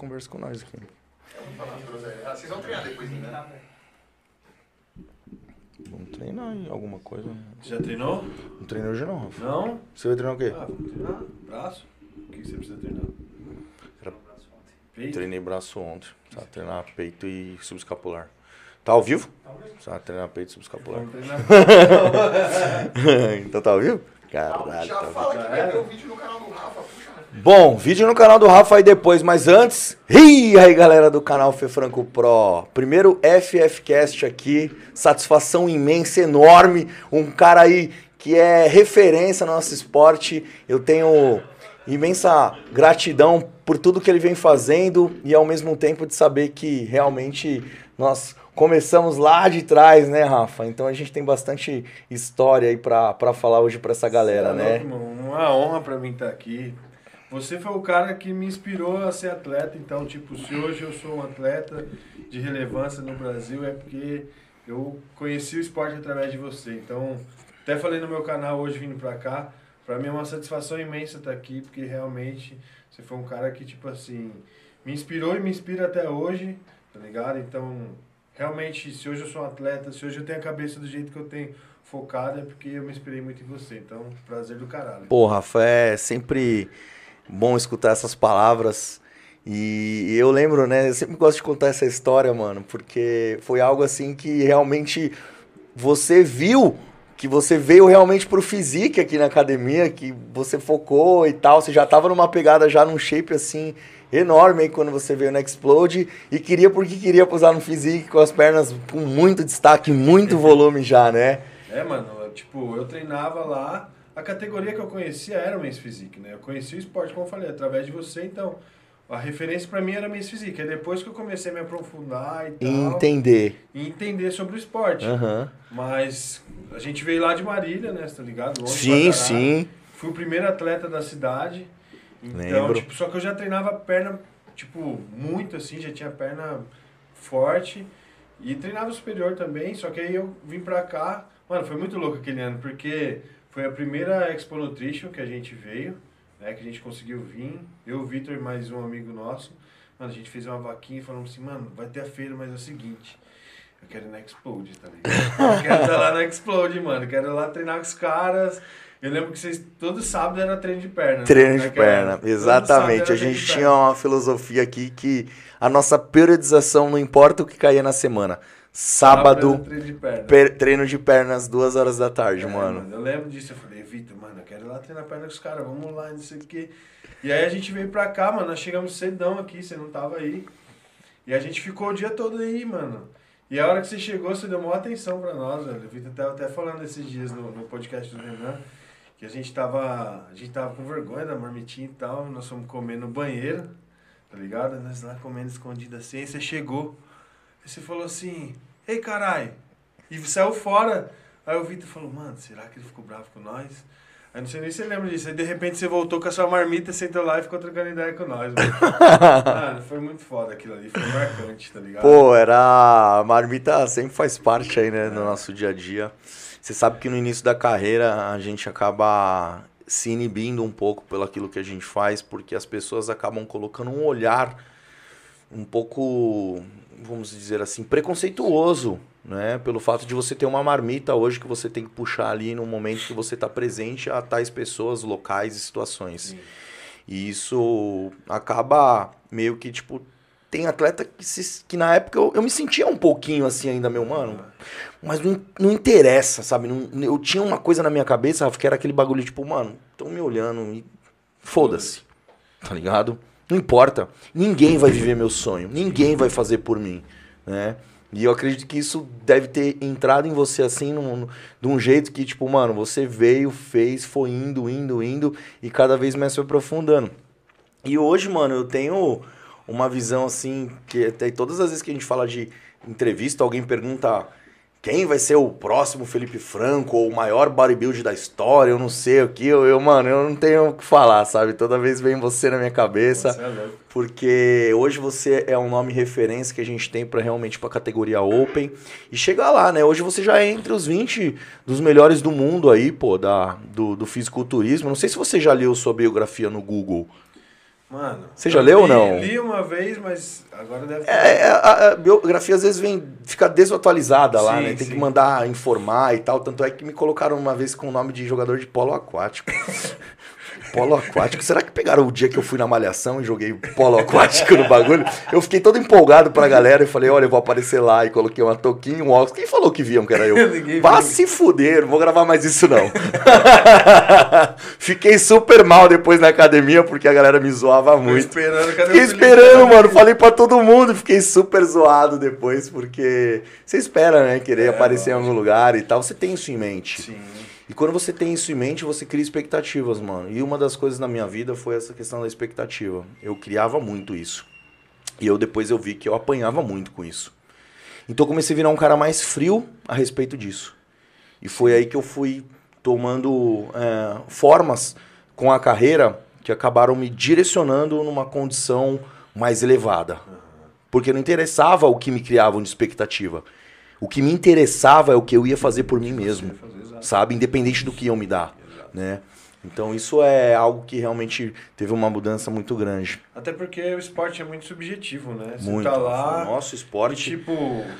conversa com nós aqui. Ah, Vocês vão treinar depois, né? Vamos treinar em alguma coisa. Já treinou? Não treinei hoje não, Rafa. Não? Você vai treinar o quê? Ah, vamos treinar. Braço? O que você precisa treinar? Peito? Treinei braço ontem. Precisava treinar peito e subescapular. Tá ao vivo? Precisava treinar peito e subescapular. Vamos treinar. então tá ao vivo? Caralho, Já tá ao fala vivo. que vai ter um vídeo no canal do Rafa. Bom, vídeo no canal do Rafa aí depois, mas antes. Ih, aí galera do canal Fê Franco Pro. Primeiro FFcast aqui, satisfação imensa, enorme. Um cara aí que é referência no nosso esporte. Eu tenho imensa gratidão por tudo que ele vem fazendo e ao mesmo tempo de saber que realmente nós começamos lá de trás, né, Rafa? Então a gente tem bastante história aí pra, pra falar hoje pra essa galera, é né? mano. Uma honra pra mim estar aqui. Você foi o cara que me inspirou a ser atleta, então, tipo, se hoje eu sou um atleta de relevância no Brasil, é porque eu conheci o esporte através de você. Então, até falei no meu canal hoje vindo pra cá, pra mim é uma satisfação imensa estar aqui, porque realmente você foi um cara que, tipo assim, me inspirou e me inspira até hoje, tá ligado? Então, realmente, se hoje eu sou um atleta, se hoje eu tenho a cabeça do jeito que eu tenho focada, é porque eu me inspirei muito em você. Então, prazer do caralho. Pô, Rafa, é sempre bom escutar essas palavras. E eu lembro, né? Eu sempre gosto de contar essa história, mano, porque foi algo assim que realmente você viu que você veio realmente pro physique aqui na academia, que você focou e tal, você já tava numa pegada já num shape assim enorme aí quando você veio na Explode e queria porque queria posar no physique com as pernas com muito destaque, muito volume já, né? É, mano, tipo, eu treinava lá, a categoria que eu conhecia era o Men's Physique, né? Eu conhecia o esporte, como eu falei, através de você, então a referência pra mim era Men's Physique. É depois que eu comecei a me aprofundar e tal, Entender. e entender sobre o esporte. Aham. Mas a gente veio lá de Marília, né? Você tá ligado? Longe Sim, sim. Fui o primeiro atleta da cidade. Então, tipo, só que eu já treinava perna, tipo, muito assim, já tinha perna forte. E treinava superior também, só que aí eu vim pra cá. Mano, foi muito louco aquele ano, porque foi a primeira Expo Nutrition que a gente veio, né? Que a gente conseguiu vir. Eu, o Vitor e mais um amigo nosso. Mano, a gente fez uma vaquinha e falamos assim, mano, vai ter a feira, mas é o seguinte. Eu quero ir na Explode, tá ligado? Eu quero estar lá na Explode, mano. Quero ir lá treinar com os caras. Eu lembro que vocês, todo sábado era treino de perna. né? Treino de Naquela- perna, todo exatamente. A era gente de tinha perna. uma filosofia aqui que a nossa periodização não importa o que caía na semana. Sábado, treino de per- treino de pernas, duas horas da tarde, É, mano. Eu lembro disso. Eu falei, Vitor, mano, eu quero ir lá treinar perna com os caras, vamos lá, não sei o quê. E aí a gente veio pra cá, mano, nós chegamos cedão aqui, você não tava aí. E a gente ficou o dia todo aí, mano. E a hora que você chegou, você deu maior atenção pra nós, velho. O Vitor tava até falando esses dias no, no podcast do Renan, que a gente tava. A gente tava com vergonha da marmitinha e tal, nós fomos comer no banheiro, tá ligado? Nós lá comendo escondido assim, aí você chegou. Você falou assim, ei carai! E saiu fora. Aí o Vitor falou, mano, será que ele ficou bravo com nós? Aí não sei nem se você lembra disso. Aí de repente você voltou com a sua marmita, sentou lá e ficou trocando ideia com nós, mano. mano, foi muito foda aquilo ali, foi marcante, tá ligado? Pô, era. A marmita sempre faz parte aí, né, do nosso dia a dia. Você sabe que no início da carreira a gente acaba se inibindo um pouco pelo aquilo que a gente faz, porque as pessoas acabam colocando um olhar um pouco, vamos dizer assim, preconceituoso, né? Pelo fato de você ter uma marmita hoje que você tem que puxar ali no momento que você está presente a tais pessoas, locais e situações. E isso acaba meio que, tipo, tem atleta que, se- que na época eu, eu me sentia um pouquinho assim ainda, meu mano. Mas não, não interessa, sabe? Não- eu tinha uma coisa na minha cabeça, Rafa, que era aquele bagulho, tipo, mano, estão me olhando e foda-se. Tá ligado? Não importa. Ninguém vai viver meu sonho. Ninguém vai fazer por mim, né? E eu acredito que isso deve ter entrado em você assim, num, de um jeito que, tipo, mano, você veio, fez, foi indo, indo, indo e cada vez mais se aprofundando. E hoje, mano, eu tenho uma visão assim, que até todas as vezes que a gente fala de entrevista, alguém pergunta quem vai ser o próximo Felipe Franco ou o maior bodybuilder da história, eu não sei o que, eu, eu, mano, eu não tenho o que falar, sabe? Toda vez vem você na minha cabeça. Você é louco. Porque hoje você é um nome referência que a gente tem para realmente para categoria Open e chegar lá, né? Hoje você já é entre os 20 dos melhores do mundo aí, pô, da, do, do fisiculturismo. Não sei se você já leu sua biografia no Google. Mano. Você já eu leu ou não? Li uma vez, mas agora deve ter. É, é, a, a biografia às vezes vem, fica desatualizada lá, Sim, né? Tem sim. que mandar informar e tal. Tanto é que me colocaram uma vez com o nome de jogador de polo aquático. polo aquático. Será que pegaram o dia que eu fui na malhação e joguei polo aquático no bagulho? Eu fiquei todo empolgado pra galera e falei, olha, eu vou aparecer lá. E coloquei uma touquinha, um óculos. Quem falou que viam que era eu? Vá se fuder, não vou gravar mais isso não. Fiquei super mal depois na academia porque a galera me zoava muito. esperando, cadê Fiquei esperando, mano. Falei pra todo mundo. Fiquei super zoado depois, porque você espera, né? Querer É, aparecer em algum lugar e tal. Você tem isso em mente. Sim. E quando você tem isso em mente, você cria expectativas, mano. E uma das coisas na minha vida foi essa questão da expectativa. Eu criava muito isso. E eu depois eu vi que eu apanhava muito com isso. Então eu comecei a virar um cara mais frio a respeito disso. E foi aí que eu fui tomando é, formas com a carreira que acabaram me direcionando numa condição mais elevada. Porque não interessava o que me criavam de expectativa. O que me interessava é o que eu ia fazer por mim mesmo. Sabe? Independente do que iam me dar, né? Então isso é algo que realmente teve uma mudança muito grande. Até porque o esporte é muito subjetivo, né? Você muito. tá lá. Nosso E, esporte. tipo,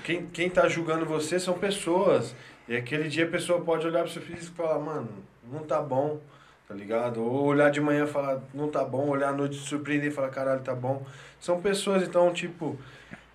quem, quem tá julgando você são pessoas. E aquele dia a pessoa pode olhar pro seu físico e falar, mano, não tá bom, tá ligado? Ou olhar de manhã e falar, não tá bom, olhar à noite e surpreender e falar, caralho, tá bom. São pessoas, então, tipo,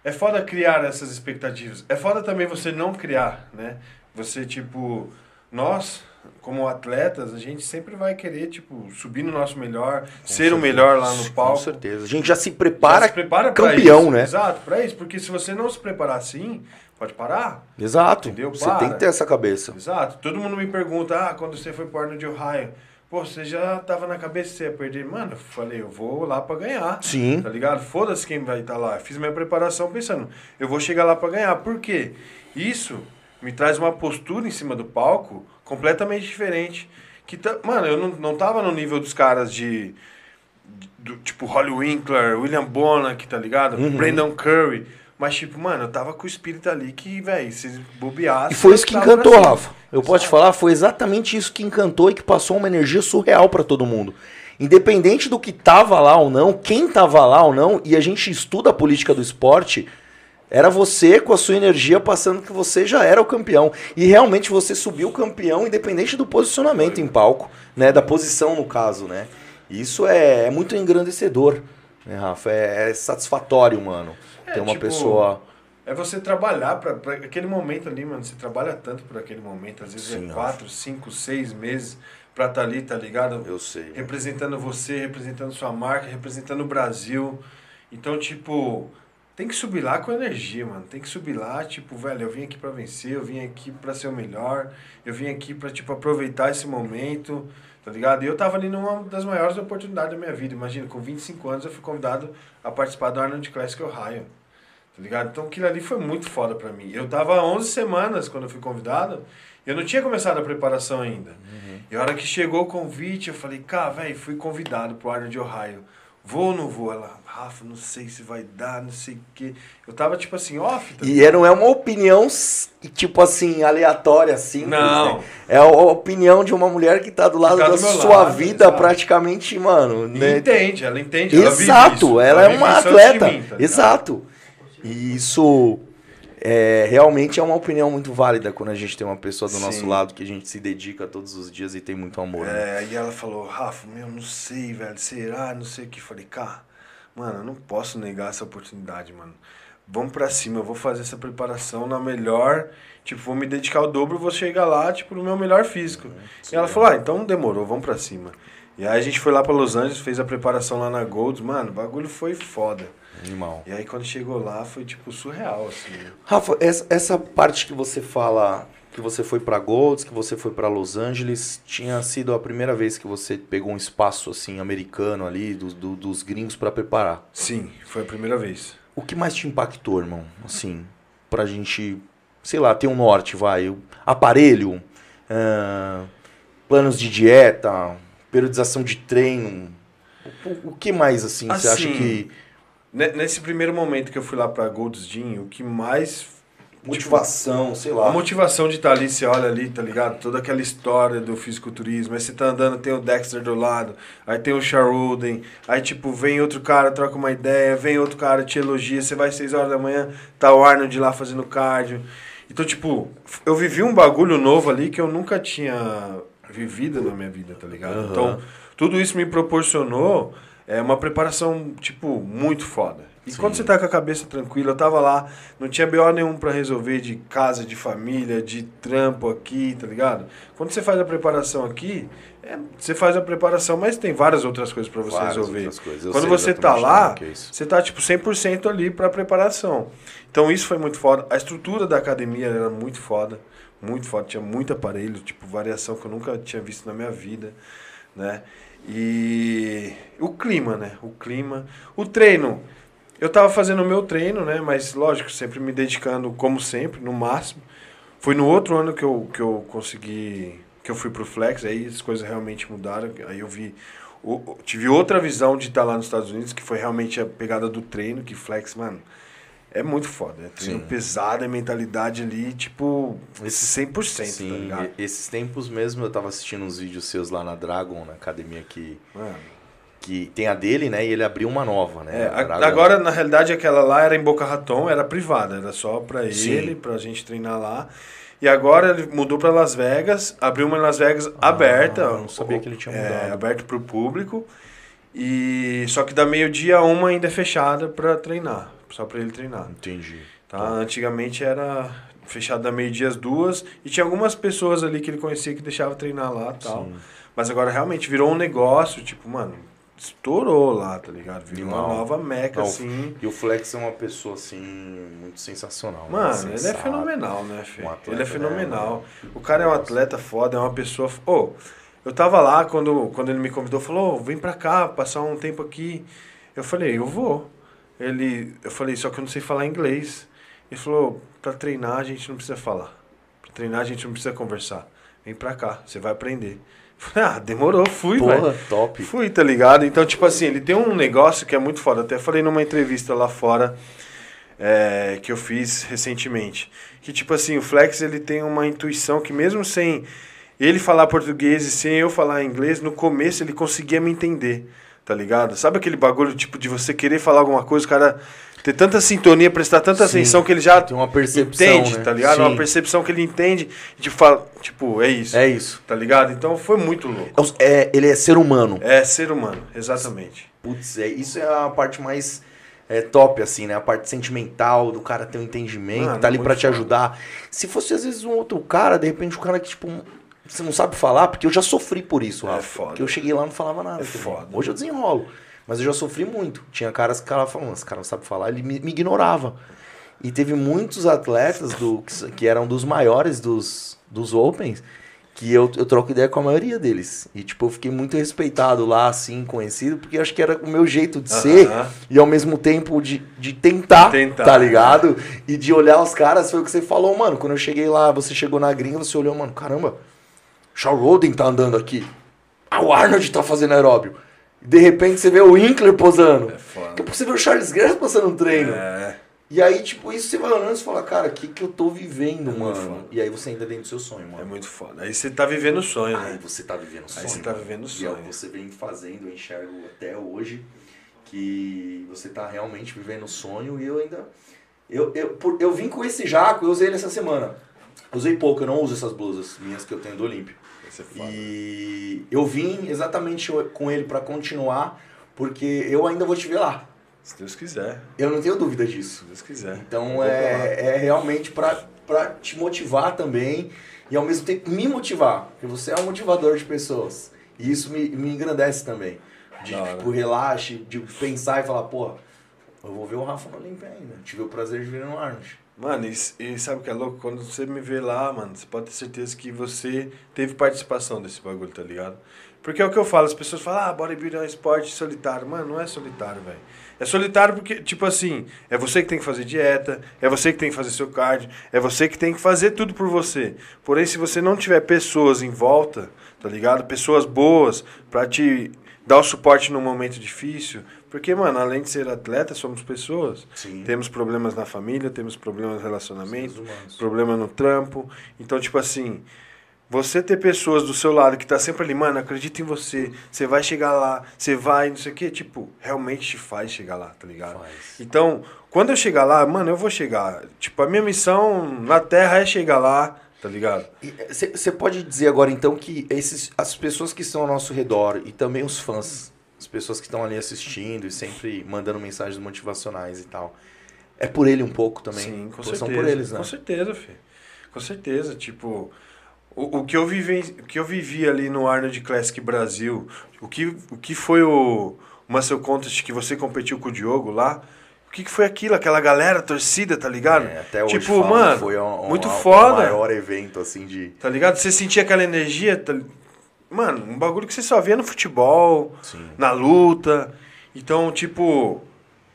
é foda criar essas expectativas. É foda também você não criar, né? Você, tipo, nós, como atletas, a gente sempre vai querer, tipo, subir no nosso melhor, ser o melhor lá no palco. Com certeza. A gente já se prepara. Já se prepara campeão, isso. né? Exato, pra isso. Porque se você não se preparar assim, pode parar. Exato. Entendeu? Você Para. tem que ter essa cabeça. Exato. Todo mundo me pergunta, ah, quando você foi pro Arnold de Ohio, pô, você já tava na cabeça que você ia perder? Mano, eu falei, eu vou lá pra ganhar. Sim. Tá ligado? Foda-se quem vai estar lá. Fiz minha preparação pensando, eu vou chegar lá pra ganhar. Por quê? Isso me traz uma postura em cima do palco completamente diferente. Que mano, eu não, não tava no nível dos caras de. de- do, tipo, Holly Winkler, William Bonac, tá ligado? Uhum. Brandon Curry. Mas, tipo, mano, eu tava com o espírito ali que, velho, se bobeasse. E foi isso que encantou. Rafa. Eu posso te falar, foi exatamente isso que encantou e que passou uma energia surreal pra todo mundo. Independente do que tava lá ou não, quem tava lá ou não, e a gente estuda a política do esporte, era você com a sua energia passando que você já era o campeão. E realmente você subiu campeão independente do posicionamento em palco, né? Da posição no caso, né? Isso é, é muito engrandecedor, né, Rafa? É, é satisfatório, mano. É, ter uma tipo, pessoa. É você trabalhar pra, pra aquele momento ali, mano. Você trabalha tanto por aquele momento. Às vezes Sim, é quatro, cinco, seis meses pra estar ali, tá ligado? Eu sei. Representando você, representando sua marca, representando o Brasil. Então, tipo, tem que subir lá com energia, mano. Tem que subir lá, tipo, velho, eu vim aqui pra vencer, eu vim aqui pra ser o melhor, eu vim aqui pra, tipo, aproveitar esse momento, tá ligado? E eu tava ali numa das maiores oportunidades da minha vida. Imagina, com 25 anos eu fui convidado a participar do Arnold Classic Ohio. Tá ligado? Então aquilo ali foi muito foda pra mim. Eu tava 11 semanas quando eu fui convidado, eu não tinha começado a preparação ainda. E a hora que chegou o convite, eu falei, cara, velho, fui convidado pro Arnold de Ohio. Vou ou não vou? Ela, Rafa, não sei se vai dar, não sei o quê. Eu tava tipo assim, off. Tá E é- não é uma opinião, tipo assim, aleatória, simples, Não. né? É a opinião de uma mulher que tá do lado tá da do sua lado, vida exato. praticamente, mano. Né? entende, ela entende. ela Exato, isso, ela é uma atleta. mim, tá? Exato. E isso é, realmente é uma opinião muito válida quando a gente tem uma pessoa do nosso Sim. lado que a gente se dedica todos os dias e tem muito amor. né? É, aí ela falou, Rafa, meu, não sei, velho, será? Não sei o que. Falei, cara, mano, eu não posso negar essa oportunidade, mano. Vamos pra cima, eu vou fazer essa preparação na melhor, tipo, vou me dedicar ao dobro, vou chegar lá, tipo, no meu melhor físico. e ela falou, ah, então demorou, vamos pra cima. E aí a gente foi lá pra Los Angeles, fez a preparação lá na Golds, mano, o bagulho foi foda. Animal. E aí quando chegou lá, foi, tipo, surreal, assim. Rafa, essa, essa parte que você fala que você foi pra Golds, que você foi pra Los Angeles, tinha sido a primeira vez que você pegou um espaço assim americano ali dos, do- dos gringos pra preparar. Sim, foi a primeira vez. O que mais te impactou, irmão? Assim, pra gente, sei lá, ter um norte, vai. o Aparelho, ah, planos de dieta, periodização de treino. O, o que mais, assim, você acha Assim, que. Ne- Nesse primeiro momento que eu fui lá pra Gold's Gym, o que mais Motivação, sei A lá. motivação de estar ali, você olha ali, tá ligado? Toda aquela história do fisiculturismo. Aí você tá andando, tem o Dexter do lado, aí tem o Sharoden, aí tipo, vem outro cara, troca uma ideia, vem outro cara, te elogia, você vai às 6 horas da manhã, tá o Arnold lá fazendo cardio. Então, tipo, eu vivi um bagulho novo ali que eu nunca tinha vivido na minha vida, tá ligado? Aham. Então, tudo isso me proporcionou é, uma preparação, tipo, muito foda. E Sim. quando você tá com a cabeça tranquila, eu tava lá, não tinha BO nenhum pra resolver de casa, de família, de trampo aqui, tá ligado? Quando você faz a preparação aqui, é, você faz a preparação, mas tem várias outras coisas pra você Várias resolver. outras coisas. Eu Quando você tá lá, é isso. você tá tipo 100% ali pra preparação. Então isso foi muito foda. A estrutura da academia era muito foda, muito foda, tinha muito aparelho, tipo variação que eu nunca tinha visto na minha vida, né? E o clima, né? O clima, o treino. Eu tava fazendo o meu treino, né? Mas lógico, sempre me dedicando como sempre, no máximo. Foi no outro ano que eu, que eu consegui, que eu fui pro Flex, aí as coisas realmente mudaram. Aí eu vi, o- tive outra visão de estar lá nos Estados Unidos, que foi realmente a pegada do treino, que Flex, mano, é muito foda. É treino Sim. pesado, é mentalidade ali, tipo, esse 100%, tá Sim, ligado? e- esses tempos mesmo eu tava assistindo uns vídeos seus lá na Dragon, na academia que, Mano. que tem a dele, né? E ele abriu uma nova, né? É, A agora, na realidade, aquela lá era em Boca Raton, era privada, era só pra Sim. ele, pra gente treinar lá. E agora ele mudou pra Las Vegas, abriu uma em Las Vegas aberta. eu não sabia que ele tinha é, mudado. aberto pro público. E só que da meio-dia uma ainda é fechada pra treinar, só pra ele treinar. Entendi. Tá? Antigamente era fechado da meio-dia às duas e tinha algumas pessoas ali que ele conhecia que deixava treinar lá e tal. Sim. Mas agora realmente virou um negócio, tipo, mano, estourou lá, tá ligado? Virou uma nova meca, Não, assim. E o Flex é uma pessoa, assim, muito sensacional. né? Mano, ele é fenomenal, né, Fê? Um atleta, ele é né, fenomenal. O cara é um atleta foda, é uma pessoa. Ô, eu tava lá quando, quando ele me convidou, falou: "Ô, vem pra cá, passar um tempo aqui. Eu falei: eu vou. Ele, eu falei: só que eu não sei falar inglês. Ele falou: pra treinar a gente não precisa falar. Pra treinar a gente não precisa conversar. Vem pra cá, você vai aprender. Falei, ah, demorou, fui. Porra, top. Fui, tá ligado? Então, tipo assim, ele tem um negócio que é muito foda. Até falei numa entrevista lá fora é, que eu fiz recentemente. Que, tipo assim, o Flex ele tem uma intuição que mesmo sem ele falar português e sem eu falar inglês, no começo ele conseguia me entender, tá ligado? Sabe aquele bagulho, tipo, de você querer falar alguma coisa, o cara ter tanta sintonia, prestar tanta Sim. atenção que ele já Tem uma percepção, entende, né? tá ligado? Sim. Uma percepção que ele entende e tipo, fala, tipo, é isso, É isso. tá ligado? Então foi muito louco. É, ele é ser humano. É ser humano, exatamente. Putz, é, isso é a parte mais é, top, assim, né? A parte sentimental do cara ter um entendimento, Mano, tá ali pra te ajudar. Se fosse às vezes um outro cara, de repente o cara que, tipo, você não sabe falar, porque eu já sofri por isso, É Rafa. foda. Porque eu cheguei lá e não falava nada. É foda. Hoje eu desenrolo. Mas eu já sofri muito. Tinha caras que cara falando, esse cara não sabe falar, ele me, me ignorava. E teve muitos atletas do, que, que eram dos maiores dos, dos Opens que eu, eu troco ideia com a maioria deles. E, tipo, eu fiquei muito respeitado lá, assim, conhecido, porque acho que era o meu jeito de ser Aham. e ao mesmo tempo de, de tentar, Tentar, tá ligado? E de olhar os caras, foi o que você falou, mano. Quando eu cheguei lá, você chegou na gringa, você olhou, mano, caramba, Shaw Roden tá andando aqui. Ah, o Arnold tá fazendo aeróbio. E de repente você vê o Winkler posando. É foda. Pouco você vê o Charles Grace passando um treino. É, E aí, tipo, isso você vai olhando e você fala, cara, o que, que eu tô vivendo, É mano? E aí você ainda dentro do seu sonho, é mano. muito foda. Aí você tá vivendo o sonho, Aí né? você tá vivendo o sonho. Aí você tá vivendo o E é sonho. que você vem fazendo, eu enxergo até hoje, que você tá realmente vivendo o sonho e eu ainda. Eu, eu, por- eu vim com esse jaco, eu usei ele essa semana. Usei pouco, eu não uso essas blusas minhas que eu tenho do Olímpio. E eu vim exatamente com ele pra continuar, porque eu ainda vou te ver lá. Se Deus quiser. Eu não tenho dúvida disso. Se Deus quiser. Então é, é realmente pra, pra te motivar também e ao mesmo tempo me motivar, porque você é um motivador de pessoas. E isso me, me engrandece também. De tipo, relaxe, de pensar e falar, pô, eu vou ver o Rafa no Olimpia ainda. Tive o prazer de ver no Arnold. Mano, e, e sabe o que é louco? Quando você me vê lá, mano, você pode ter certeza que você teve participação desse bagulho, tá ligado? Porque é o que eu falo, as pessoas falam, ah, bodybuilding é um esporte solitário. Mano, não é solitário, velho. É solitário porque, tipo assim, é você que tem que fazer dieta, é você que tem que fazer seu cardio, é você que tem que fazer tudo por você. Porém, se você não tiver pessoas em volta, tá ligado? Pessoas boas pra te dar o suporte num momento difícil, Porque, mano, além de ser atleta, somos pessoas. Sim. Temos problemas na família, temos problemas no relacionamento, problema no trampo. Então, tipo assim, você ter pessoas do seu lado que tá sempre ali, mano, acredita em você, você vai chegar lá, você vai, não sei o quê, tipo, realmente te faz chegar lá, tá ligado? Faz. Então, quando eu chegar lá, mano, eu vou chegar. Tipo, a minha missão na Terra é chegar lá, tá ligado? Você pode dizer agora então que esses, as pessoas que estão ao nosso redor e também os fãs, as pessoas que estão ali assistindo e sempre mandando mensagens motivacionais e tal, é por ele um pouco também. Sim, com certeza. São por eles, né? Com certeza, filho. Com certeza. Tipo, o, o, que eu vivi, o que eu vivi ali no Arnold Classic Brasil, o que, o que foi o, o Muscle Contest que você competiu com o Diogo lá, o que, que foi aquilo? Aquela galera, torcida, tá ligado? É, até hoje tipo, mano, foi um, um- muito um foda. maior evento assim de. Tá ligado? Você sentia aquela energia. tá- Mano, um bagulho que você só via no futebol, Sim. na luta. Então, tipo,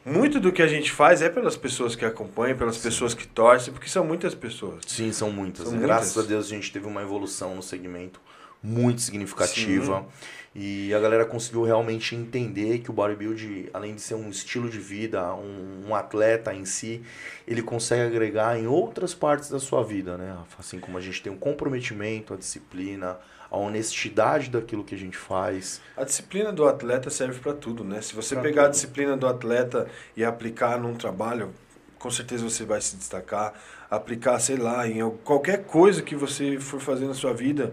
muito do que a gente faz é pelas pessoas que acompanham, pelas pessoas que torcem, porque são muitas pessoas. Sim, são muitas. São? Graças muitas. a Deus a gente teve uma evolução no segmento muito significativa. E a galera conseguiu realmente entender que o bodybuilding, além de ser um estilo de vida, um, um atleta em si, ele consegue agregar em outras partes da sua vida, né? Assim como a gente tem um comprometimento, a disciplina, a honestidade daquilo que a gente faz. A disciplina do atleta serve pra tudo, né? Se você Pra pegar a tudo. disciplina do atleta e aplicar num trabalho, com certeza você vai se destacar. Aplicar, sei lá, em al- qualquer coisa que você for fazer na sua vida,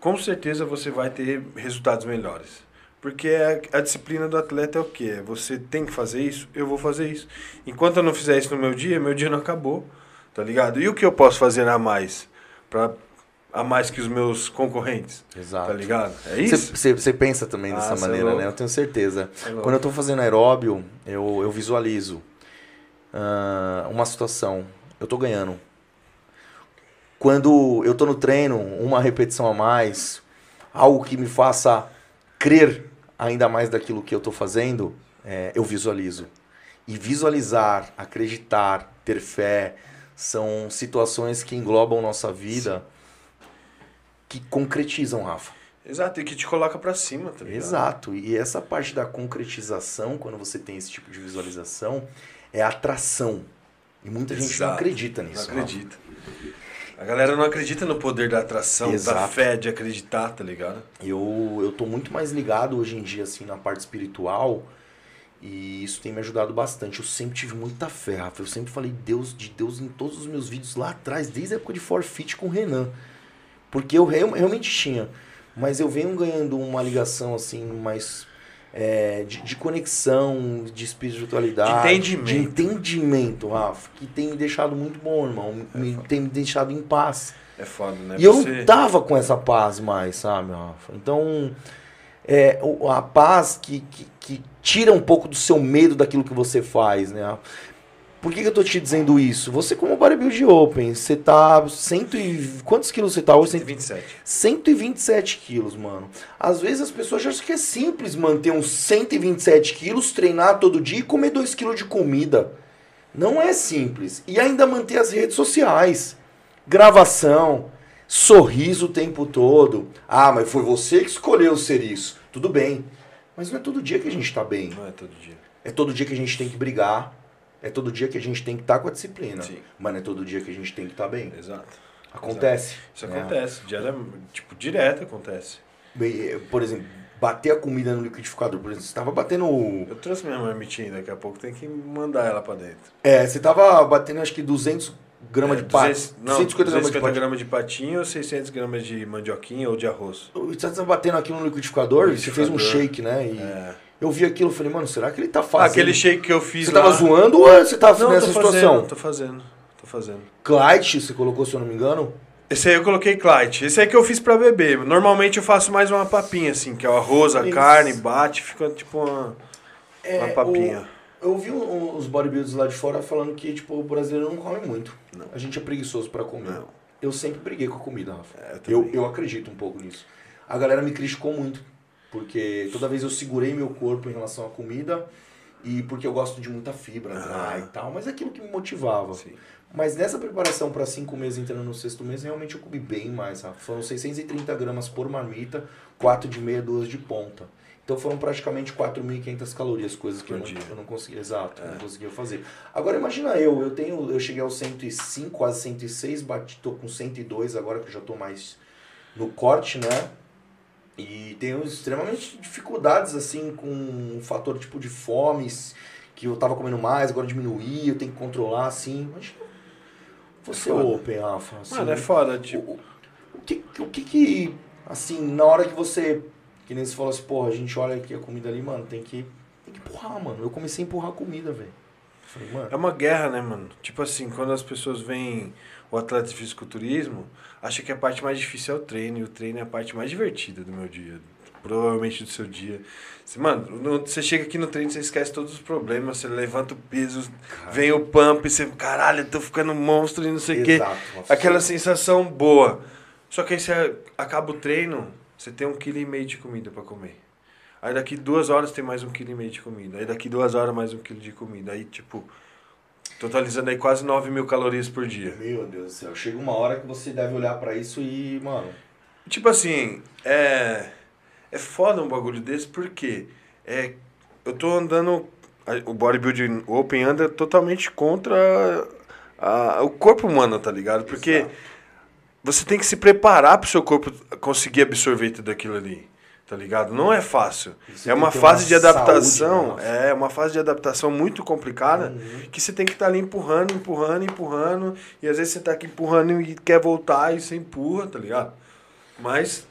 com certeza você vai ter resultados melhores. Porque a, a disciplina do atleta é o quê? Você tem que fazer isso, eu vou fazer isso. Enquanto eu não fizer isso no meu dia, meu dia não acabou, tá ligado? E o que eu posso fazer a mais? Pra, a mais que os meus concorrentes, Exato. tá ligado? É isso? Você pensa também Ah, dessa é maneira, louco. né? Eu tenho certeza. É. Quando eu tô fazendo aeróbio, eu, eu visualizo ah, uma situação. Eu tô ganhando. Quando eu tô no treino, uma repetição a mais, algo que me faça crer ainda mais daquilo que eu tô fazendo, é, eu visualizo. E visualizar, acreditar, ter fé, são situações que englobam nossa vida, que concretizam, Rafa. Exato, e que te coloca pra cima, tá ligado? Exato. E essa parte da concretização, quando você tem esse tipo de visualização, é atração. E muita gente não acredita Não nisso. acredita. A galera não acredita no poder da atração, da Exato. fé, de acreditar, tá ligado? Rafa. Eu, eu tô muito mais ligado hoje em dia, assim, na parte espiritual. E isso tem me ajudado bastante. Eu sempre tive muita fé, Rafa. Eu sempre falei Deus de Deus em todos os meus vídeos lá atrás, desde a época de Forfeit com o Renan. Porque eu real- realmente tinha. Mas eu venho ganhando uma ligação, assim, mais é, de, de conexão, de espiritualidade. De entendimento. De entendimento, Rafa. Que tem me deixado muito bom, irmão. Me, tem me deixado em paz. É foda, né? E eu Você- não tava com essa paz mais, sabe, Rafa? Então, é, a paz que, que, que tira um pouco do seu medo daquilo que você faz, né? Por que, que eu tô te dizendo isso? Você, como bodybuild open, você tá cento e... Quantos quilos você tá hoje? Cento- 127. 127 quilos, mano. Às vezes as pessoas acham que é simples manter uns 127 quilos, treinar todo dia e comer 2 quilos de comida. Não é simples. E ainda manter as redes sociais. Gravação, sorriso o tempo todo. Ah, mas foi você que escolheu ser isso. Tudo bem. Mas não é todo dia que a gente tá bem. Não é todo dia. É todo dia que a gente tem que brigar. É todo dia que a gente tem que estar com a disciplina. Sim. Mas não é todo dia que a gente tem que estar bem. Exato. Acontece. Isso né? acontece. Diária, tipo, direto acontece. Bem, eh, Por exemplo, bater a comida no liquidificador. Por exemplo, você tava batendo. Eu trouxe minha marmitinha daqui a pouco, tem que mandar ela pra dentro. É, você tava batendo acho que 200 gramas É, de. 200 Não, 250 gramas de 250 pato. gramas de patinho ou 600 gramas de mandioquinha ou de arroz. Você tava batendo aquilo no liquidificador, No você fez um liquidificador. shake, né? E É. eu vi aquilo e falei, mano, será que ele tá fazendo? aquele shake que eu fiz Você lá... tava zoando ou você tava Não, nessa tô situação? fazendo, tô fazendo, tô fazendo. Clyde, você colocou, se eu não me engano? Esse aí eu coloquei Clyde. Esse aí que eu fiz pra beber. Normalmente eu faço mais uma papinha, assim, que é o arroz, a Isso. carne, bate, fica tipo uma, uma papinha. É, o- eu vi um- os bodybuilders lá de fora falando que, tipo, o brasileiro não come muito. Não. A gente é preguiçoso pra comer. Não. Eu sempre briguei com a comida, Rafa. É, eu, também. eu acredito um pouco nisso. A galera me criticou muito. Porque toda vez eu segurei meu corpo em relação à comida e porque eu gosto de muita fibra Ah. e tal, mas é aquilo que me motivava. Sim. Mas nessa preparação para cinco meses entrando no sexto mês, realmente eu comi bem mais, Rafa. Foram 630 gramas por marmita, quatro de meia, duas de ponta. Então foram praticamente 4.500 calorias, coisas que eu não, eu não conseguia, exato, É. não conseguia fazer. Agora imagina eu, eu tenho, eu cheguei aos 105, quase 106, bati, tô com 102 agora que eu já tô mais no corte, né? E tenho extremamente dificuldades assim com um fator tipo de fome, que eu tava comendo mais, agora diminuí, eu tenho que controlar assim. Imagina você É open, Rafa. Assim, Mano, é foda, tipo. o, o que, o que que, assim, na hora que você, que nem você falou assim, porra, a gente olha aqui a comida ali, mano, tem que, tem que empurrar, mano. Eu comecei a empurrar a comida, velho. Falei, mano, É uma guerra, né, mano? Tipo assim, quando as pessoas veem o atleta de fisiculturismo, acha que a parte mais difícil é o treino, e o treino é a parte mais divertida do meu dia. Provavelmente do seu dia. Você, mano, no- você chega aqui no treino, você esquece todos os problemas, você levanta o peso, vem o pump, você, caralho, eu tô ficando monstro e não sei o quê. Aquela sensação boa. Só que aí você acaba o treino, você tem um quilo e meio de comida pra comer. Aí daqui duas horas tem mais um quilo e meio de comida. Aí daqui duas horas mais um quilo de comida. Aí, tipo, totalizando aí quase 9 mil calorias por dia. Meu Deus do céu, chega uma hora que você deve olhar pra isso e, mano, Tipo assim, é. É foda um bagulho desse porque é, eu tô andando. a- O bodybuilding Open anda totalmente contra a- o corpo humano, tá ligado? Porque Exato. você tem que se preparar pro seu corpo conseguir absorver tudo aquilo ali. Tá ligado? Não é fácil. Você é uma fase uma de adaptação. é uma fase de adaptação muito complicada Uhum. que você tem que estar ali empurrando, empurrando, empurrando. E às vezes você tá aqui empurrando e quer voltar e você empurra, tá ligado? Mas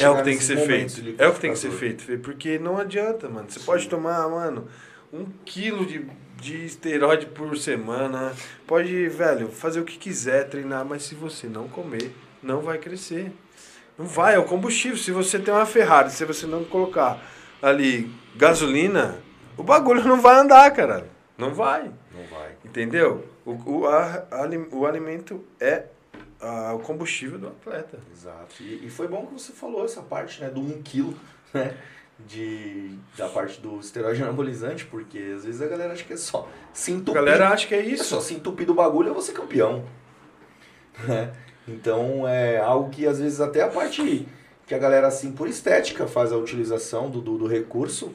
é o que tem que ser feito. É o que tem que ser liquidificador. feito. Porque não adianta, mano. Você pode tomar, mano, um quilo de, de esteroide por semana. Pode, velho, fazer o que quiser, treinar, mas se você não comer, não vai crescer. Não vai, é o combustível. Se você tem uma Ferrari, se você não colocar ali gasolina, o bagulho não vai andar, cara. Não vai. Não vai. Entendeu? O, o, a- ali- o alimento é ah, o combustível do atleta. Exato. E, e foi bom que você falou essa parte, né, do 1 quilo, né, de, da parte do esteroide anabolizante, porque às vezes a galera acha que é só se A entupir. galera acha que é É isso. só se entupir do bagulho, eu vou ser campeão. Né? Então é algo que às vezes até a parte que a galera assim por estética faz a utilização do, do, do recurso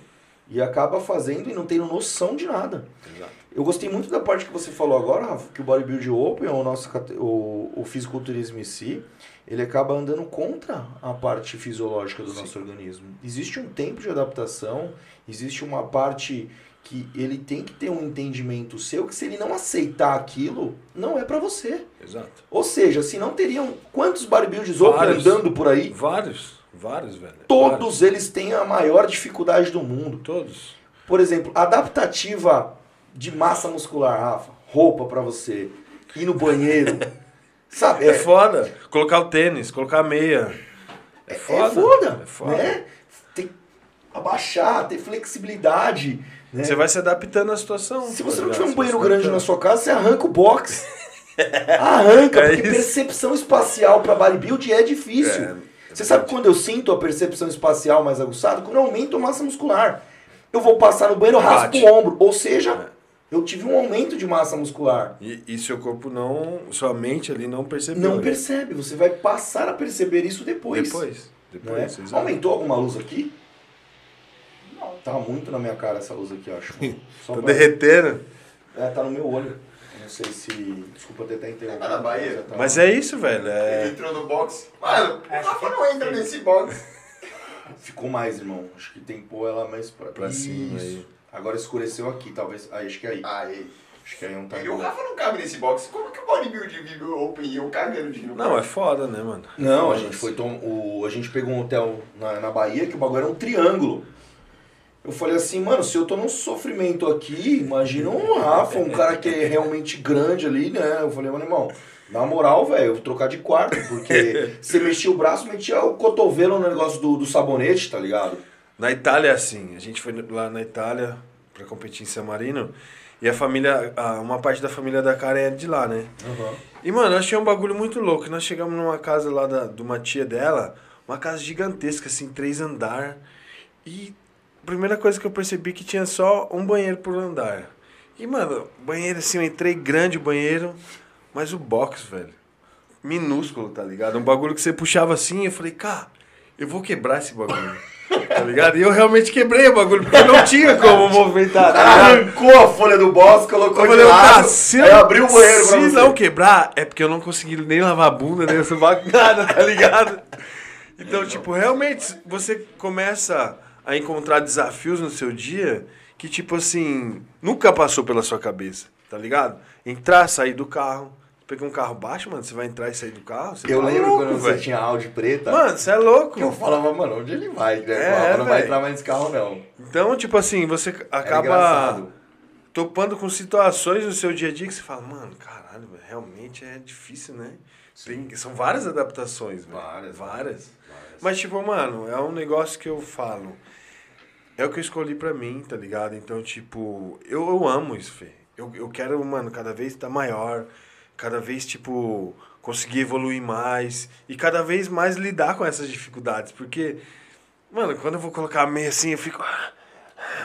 e acaba fazendo e não tendo noção de nada. Exato. Eu gostei muito da parte que você falou agora, Rafa, que o bodybuilding open, o nosso o, o fisiculturismo em si, ele acaba andando contra a parte fisiológica do nosso organismo. Existe um tempo de adaptação, existe uma parte que ele tem que ter um entendimento seu que se ele não aceitar aquilo, não é pra você. Exato. Ou seja, se não teriam quantos bodybuilders Vários. andando por aí, Vários, vários, velho. todos eles têm a maior dificuldade do mundo. Vários. Todos. Por exemplo, adaptativa de massa muscular, Rafa. Roupa pra você. Ir no banheiro. Sabe? É, foda. Colocar o tênis, colocar a meia. É É foda. foda. É foda. Né? Tem que abaixar, ter flexibilidade. Né? Você vai se adaptando à situação. Se você não ligado? tiver um banheiro grande na sua casa, você arranca o box. Arranca, É porque isso. percepção espacial pra bodybuilding é difícil. É, Você sabe quando eu sinto a percepção espacial mais aguçada? Quando eu aumento a massa muscular. Eu vou passar no banheiro, raspo o ombro. Ou seja, É. eu tive um aumento de massa muscular. E, e seu corpo não. Sua mente ali não percebeu. Não né? percebe, você vai passar a perceber isso depois. Depois. não é? Depois. Aumentou alguma luz aqui? Tá muito na minha cara essa luz aqui, eu acho. Só Tá pra- derretendo. É, tá no meu olho. Não sei se. Desculpa ter até interrompido. Tá na Bahia? Tá- Mas é isso, velho. Ele É... entrou no box. Mano, o Rafa não entra nesse box. Ficou mais, irmão. Acho que tem que pôr ela mais pra, Pra cima Isso. aí. Agora escureceu aqui, talvez. Aí, acho que é aí. Aí. Acho que aí não tá E o. Rafa não cabe nesse box. Como que o bodybuilding vive open e eu cagando de Não, é foda, né, mano? Não, a gente foi tom... o... a gente pegou um hotel na, na Bahia que o bagulho era um triângulo. Eu falei assim, mano, se eu tô num sofrimento aqui, imagina um Rafa, um cara que é realmente grande ali, né? Eu falei, mano, irmão, na moral, velho, eu vou trocar de quarto, porque você mexia o braço, metia o cotovelo no negócio do, do sabonete, tá ligado? Na Itália assim. A gente foi lá na Itália pra competir em San Marino. E a família, a- uma parte da família da Karen é de lá, né? E, mano, eu achei um bagulho muito louco. Nós chegamos numa casa lá da, de uma tia dela, uma casa gigantesca, assim, três andar. E primeira coisa que eu percebi que tinha só um banheiro por andar. E, mano, banheiro assim, eu entrei grande o banheiro, mas o box, velho, minúsculo, tá ligado? Um bagulho que você puxava assim, eu falei, cara, eu vou quebrar esse bagulho. Tá ligado? E eu realmente quebrei o bagulho, porque não tinha como movimentar. Tá arrancou a folha do boss, colocou Eu de lado, cara, se, aí eu- abriu o banheiro pra se não quebrar, é porque eu não consegui nem lavar a bunda, nem subaco, nada, tá ligado? Então, tipo, realmente, você começa a encontrar desafios no seu dia que, tipo assim, nunca passou pela sua cabeça, tá ligado? Entrar, sair do carro. Pegar um carro baixo, mano, você vai entrar e sair do carro? Você Eu tá lembro louco, quando você velho. tinha Audi preta, Mano, você é louco. que eu falava, mano, onde ele vai? Né? É, falava, não vai entrar mais nesse carro, não. Então, tipo assim, você acaba topando com situações no seu dia a dia que você fala, mano, caralho, realmente é difícil, né? Tem- são várias adaptações, velho. Várias, Várias. Mas, tipo, mano, é um negócio que eu falo. É o que eu escolhi pra mim, tá ligado? Então, tipo, eu, eu amo isso, Fê. Eu, eu quero, mano, cada vez estar maior, cada vez, tipo, conseguir evoluir mais e cada vez mais lidar com essas dificuldades. Porque, mano, quando eu vou colocar a meia assim, eu fico. ah,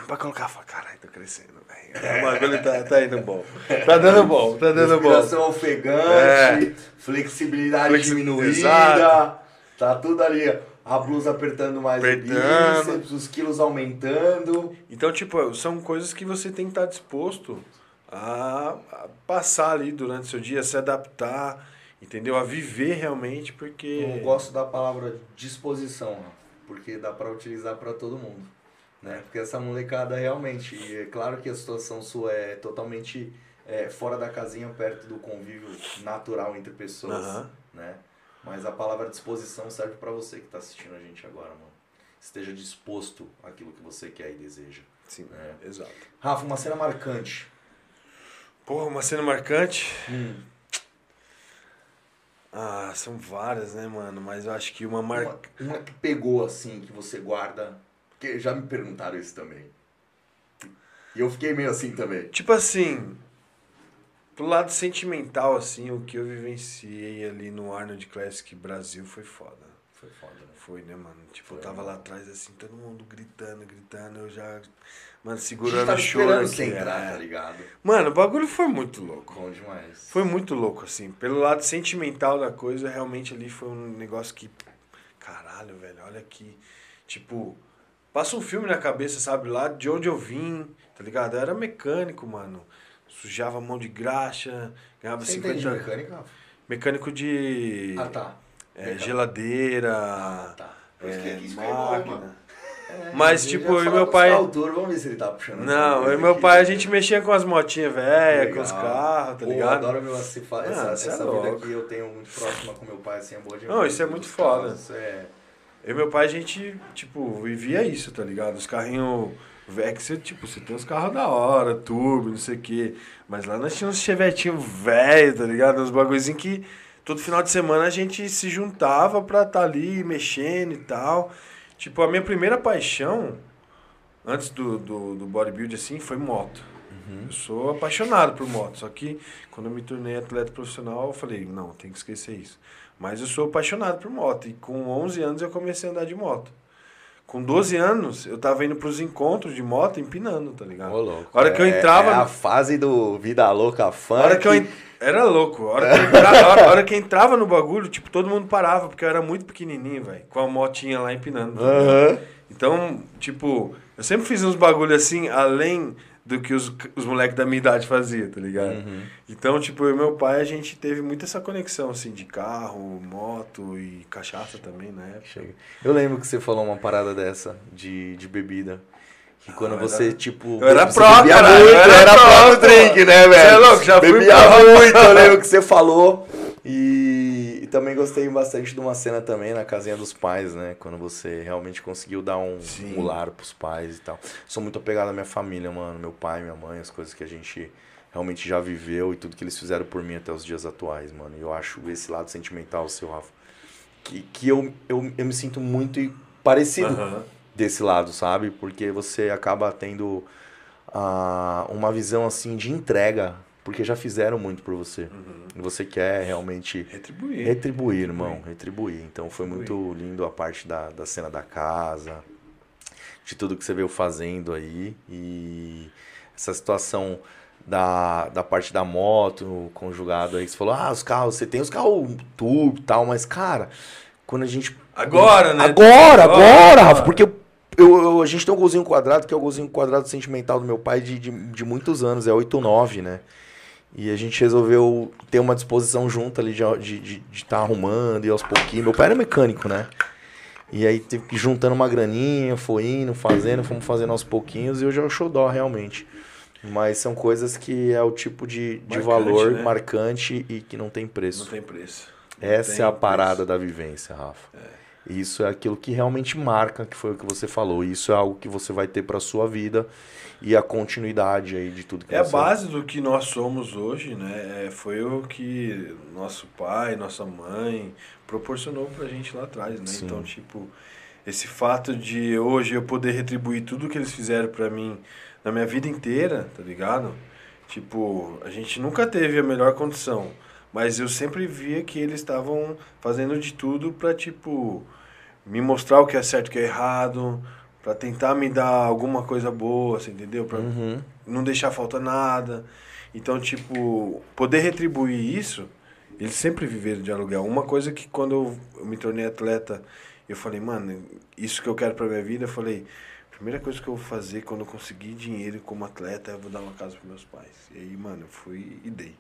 Pra colocar, eu falo, caralho, tô crescendo, velho. O bagulho tá, tá indo bom. Tá dando bom, tá dando bom. Respiração ofegante, É. flexibilidade Flexi- diminuída. Exato. Tá tudo ali. A blusa apertando mais Apertando. o bíceps, os quilos aumentando. Então, tipo, são coisas que você tem que estar disposto a, a passar ali durante o seu dia, se adaptar, entendeu? A viver realmente, porque. Eu gosto da palavra disposição, porque dá pra utilizar pra todo mundo. Né? Porque essa molecada realmente, é claro que a situação sua é totalmente é, fora da casinha, perto do convívio natural entre pessoas, Aham. né? Mas a palavra disposição serve pra você que tá assistindo a gente agora, mano. Esteja disposto àquilo que você quer e deseja. Sim, É. exato. Rafa, uma cena marcante. Porra, uma cena marcante. Hum, Ah, são várias, né, mano? Mas eu acho que uma mar... uma, uma que pegou assim, que você guarda. Porque já me perguntaram isso também. E eu fiquei meio assim também. Tipo assim, pro lado sentimental, assim, o que eu vivenciei ali no Arnold Classic Brasil foi foda. Foi foda, né? Foi, né, mano? Tipo, eu Foi, tava mano. lá atrás, assim, todo mundo gritando, gritando, eu já, mano, segurando o choro aqui. você entrar, é. tá ligado? Mano, o bagulho foi muito louco. Bom demais. Foi muito louco, assim. Pelo lado sentimental da coisa, realmente ali foi um negócio que. Caralho, velho, olha aqui. Tipo, passa um filme na cabeça, sabe? Lá de onde eu vim, tá ligado? Eu era mecânico, mano. Sujava a mão de graxa, ganhava Você entende 50. de mecânica, Rafa? Mecânico de. Ah, tá. é, geladeira. Ah, tá. É, máquina. É, Mas, tipo, eu e meu pai- vamos ver se ele tá puxando. Não, eu e meu aqui. pai, a gente mexia com as motinhas velhas, com os carros, tá Pô, ligado? Eu adoro meu, essa, essa, Ah, essa cê é vida aqui eu tenho muito próxima com meu pai, assim, é boa demais. Não, isso é muito foda. carros, É, Eu e meu pai, a gente, tipo, vivia isso, tá ligado? Os carrinhos. Você, tipo, você tem os carros da hora, turbo, não sei o quê. Mas lá nós tínhamos uns chevetinhos velho, tá ligado? Uns bagulhozinhos que todo final de semana a gente se juntava pra estar ali mexendo e tal. Tipo, a minha primeira paixão, antes do, do, do bodybuild, assim, foi moto. Eu sou apaixonado por moto, só que quando eu me tornei atleta profissional, eu falei, não, tem que esquecer isso. Mas eu sou apaixonado por moto, e com 11 anos eu comecei a andar de moto. Com 12 anos, eu tava indo pros encontros de moto empinando, tá ligado? Ô, louco. A hora que eu É- entrava É a fase do Vida Louca Funk. hora que eu en- Era louco. A hora que, eu entrava, hora- hora que entrava no bagulho, tipo, todo mundo parava, porque eu era muito pequenininho, velho. Com a motinha lá empinando. tá? Aham. Então, tipo, eu sempre fiz uns bagulho assim, além do que os, os moleques da minha idade faziam, tá ligado? Uhum. Então, tipo, eu e meu pai, a gente teve muito essa conexão, assim, de carro, moto e cachaça também, né? Chega. Eu lembro que você falou uma parada dessa, de, de bebida. Que quando eu você, era- tipo. eu era você pró, cara, muito, eu era era pró, drink, né, velho? Cê é louco, já fui Bebia pró. muito, eu lembro que você falou. E, e também gostei bastante de uma cena também na casinha dos pais, né? Quando você realmente conseguiu dar um, Sim. um lar pros pais e tal. Sou muito apegado à minha família, mano. Meu pai, minha mãe, as coisas que a gente realmente já viveu e tudo que eles fizeram por mim até os dias atuais, mano. E eu acho esse lado sentimental seu, Rafa, que, que eu, eu, eu me sinto muito parecido Aham. desse lado, sabe? Porque você acaba tendo ah, uma visão assim de entrega, porque já fizeram muito por você. Uhum. Você quer realmente Retribuir. retribuir, irmão, retribuir. Então foi muito lindo a parte da, da cena da casa, de tudo que você veio fazendo aí. E essa situação da, da parte da moto, conjugado aí, que você falou, ah, os carros, você tem os carros turbo e tal, mas, cara, quando a gente Agora, né? Agora, agora, Agora. Rafa, porque eu, eu- a gente tem um golzinho quadrado, que é o golzinho quadrado sentimental do meu pai de, de, de muitos anos, é 8-9, né? E a gente resolveu ter uma disposição junta ali de estar de, de, de tá arrumando e aos pouquinhos. Meu pai era mecânico, né? E aí teve que juntando uma graninha, foi indo, fazendo, fomos fazendo aos pouquinhos e hoje é o show dó, realmente. Mas são coisas que é o tipo de, de Marcante, valor né? marcante e que não tem preço. Não tem preço. Não Essa tem é a preço. parada da vivência, Rafa. Isso é aquilo que realmente marca, que foi o que você falou. Isso é algo que você vai ter para sua vida e a continuidade aí de tudo que É a base do que nós somos hoje, né? É, Foi o que nosso pai, nossa mãe proporcionou pra gente lá atrás, né? Sim. Então, tipo, esse fato de hoje eu poder retribuir tudo que eles fizeram pra mim na minha vida inteira, tá ligado? Tipo, a gente nunca teve a melhor condição, mas eu sempre via que eles estavam fazendo de tudo pra, tipo, me mostrar o que é certo e o que é errado, pra tentar me dar alguma coisa boa, você entendeu? Pra Uhum. não deixar faltar nada. Então, tipo, poder retribuir isso, eles sempre viveram de aluguel. Uma coisa que quando eu, me tornei atleta, eu falei, mano, isso que eu quero pra minha vida, eu falei, primeira coisa que eu vou fazer quando eu conseguir dinheiro como atleta, eu vou dar uma casa pros meus pais. E aí, mano, eu fui e dei.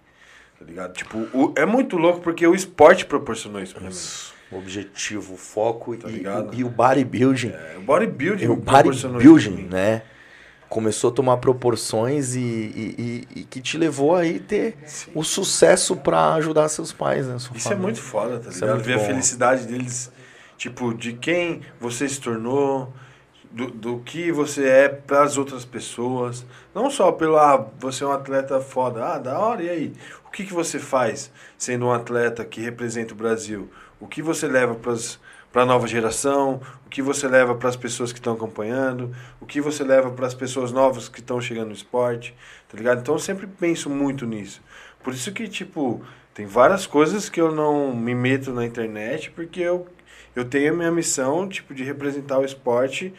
Tá ligado? Tipo, o- é muito louco porque o esporte proporcionou isso pra mim. Isso. Objetivo, o foco Tá e, e o bodybuilding. É, o bodybuilding E o bodybuilding, né? Começou a tomar proporções e, e- e- que te levou aí ter Sim. o sucesso para ajudar seus pais, né? sua Isso é família. muito foda, tá Isso é ligado? muito Ver a bom. felicidade deles, tipo, de quem você se tornou, do, do que você é para as outras pessoas. Não só pelo, ah, você é um atleta foda, ah, da hora, e aí? O que, que você faz sendo um atleta que representa o Brasil? O que você leva para a nova geração? O que você leva para as pessoas que estão acompanhando? O que você leva para as pessoas novas que estão chegando no esporte? Tá ligado? Então eu sempre penso muito nisso. Por isso que, tipo, tem várias coisas que eu não me meto na internet, porque eu, eu tenho a minha missão, tipo, de representar o esporte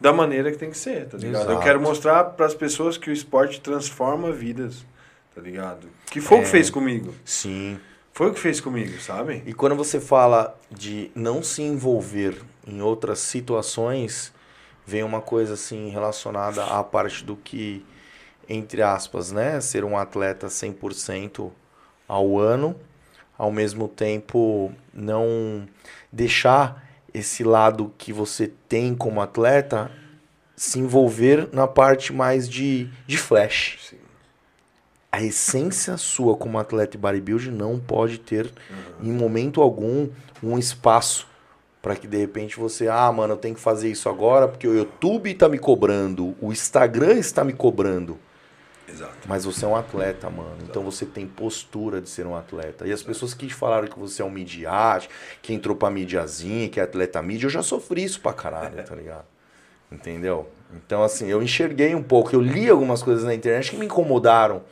da maneira que tem que ser, tá ligado? Eu Exato. quero mostrar para as pessoas que o esporte transforma vidas, tá ligado? Que foi o É. que fez comigo. Sim. Foi o que fez comigo, sabe? E quando você fala de não se envolver em outras situações, vem uma coisa assim relacionada à parte do que, entre aspas, né, ser um atleta 100% ao ano, ao mesmo tempo não deixar esse lado que você tem como atleta se envolver na parte mais de, de flash. Sim. A essência sua como atleta e bodybuilding não pode ter em momento algum um espaço para que de repente você, ah, mano, eu tenho que fazer isso agora porque o YouTube tá me cobrando, o Instagram está me cobrando. Exato. Mas você é um atleta, mano. Então você tem postura de ser um atleta. E as pessoas que te falaram que você é um midiate, que entrou pra mídiazinha, que é atleta mídia, eu já sofri isso pra caralho, tá ligado? Entendeu? Então, assim, eu enxerguei um pouco. Eu li algumas coisas na internet que me incomodaram.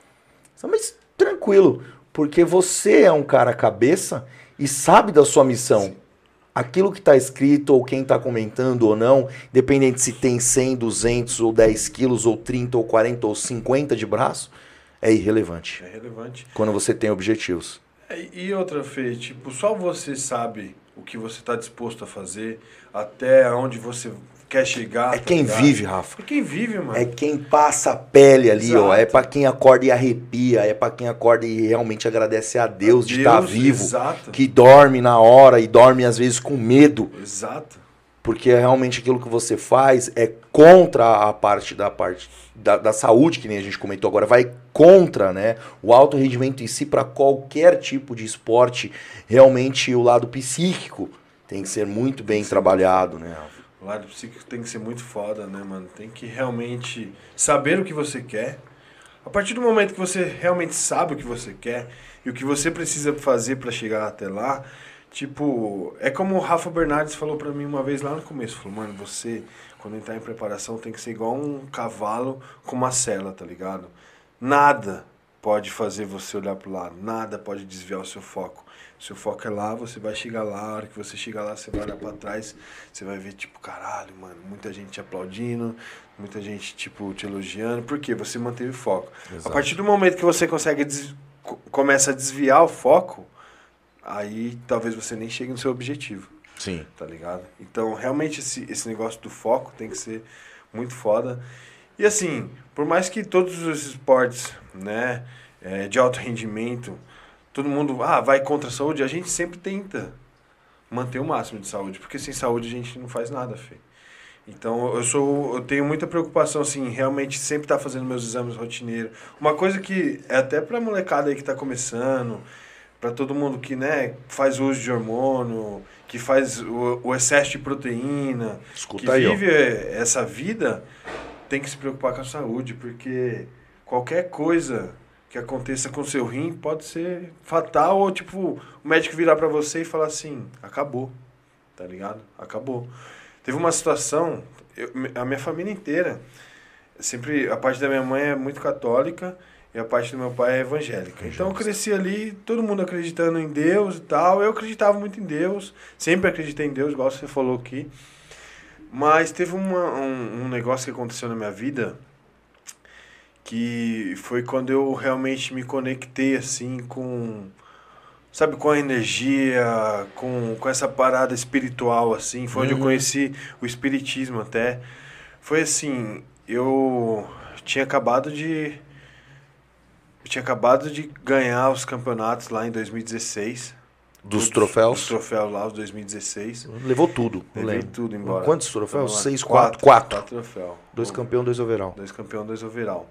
Mas tranquilo, porque você é um cara cabeça e sabe da sua missão. Aquilo que está escrito, ou quem está comentando ou não, independente se tem 100, 200 ou 10 quilos, ou 30 ou 40 ou 50 de braço, é irrelevante. É relevante. Quando você tem objetivos. É, E outra, Fê, tipo, só você sabe o que você está disposto a fazer, até onde você quer chegar. É tá quem ligado? vive, Rafa. É quem vive, mano. É quem passa a pele ali, ó. Exato. É pra quem acorda e arrepia. É pra quem acorda e realmente agradece a Deus, de estar Deus, vivo. Exato. Que dorme na hora e dorme às vezes com medo. Exato. Porque realmente aquilo que você faz é contra a parte da parte da, da saúde, que nem a gente comentou agora, vai contra, né? O alto rendimento em si para qualquer tipo de esporte, realmente o lado psíquico tem que ser muito bem trabalhado, né? Rafa? O lado psíquico tem que ser muito foda, né, mano? Tem que realmente saber o que você quer. A partir do momento que você realmente sabe o que você quer e o que você precisa fazer pra chegar até lá, tipo, é como o Rafa Bernardes falou pra mim uma vez lá no começo, falou: "Mano, você quando entrar em preparação tem que ser igual um cavalo com uma sela, tá ligado? Nada pode fazer você olhar pro lado, nada pode desviar o seu foco. Seu foco é lá, você vai chegar lá, a hora que você chegar lá, você vai olhar pra trás, você vai ver, tipo, caralho, mano, muita gente te aplaudindo, muita gente, tipo, te elogiando. Por quê? Você manteve o foco. Exato. A partir do momento que você consegue, des- co- começa a desviar o foco, aí talvez você nem chegue no seu objetivo. Sim. tá ligado? Então, realmente, esse, esse negócio do foco tem que ser muito foda. E assim, por mais que todos os esportes, né, é, de alto rendimento, todo mundo, ah, vai contra a saúde, a gente sempre tenta manter o máximo de saúde, porque sem saúde a gente não faz nada, Fê. Então, eu sou eu tenho muita preocupação assim, realmente sempre estar fazendo meus exames rotineiros. Uma coisa que é até pra molecada aí que tá começando, para todo mundo que, né, faz uso de hormônio, que faz o, o excesso de proteína, Escuta que aí, ó. vive essa vida, tem que se preocupar com a saúde, porque qualquer coisa que aconteça com seu rim pode ser fatal ou tipo, o médico virar para você e falar assim, acabou. Tá ligado? Acabou. Teve uma situação, eu- a minha família inteira, sempre a parte da minha mãe é muito católica e a parte do meu pai é evangélica. Então eu cresci ali, todo mundo acreditando em Deus e tal. Eu acreditava muito em Deus, sempre acreditei em Deus, igual você falou aqui. Mas teve uma, um, um negócio que aconteceu na minha vida que foi quando eu realmente me conectei assim com sabe com a energia com, com essa parada espiritual assim foi onde eu Uhum. conheci o espiritismo até foi assim eu tinha acabado de eu tinha acabado de ganhar os campeonatos lá em 2016 Dos Todos troféus? os troféus lá os 2016 Levou tudo. Levei lembro. tudo embora. Quantos troféus? Seis, quatro? Quatro. Quatro troféus. Dois campeão, dois overall. Dois campeão, dois overall.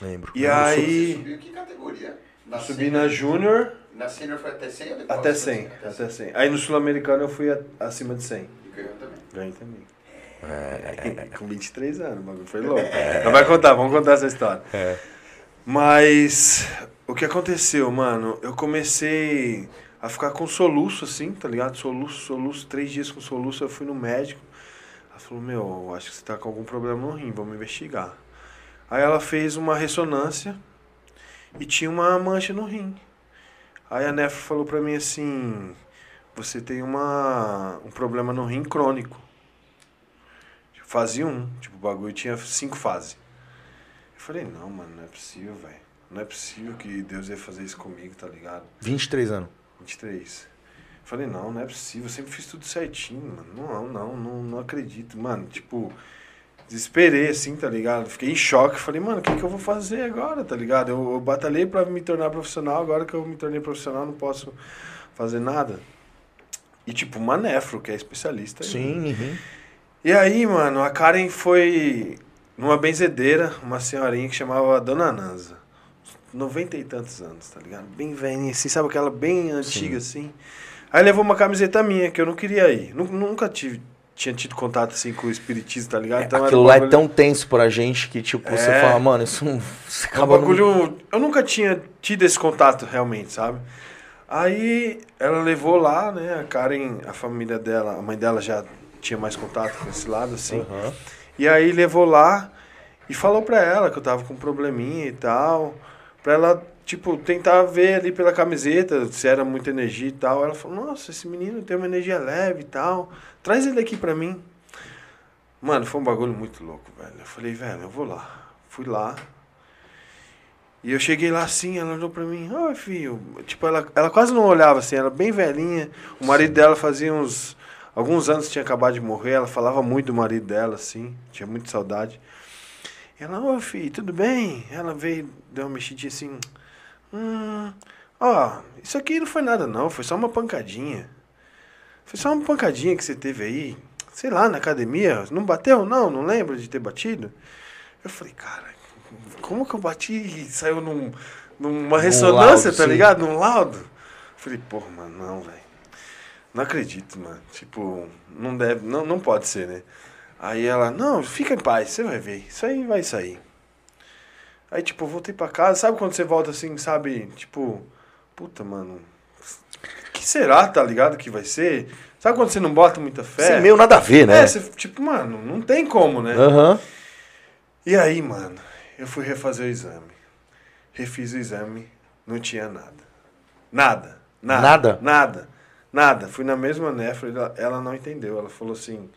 Lembro. E Eu aí, Subiu que categoria? Na subi sênior- na Júnior Na sênior foi até 100 ou depois? até 100. Até 100. Aí no Sul-Americano eu fui a- acima de 100. E ganhou também. Ganhei também. É, Com 23 anos, o bagulho foi louco. Não vai contar, vamos contar essa história. É. Mas o que aconteceu, mano? Eu comecei a ficar com soluço, assim, tá ligado? Soluço, soluço, três dias com soluço. Eu fui no médico. Ela falou: Meu, eu acho que você tá com algum problema no rim, vamos investigar. Aí ela fez uma ressonância e tinha uma mancha no rim. Aí a nefro falou pra mim assim: Você tem uma, um problema no rim crônico. Fase 1, tipo, o bagulho tinha cinco fases. Eu falei, não, mano, não é possível, velho. Não é possível que Deus ia fazer isso comigo, tá ligado? 23 anos. 23. Eu falei, não, não é possível. Eu sempre fiz tudo certinho, mano. Não, não, não, não acredito. Mano, tipo, desesperei, assim, tá ligado? Fiquei em choque. Falei, mano, o que, que eu vou fazer agora, tá ligado? Eu, eu batalhei pra me tornar profissional. Agora que eu me tornei profissional, não posso fazer nada. E, tipo, uma nefro, que é especialista. em- Sim, uhum. e aí, mano, a Karen foi numa benzedeira, uma senhorinha que chamava Dona Nanza. Noventa e tantos anos, tá ligado? Bem velhinha, assim, sabe aquela bem antiga, assim. Aí levou uma camiseta minha, que eu não queria ir. Nu- Nunca tive, tinha tido contato, assim, com o espiritismo, tá ligado? Então era Aquilo lá é tão tenso pra gente que, tipo, você É. fala, mano, isso não. Você É um bagulho. Eu nunca tinha tido esse contato realmente, sabe? Aí ela levou lá, né? A Karen, a família dela, a mãe dela já tinha mais contato com esse lado, assim. Aham. E aí levou lá e falou pra ela que eu tava com um probleminha e tal. Pra ela, tipo, tentar ver ali pela camiseta se era muita energia e tal. Ela falou, nossa, esse menino tem uma energia leve e tal. Traz ele aqui pra mim. Mano, foi um bagulho muito louco, velho. Eu falei, velho, eu vou lá. Fui lá. E eu cheguei lá assim, ela olhou pra mim, oi filho. Tipo, ela, ela quase não olhava assim, ela bem velhinha. O marido dela fazia uns. Alguns anos tinha acabado de morrer, ela falava muito do marido dela, assim, tinha muita saudade. Ela, ô filho, tudo bem? Ela veio, deu uma mexidinha assim. Hum, ó, isso aqui não foi nada não, foi só uma pancadinha. Foi só uma pancadinha que você teve aí, sei lá, na academia. Não bateu? Não, não lembro de ter batido. Eu falei, cara, como que eu bati e saiu num, numa ressonância, laudo, tá sim. ligado? Num laudo. Eu falei, porra, mano, não, velho. Não acredito, mano. Tipo, não deve, não, não pode ser, né? Aí ela, não, fica em paz, você vai ver. Isso aí vai sair. Aí, tipo, eu voltei pra casa. Sabe quando você volta assim, sabe? Tipo, puta, mano. Que será, tá ligado? Que vai ser? Sabe quando você não bota muita fé? Sem meio nada a ver, né? É, você, tipo, mano, não tem como, né? Aham. E aí, mano, eu fui refazer o exame. Refiz o exame, não tinha nada. Nada. Nada. Nada? Nada. Nada. Fui na mesma nefra, ela, ela não entendeu. Ela falou assim: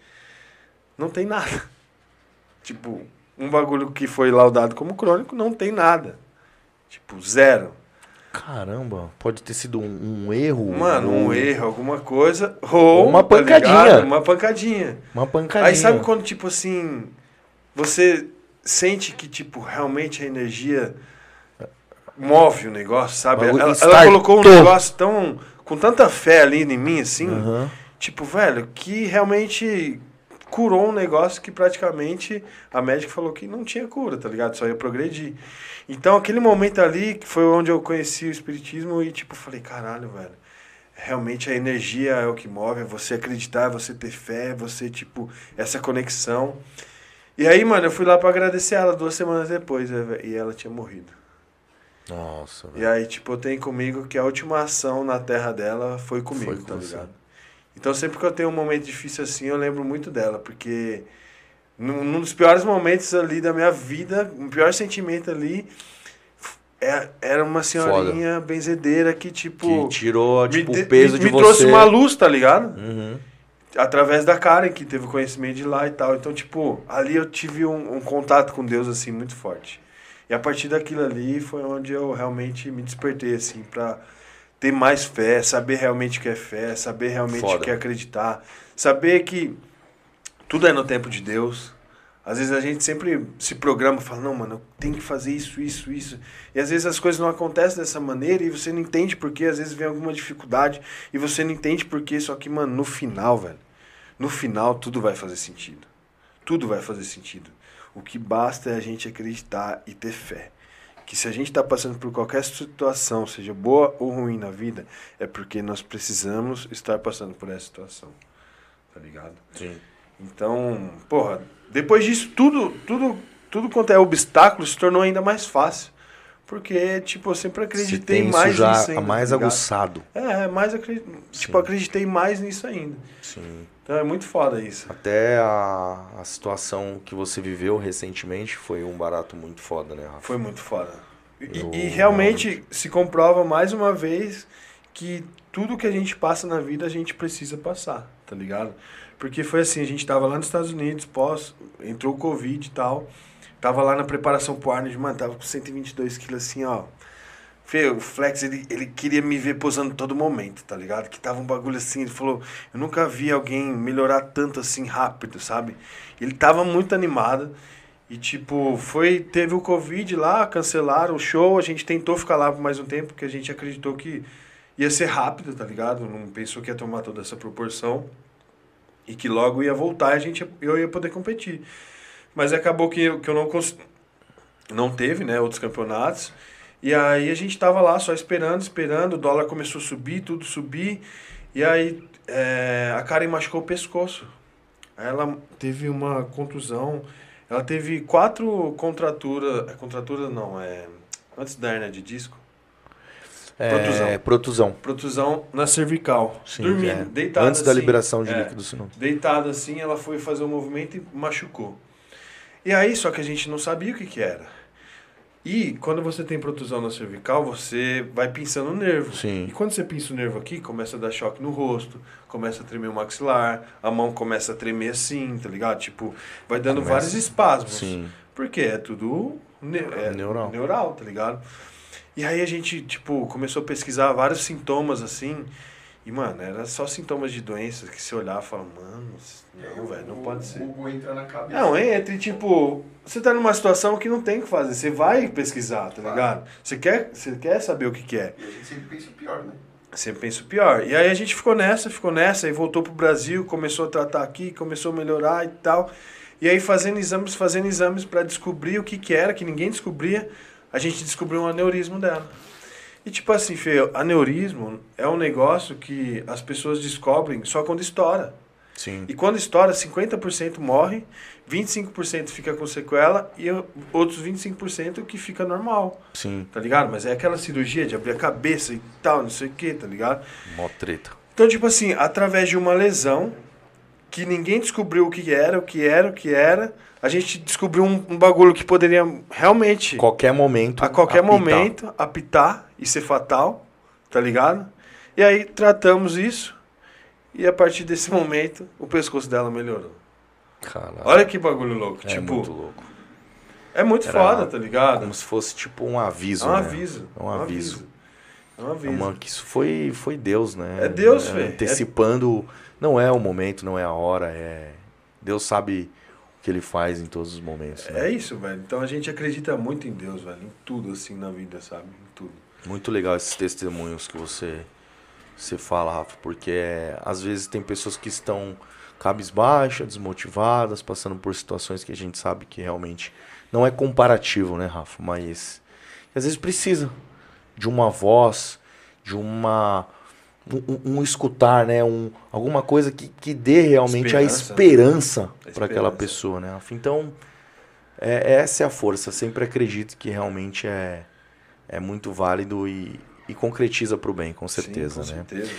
não tem nada. Tipo, um bagulho que foi laudado como crônico, não tem nada. Tipo, zero. Caramba, pode ter sido um, um erro. Mano, ou um erro, alguma coisa. Ou Uma tá pancadinha. Uma pancadinha. Uma pancadinha. Aí sabe quando, tipo assim, você sente que, tipo, realmente a energia move o negócio, sabe? Ela, ela colocou um negócio tão. com tanta fé ali em mim, assim, Aham. tipo, velho, que realmente curou um negócio que praticamente a médica falou que não tinha cura, tá ligado? Só ia progredir. Então, aquele momento ali que foi onde eu conheci o Espiritismo e, tipo, falei, caralho, velho. Realmente a energia é o que move, é você acreditar, é você ter fé, é você, tipo, essa conexão. E aí, mano, eu fui lá pra agradecer ela duas semanas depois, né, e ela tinha morrido. Nossa, E velho. aí, tipo, eu tenho comigo que a última ação na terra dela foi comigo, Foi com tá você. Então, sempre que eu tenho um momento difícil assim, eu lembro muito dela, porque num, num dos piores momentos ali da minha vida, o pior sentimento ali, é- era uma senhorinha benzedeira que, tipo, Que tirou, me, tipo, de- o peso me, de me você. trouxe uma luz, tá ligado? Uhum. através da Karen, que teve conhecimento de lá e tal. Então, tipo, ali eu tive um, um contato com Deus, assim, muito forte. E a partir daquilo ali foi onde eu realmente me despertei, assim, pra ter mais fé, saber realmente o que é fé, saber realmente o que é acreditar, saber que tudo é no tempo de Deus. Às vezes a gente sempre se programa, fala, não, mano, eu tenho que fazer isso, isso, isso. E às vezes as coisas não acontecem dessa maneira e você não entende por quê, às vezes vem alguma dificuldade e você não entende por quê, só que, mano, no final, velho, no final tudo vai fazer sentido. Tudo vai fazer sentido. O que basta é a gente acreditar e ter fé. Que se a gente está passando por qualquer situação, seja boa ou ruim na vida, é porque nós precisamos estar passando por essa situação. Tá ligado? Sim. Então, porra, depois disso, tudo, tudo, tudo quanto é obstáculo se tornou ainda mais fácil. Porque, tipo, eu sempre Se acreditei tem mais já nisso ainda. mais tá ligado? aguçado. É, mais acri... tipo, acreditei mais nisso ainda. Sim. Então é muito foda isso. Até a, a situação que você viveu recentemente foi um barato muito foda, né, Rafa? Foi muito foda. E, Eu- e realmente se comprova mais uma vez que tudo que a gente passa na vida a gente precisa passar, tá ligado? Porque foi assim, a gente tava lá nos Estados Unidos, pós, entrou o Covid e tal, tava lá na preparação pro Arnold, mano, tava com 122 quilos assim, ó. O Flex, ele, ele queria me ver posando todo momento, tá ligado? Que tava um bagulho assim, ele falou, eu nunca vi alguém melhorar tanto assim rápido, sabe? Ele tava muito animado. E tipo, foi, teve o Covid lá, cancelaram o show, a gente tentou ficar lá por mais um tempo, porque a gente acreditou que ia ser rápido, tá ligado? Não pensou que ia tomar toda essa proporção. E que logo ia voltar e a gente, eu ia poder competir. Mas acabou que, que eu não não teve, né, outros campeonatos. E aí a gente tava lá só esperando, esperando, o dólar começou a subir, tudo subir. E aí é, a Karen machucou o pescoço. Ela teve uma contusão. Ela teve quatro contraturas. É contratura não, é. Antes da hernia de disco. É, Protusão. protusão. Protusão na cervical. Sim, dormindo, é. deitada Antes da assim. liberação de É. líquido sinal. Deitada assim, ela foi fazer o movimento e machucou. E aí, só que a gente não sabia o que que era. E quando você tem protusão na cervical, você vai pinçando o nervo. Sim. E quando você pinça o nervo aqui, começa a dar choque no rosto, começa a tremer o maxilar, a mão começa a tremer assim, tá ligado? Tipo, vai dando Começa- vários espasmos. Sim. Porque é tudo ne é Neural. neural, tá ligado? E aí a gente, tipo, começou a pesquisar vários sintomas assim. E, mano, era só sintomas de doenças que você olhava e falava, mano, não, velho, não pode ser. O Google entra na cabeça. Não, entra e tipo, você tá numa situação que não tem o que fazer. Você vai pesquisar, tá Claro. ligado? Você quer, você quer saber o que, que é. E a gente sempre pensa o pior, né? Sempre pensa o pior. E aí a gente ficou nessa, ficou nessa, e voltou pro Brasil, começou a tratar aqui, começou a melhorar e tal. E aí fazendo exames, fazendo exames para descobrir o que que era, que ninguém descobria, a gente descobriu um aneurismo dela. E tipo assim, Fê, aneurismo é um negócio que as pessoas descobrem só quando estoura. Sim. E quando estoura, 50% morre, 25% fica com sequela e outros 25% que fica normal, Sim. tá ligado? Mas é aquela cirurgia de abrir a cabeça e tal, não sei o que, tá ligado? Mó treta. Então, tipo assim, através de uma lesão que ninguém descobriu o que era, o que era, o que era, a gente descobriu um, um bagulho que poderia realmente, Qualquer momento. a qualquer apitar. momento, apitar e ser fatal, tá ligado? E aí tratamos isso e a partir desse momento o pescoço dela melhorou. Caralho. Olha que bagulho louco. é tipo, muito louco. é muito Era foda, tá ligado? Como se fosse tipo um aviso. É um né? aviso. É um aviso. Uma vez. Mano, que isso foi, foi Deus, né? É Deus, velho. Antecipando. Não é o momento, não é a hora, é. Deus sabe que ele faz em todos os momentos. né? É isso, velho. Então a gente acredita muito em Deus, velho. Em tudo, assim, na vida, sabe? Em tudo. Muito legal esses testemunhos que você, você fala, Rafa, porque é, às vezes tem pessoas que estão cabisbaixas, desmotivadas, passando por situações que a gente sabe que realmente não é comparativo, né, Rafa? Mas às vezes precisa de uma voz, de uma um, um- escutar, né, um, alguma coisa que, que dê realmente a Esperança. esperança A para aquela esperança. pessoa, né? Então é, essa é a força. Sempre acredito que realmente é é muito válido e, e concretiza para o bem, com certeza, Sim, com né? certeza.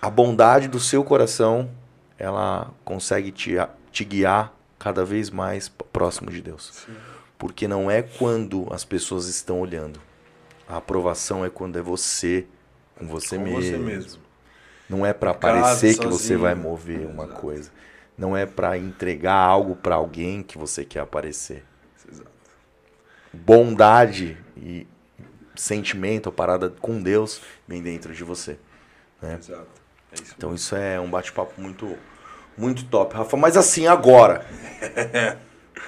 A bondade do seu coração, ela consegue te, te guiar cada vez mais próximo de Deus. Sim. Porque não é quando as pessoas estão olhando. A aprovação é quando é você com você, Com mesmo. você mesmo. Não é para parecer que você vai mover uma Exato. coisa. Não é para entregar algo para alguém que você quer aparecer. Exato. Bondade e sentimento, a parada com Deus, vem dentro de você. né? Exato. É isso. Então isso é um bate-papo muito, muito top, Rafa. Mas assim, agora.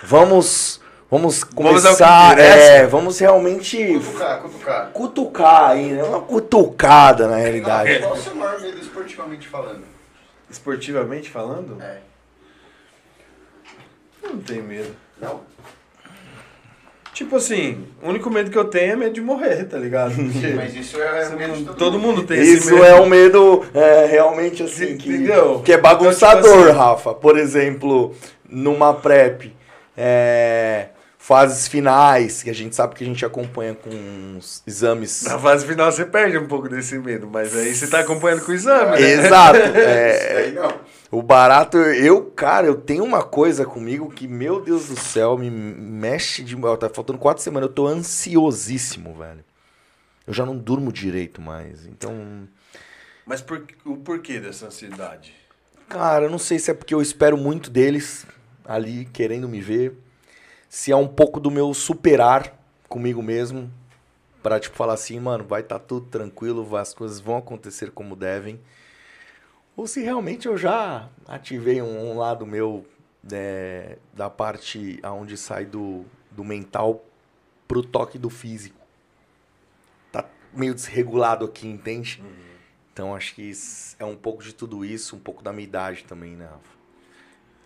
vamos. Vamos Vamos começar. interessa. é, vamos realmente Cutucar, cutucar. cutucar aí, né? Uma cutucada na realidade. Qual o seu maior medo esportivamente falando? Esportivamente falando, É. eu não tenho medo. Não? Tipo assim, o único medo que eu tenho é medo de morrer, tá ligado? Porque Mas isso é medo de não- todo mundo tem Isso esse medo. é um medo é, realmente assim que, Entendeu? que é bagunçador, Então, tipo Rafa. Por exemplo, numa prep, é, fases finais, que a gente sabe que a gente acompanha com uns exames. Na fase final você perde um pouco desse medo, mas aí você tá acompanhando com o exame, né? Exato. Isso É, aí não. o barato, eu, cara, eu tenho uma coisa comigo que, meu Deus do céu, me mexe de. Tá faltando quatro semanas, eu tô ansiosíssimo, velho. Eu já não durmo direito mais. Então. Mas por, o porquê dessa ansiedade? Cara, eu não sei se é porque eu espero muito deles ali querendo me ver. Se é um pouco do meu superar comigo mesmo. Pra, tipo, falar assim, mano, vai tá tudo tranquilo, as coisas vão acontecer como devem. Ou se realmente eu já ativei um, um lado meu é, da parte aonde sai do, do mental pro toque do físico. Tá meio desregulado aqui, entende? Então acho que é um pouco de tudo isso, um pouco da minha idade também, né, Rafa?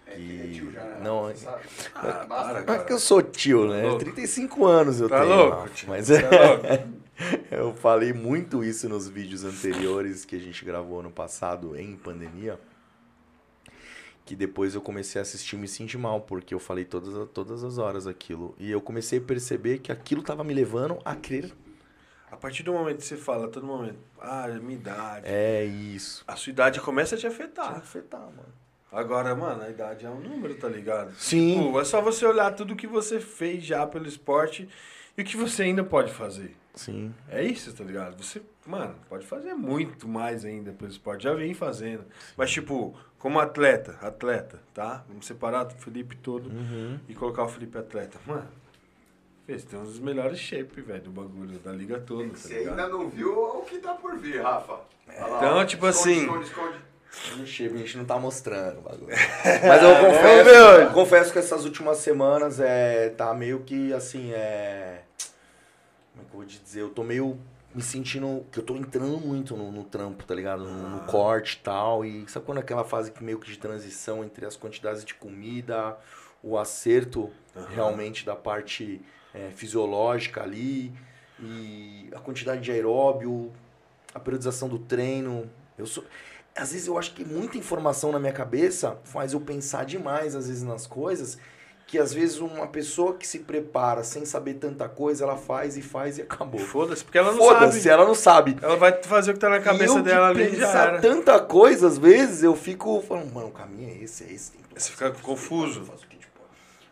É, E- é tio já, não, é- Sabe? Ah, para, é cara. que eu sou tio, né? louco? 35 anos eu Tá tenho. louco, Rafa, tio? Mas Tá louco? eu falei muito isso nos vídeos anteriores que a gente gravou ano passado em pandemia. Que depois eu comecei a assistir e me senti mal, porque eu falei todas, todas as horas aquilo. E eu comecei a perceber que aquilo tava me levando a crer. A partir do momento que você fala, todo momento, ah, é minha idade. É isso. A sua idade começa a te Tá. afetar. afetar, mano. Agora, mano, a idade é um número, tá ligado? Sim. Tipo, é só você olhar tudo que você fez já pelo esporte e o que você ainda pode fazer. Sim. É isso, tá ligado? Você, mano, pode fazer muito mais ainda pelo esporte. Já vem fazendo. Mas, tipo, como atleta, atleta, tá? Vamos separar o Felipe todo Uhum. e colocar o Felipe atleta. Mano, fez, tem um dos melhores shape, velho, do bagulho, da liga toda, tá Você ainda não viu o que tá por vir, Rafa. Lá, Então, ó. tipo Esconde, assim- Esconde, esconde. Ixi, A gente não tá mostrando o bagulho. Mas eu Vamos confesso, hoje. confesso que essas últimas semanas é, tá meio que assim, é. Como é que eu vou te dizer? Eu tô meio me sentindo. Que eu tô entrando muito no, no trampo, tá ligado? No, no corte e tal. E sabe quando é aquela fase que meio que de transição entre as quantidades de comida, o acerto realmente da parte é, fisiológica ali, e a quantidade de aeróbio, a periodização do treino. Eu sou. Às vezes eu acho que muita informação na minha cabeça faz eu pensar demais, às vezes, nas coisas, que às vezes uma pessoa que se prepara sem saber tanta coisa, ela faz e faz e acabou. Foda-se, porque ela não Foda-se, sabe. ela não sabe. Ela vai fazer o que tá na E cabeça eu dela de ali já pensar era. tanta coisa, às vezes, eu fico falando, mano, o caminho é esse, é esse. Tem que Você fica confuso. eu faço o que, tipo,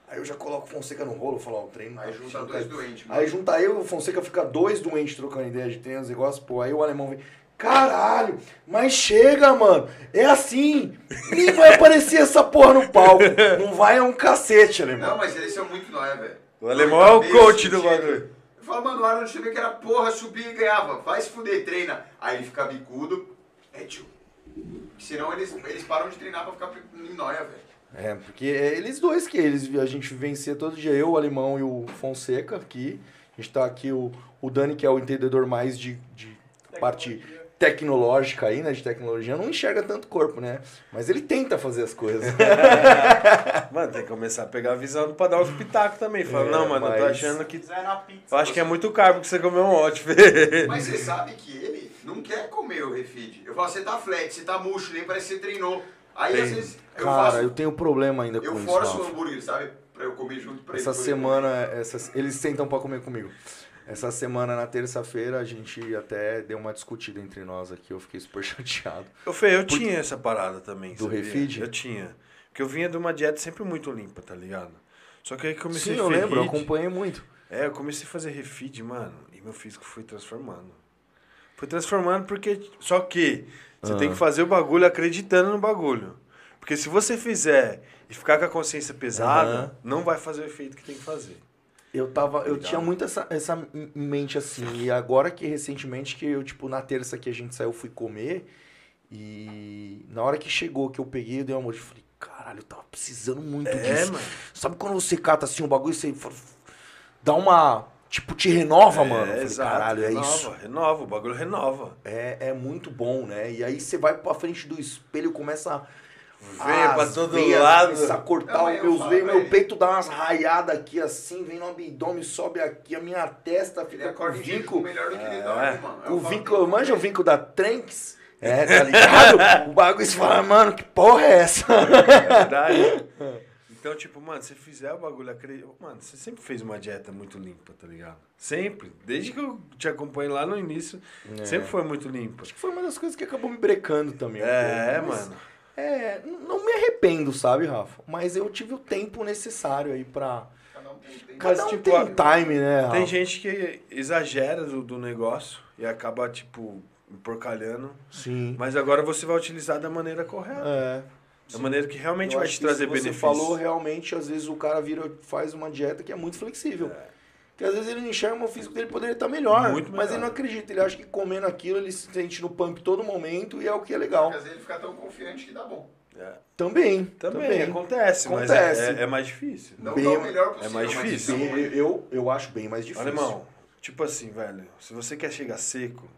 Aí eu já coloco o Fonseca no rolo, falo, ó, o treino... Aí junta dois doentes, mano. Aí junta eu e o Fonseca, fica dois doentes trocando ideia de treino, os negócios, pô, aí o alemão vem, caralho, mas chega, mano, é assim, nem vai aparecer essa porra no palco, não vai é um cacete, alemão. Não, mas eles são muito nóia, velho. O alemão é o coach do bagulho. Eu falo, mano, o Arnold Schwarzenegger era porra, subia e ganhava. Vai se fuder, treina. Aí ele fica bicudo. É, tio. Senão eles, eles param de treinar pra ficar em nóia, velho. É, porque é eles dois que eles a gente vencia todo dia, eu, o Alemão e o Fonseca aqui. A gente tá aqui, o, o Dani, que é o entendedor mais de, de parte tecnológica aí, né? De tecnologia, não enxerga tanto corpo, né? Mas ele tenta fazer as coisas. Mano, tem que começar a pegar a visão pra dar uns pitacos também. Fala, É, não, mano, eu tô mas- achando que. Eu acho que é muito carbo que você comeu ontem. Mas você sabe que ele não quer comer o refeed. Eu falo, você tá flat, você tá murcho, nem parece que você treinou. Aí às vezes eu Cara, faço. eu tenho problema ainda Eu com isso. forço o hambúrguer, sabe? Pra eu comer junto pra Essa ele. semana, essas, eles sentam pra comer comigo. Essa semana, na terça-feira, a gente até deu uma discutida entre nós aqui. Eu fiquei super chateado. Ô, Fê, eu tinha essa parada também. Do sabia? refeed? Eu tinha. Porque eu vinha de uma dieta sempre muito limpa, tá ligado? Só que aí eu comecei Sim, a eu lembro, eu acompanhei muito. É, eu comecei a fazer refeed, mano, e meu físico foi transformando. Foi transformando porque. Só que você Ah. tem que fazer o bagulho acreditando no bagulho. Porque se você fizer e ficar com a consciência pesada, Aham. não vai fazer o efeito que tem que fazer. Eu tava, eu tinha muito essa, essa mente assim, e agora que recentemente que eu, tipo, na terça que a gente saiu, fui comer, e na hora que chegou, que eu peguei, eu dei uma mordida, eu falei, caralho, eu tava precisando muito É, disso. mano. Sabe quando você cata assim um bagulho e você dá uma, tipo, te renova, mano? Eu falei, exato, caralho, é renova, isso. Renova, o bagulho renova. É, é muito bom, né? E aí você vai pra frente do espelho e começa a. Veia pra as todo veias lado. A cortar os eu meus falo veios, pra meu ele. peito dá umas raiadas aqui assim, vem no abdômen, sobe aqui, a minha testa fica com jejum vinco. melhor do que ele É. dorme, mano. O vinco, manja o vinco da Tranks? É, tá ligado? o bagulho você fala, mano, que porra é essa? É verdade. Então, tipo, mano, se fizer o bagulho, acredita. Mano, você sempre fez uma dieta muito limpa, tá ligado? Sempre. Desde que eu te acompanho lá no início, É. sempre foi muito limpa. Acho que foi uma das coisas que acabou me brecando também. um É, pouco, mas- mano. É, não me arrependo, sabe, Rafa? Mas eu tive o tempo necessário aí pra. Cada um tem- tem- Cada Mas, um tipo, tem time, né, Rafa? Tem gente que exagera do, do negócio e acaba, tipo, emporcalhando. Sim. Mas agora você vai utilizar da maneira correta. É. Da maneira que realmente Eu vai acho te trazer benefícios. Você falou realmente, às vezes o cara vira, faz uma dieta que é muito flexível. Porque às vezes ele não enxerga o físico dele poderia estar melhor, Muito mas ele melhor. não acredita. Ele acha que comendo aquilo ele se sente no pump todo momento e é o que é legal. Porque às vezes ele fica tão confiante que dá bom. É. Também, Também, também. acontece, mas Acontece. é, é- é mais difícil. Não Bem- dá o melhor possível. é mais mas difícil. Bem, eu, eu acho bem mais difícil. Alemão, tipo assim, velho, se você quer chegar seco,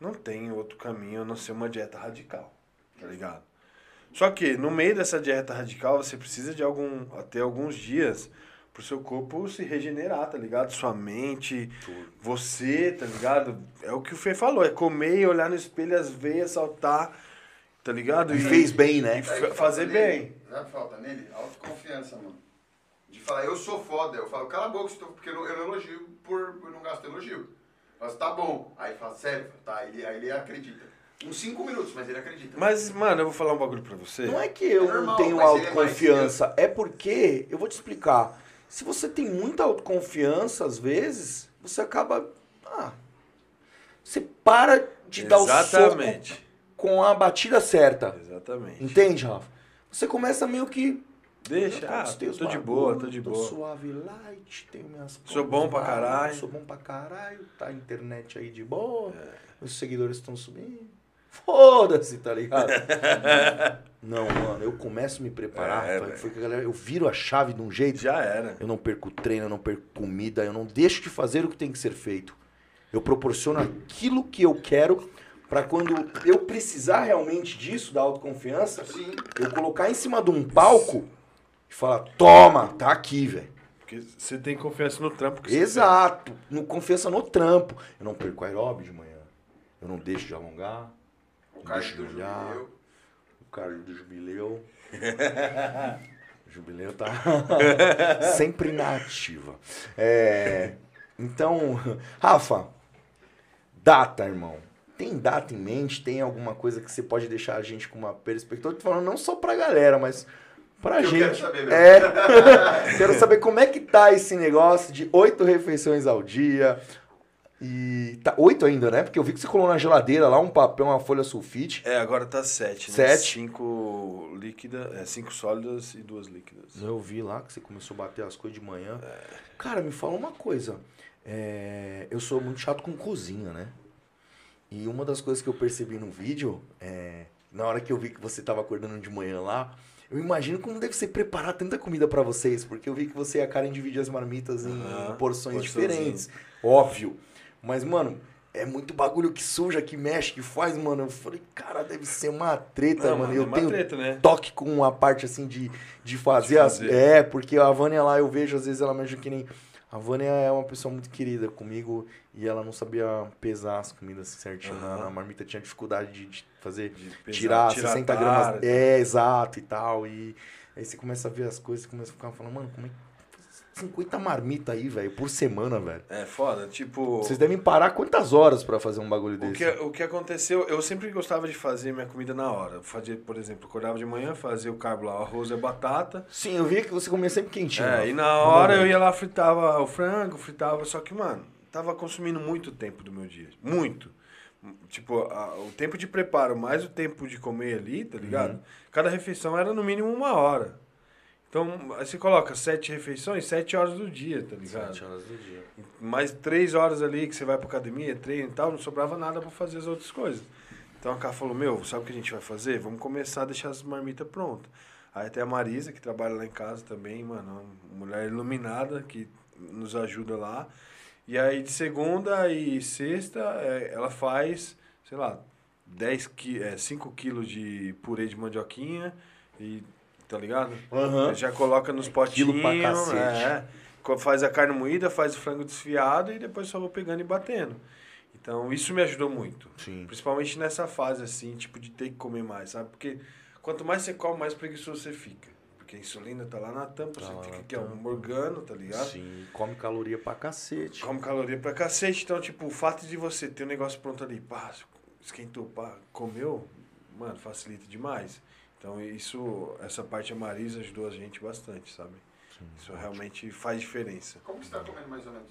não tem outro caminho a não ser uma dieta radical, tá ligado? Só que no meio dessa dieta radical, você precisa de algum até alguns dias pro seu corpo se regenerar, tá ligado? Sua mente, você, tá ligado? É o que o Fê falou, é comer e olhar no espelho as veias saltar, tá ligado? E fez bem, né? e fazer bem. Sabe o que falta nele? Autoconfiança, mano. De falar, eu sou foda. Eu falo, cala a boca, porque eu não, eu não elogio por. Eu não gasto elogio. Mas tá bom. Aí fala, sério? Tá, ele, aí ele acredita. Uns 5 minutos, mas ele acredita. Mas, mano, eu vou falar um bagulho pra você. Não é que eu É não normal, tenho mas ele é autoconfiança, é porque, eu vou te explicar, se você tem muita autoconfiança, às vezes, você acaba. Ah, você para de dar o soco Exatamente. com a batida certa. Exatamente. Entende, Rafa? Você começa meio que. Deixa, ah, conquistei os tô de boa, tô de tô boa. suave light, tenho minhas Sou bom pra caralho. Sou bom pra caralho, tá a internet aí de boa, É. os seguidores estão subindo. Foda-se, tá ligado? não, mano, eu começo a me preparar. É, foi- foi que a galera, eu viro a chave de um jeito. Já era. Eu não perco treino, eu não perco comida, eu não deixo de fazer o que tem que ser feito. Eu proporciono aquilo que eu quero pra quando eu precisar realmente disso, da autoconfiança, Sim. eu colocar em cima de um palco e falar: toma, tá aqui, velho. Porque você tem confiança no trampo que você Exato. No, confiança no trampo. Eu não perco aeróbio de manhã. Eu não deixo de alongar. O deixo do jubileu. O cardio do jubileu. jubileu tá sempre na ativa. É, então, Rafa, data, irmão. Tem data em mente? Tem alguma coisa que você pode deixar a gente com uma perspectiva? Tô falando não só pra galera, mas pra Eu gente. quero saber mesmo. É. quero saber como é que tá esse negócio de oito refeições ao dia. E tá oito ainda, né? Porque eu vi que você colou na geladeira lá um papel, uma folha sulfite. É, agora tá sete, né? Sete. Cinco líquidas, é, cinco sólidas e duas líquidas. Eu vi lá que você começou a bater as coisas de manhã. Cara, me fala uma coisa. é, eu sou muito chato com cozinha, né? E uma das coisas que eu percebi no vídeo, é, na hora que eu vi que você tava acordando de manhã lá, eu imagino como deve ser preparar tanta comida pra vocês, porque eu vi que você e a Karen dividem as marmitas em Aham, porções diferentes. Óbvio. Mas, mano, é muito bagulho que suja, que mexe, que faz, mano. Eu falei, cara, deve ser uma treta, Não, mano. eu é uma tenho treta, né? toque com a parte assim de, de fazer, De as. fazer. É, porque a Vânia lá eu vejo, às vezes ela mexe que nem. A Vânia é uma pessoa muito querida comigo e ela não sabia pesar as comidas certinho. Na marmita tinha dificuldade de, de fazer. De pesar- tirar, tirar 60 a gramas. É, exato e tal. E aí você começa a ver as coisas, começa a ficar falando, mano, como é que. 50 marmita aí, velho, por semana, velho. É foda, tipo. Vocês devem parar quantas horas pra fazer um bagulho O desse? que, o que aconteceu, eu sempre gostava de fazer minha comida na hora. Fazer, por exemplo, acordava de manhã, fazia o carbo lá, o arroz e a batata. Sim, eu vi que você comia sempre quentinho. É, né? e na hora eu ia lá, fritava o frango, fritava, só que, mano, tava consumindo muito tempo do meu dia. Muito. Tipo, a- o tempo de preparo mais o tempo de comer ali, tá ligado? Uhum. Cada refeição era no mínimo uma hora. Então, você coloca sete refeições, sete horas do dia, tá ligado? Sete horas do dia. mais três horas ali que você vai pra academia, treino e tal, não sobrava nada pra fazer as outras coisas. Então a Cá falou, meu, sabe o que a gente vai fazer? Vamos começar a deixar as marmitas prontas. Aí tem a Marisa, que trabalha lá em casa também, mano, uma mulher iluminada que nos ajuda lá. E aí de segunda e sexta é, ela faz, sei lá, 10 qui é, 5 quilos de purê de mandioquinha e tá ligado? Aham. Já coloca nos Quilo pra potinhos, cacete. é. Faz a carne moída, faz o frango desfiado e depois só vou pegando e batendo. Então, isso me ajudou muito. Sim. Principalmente nessa fase, assim, tipo, de ter que comer mais, sabe? Porque quanto mais você come, mais preguiçoso você fica. Porque a insulina tá lá na tampa, Tá você fica ó, tampa. morgando, tá ligado? Sim, come caloria pra cacete. Come caloria pra cacete. Então, tipo, o fato de você ter um negócio pronto ali, pá, esquentou, pá, comeu, mano, facilita demais. Então, isso, essa parte a Marisa ajudou a gente bastante, sabe? Isso realmente faz diferença. Como que você tá comendo mais ou menos?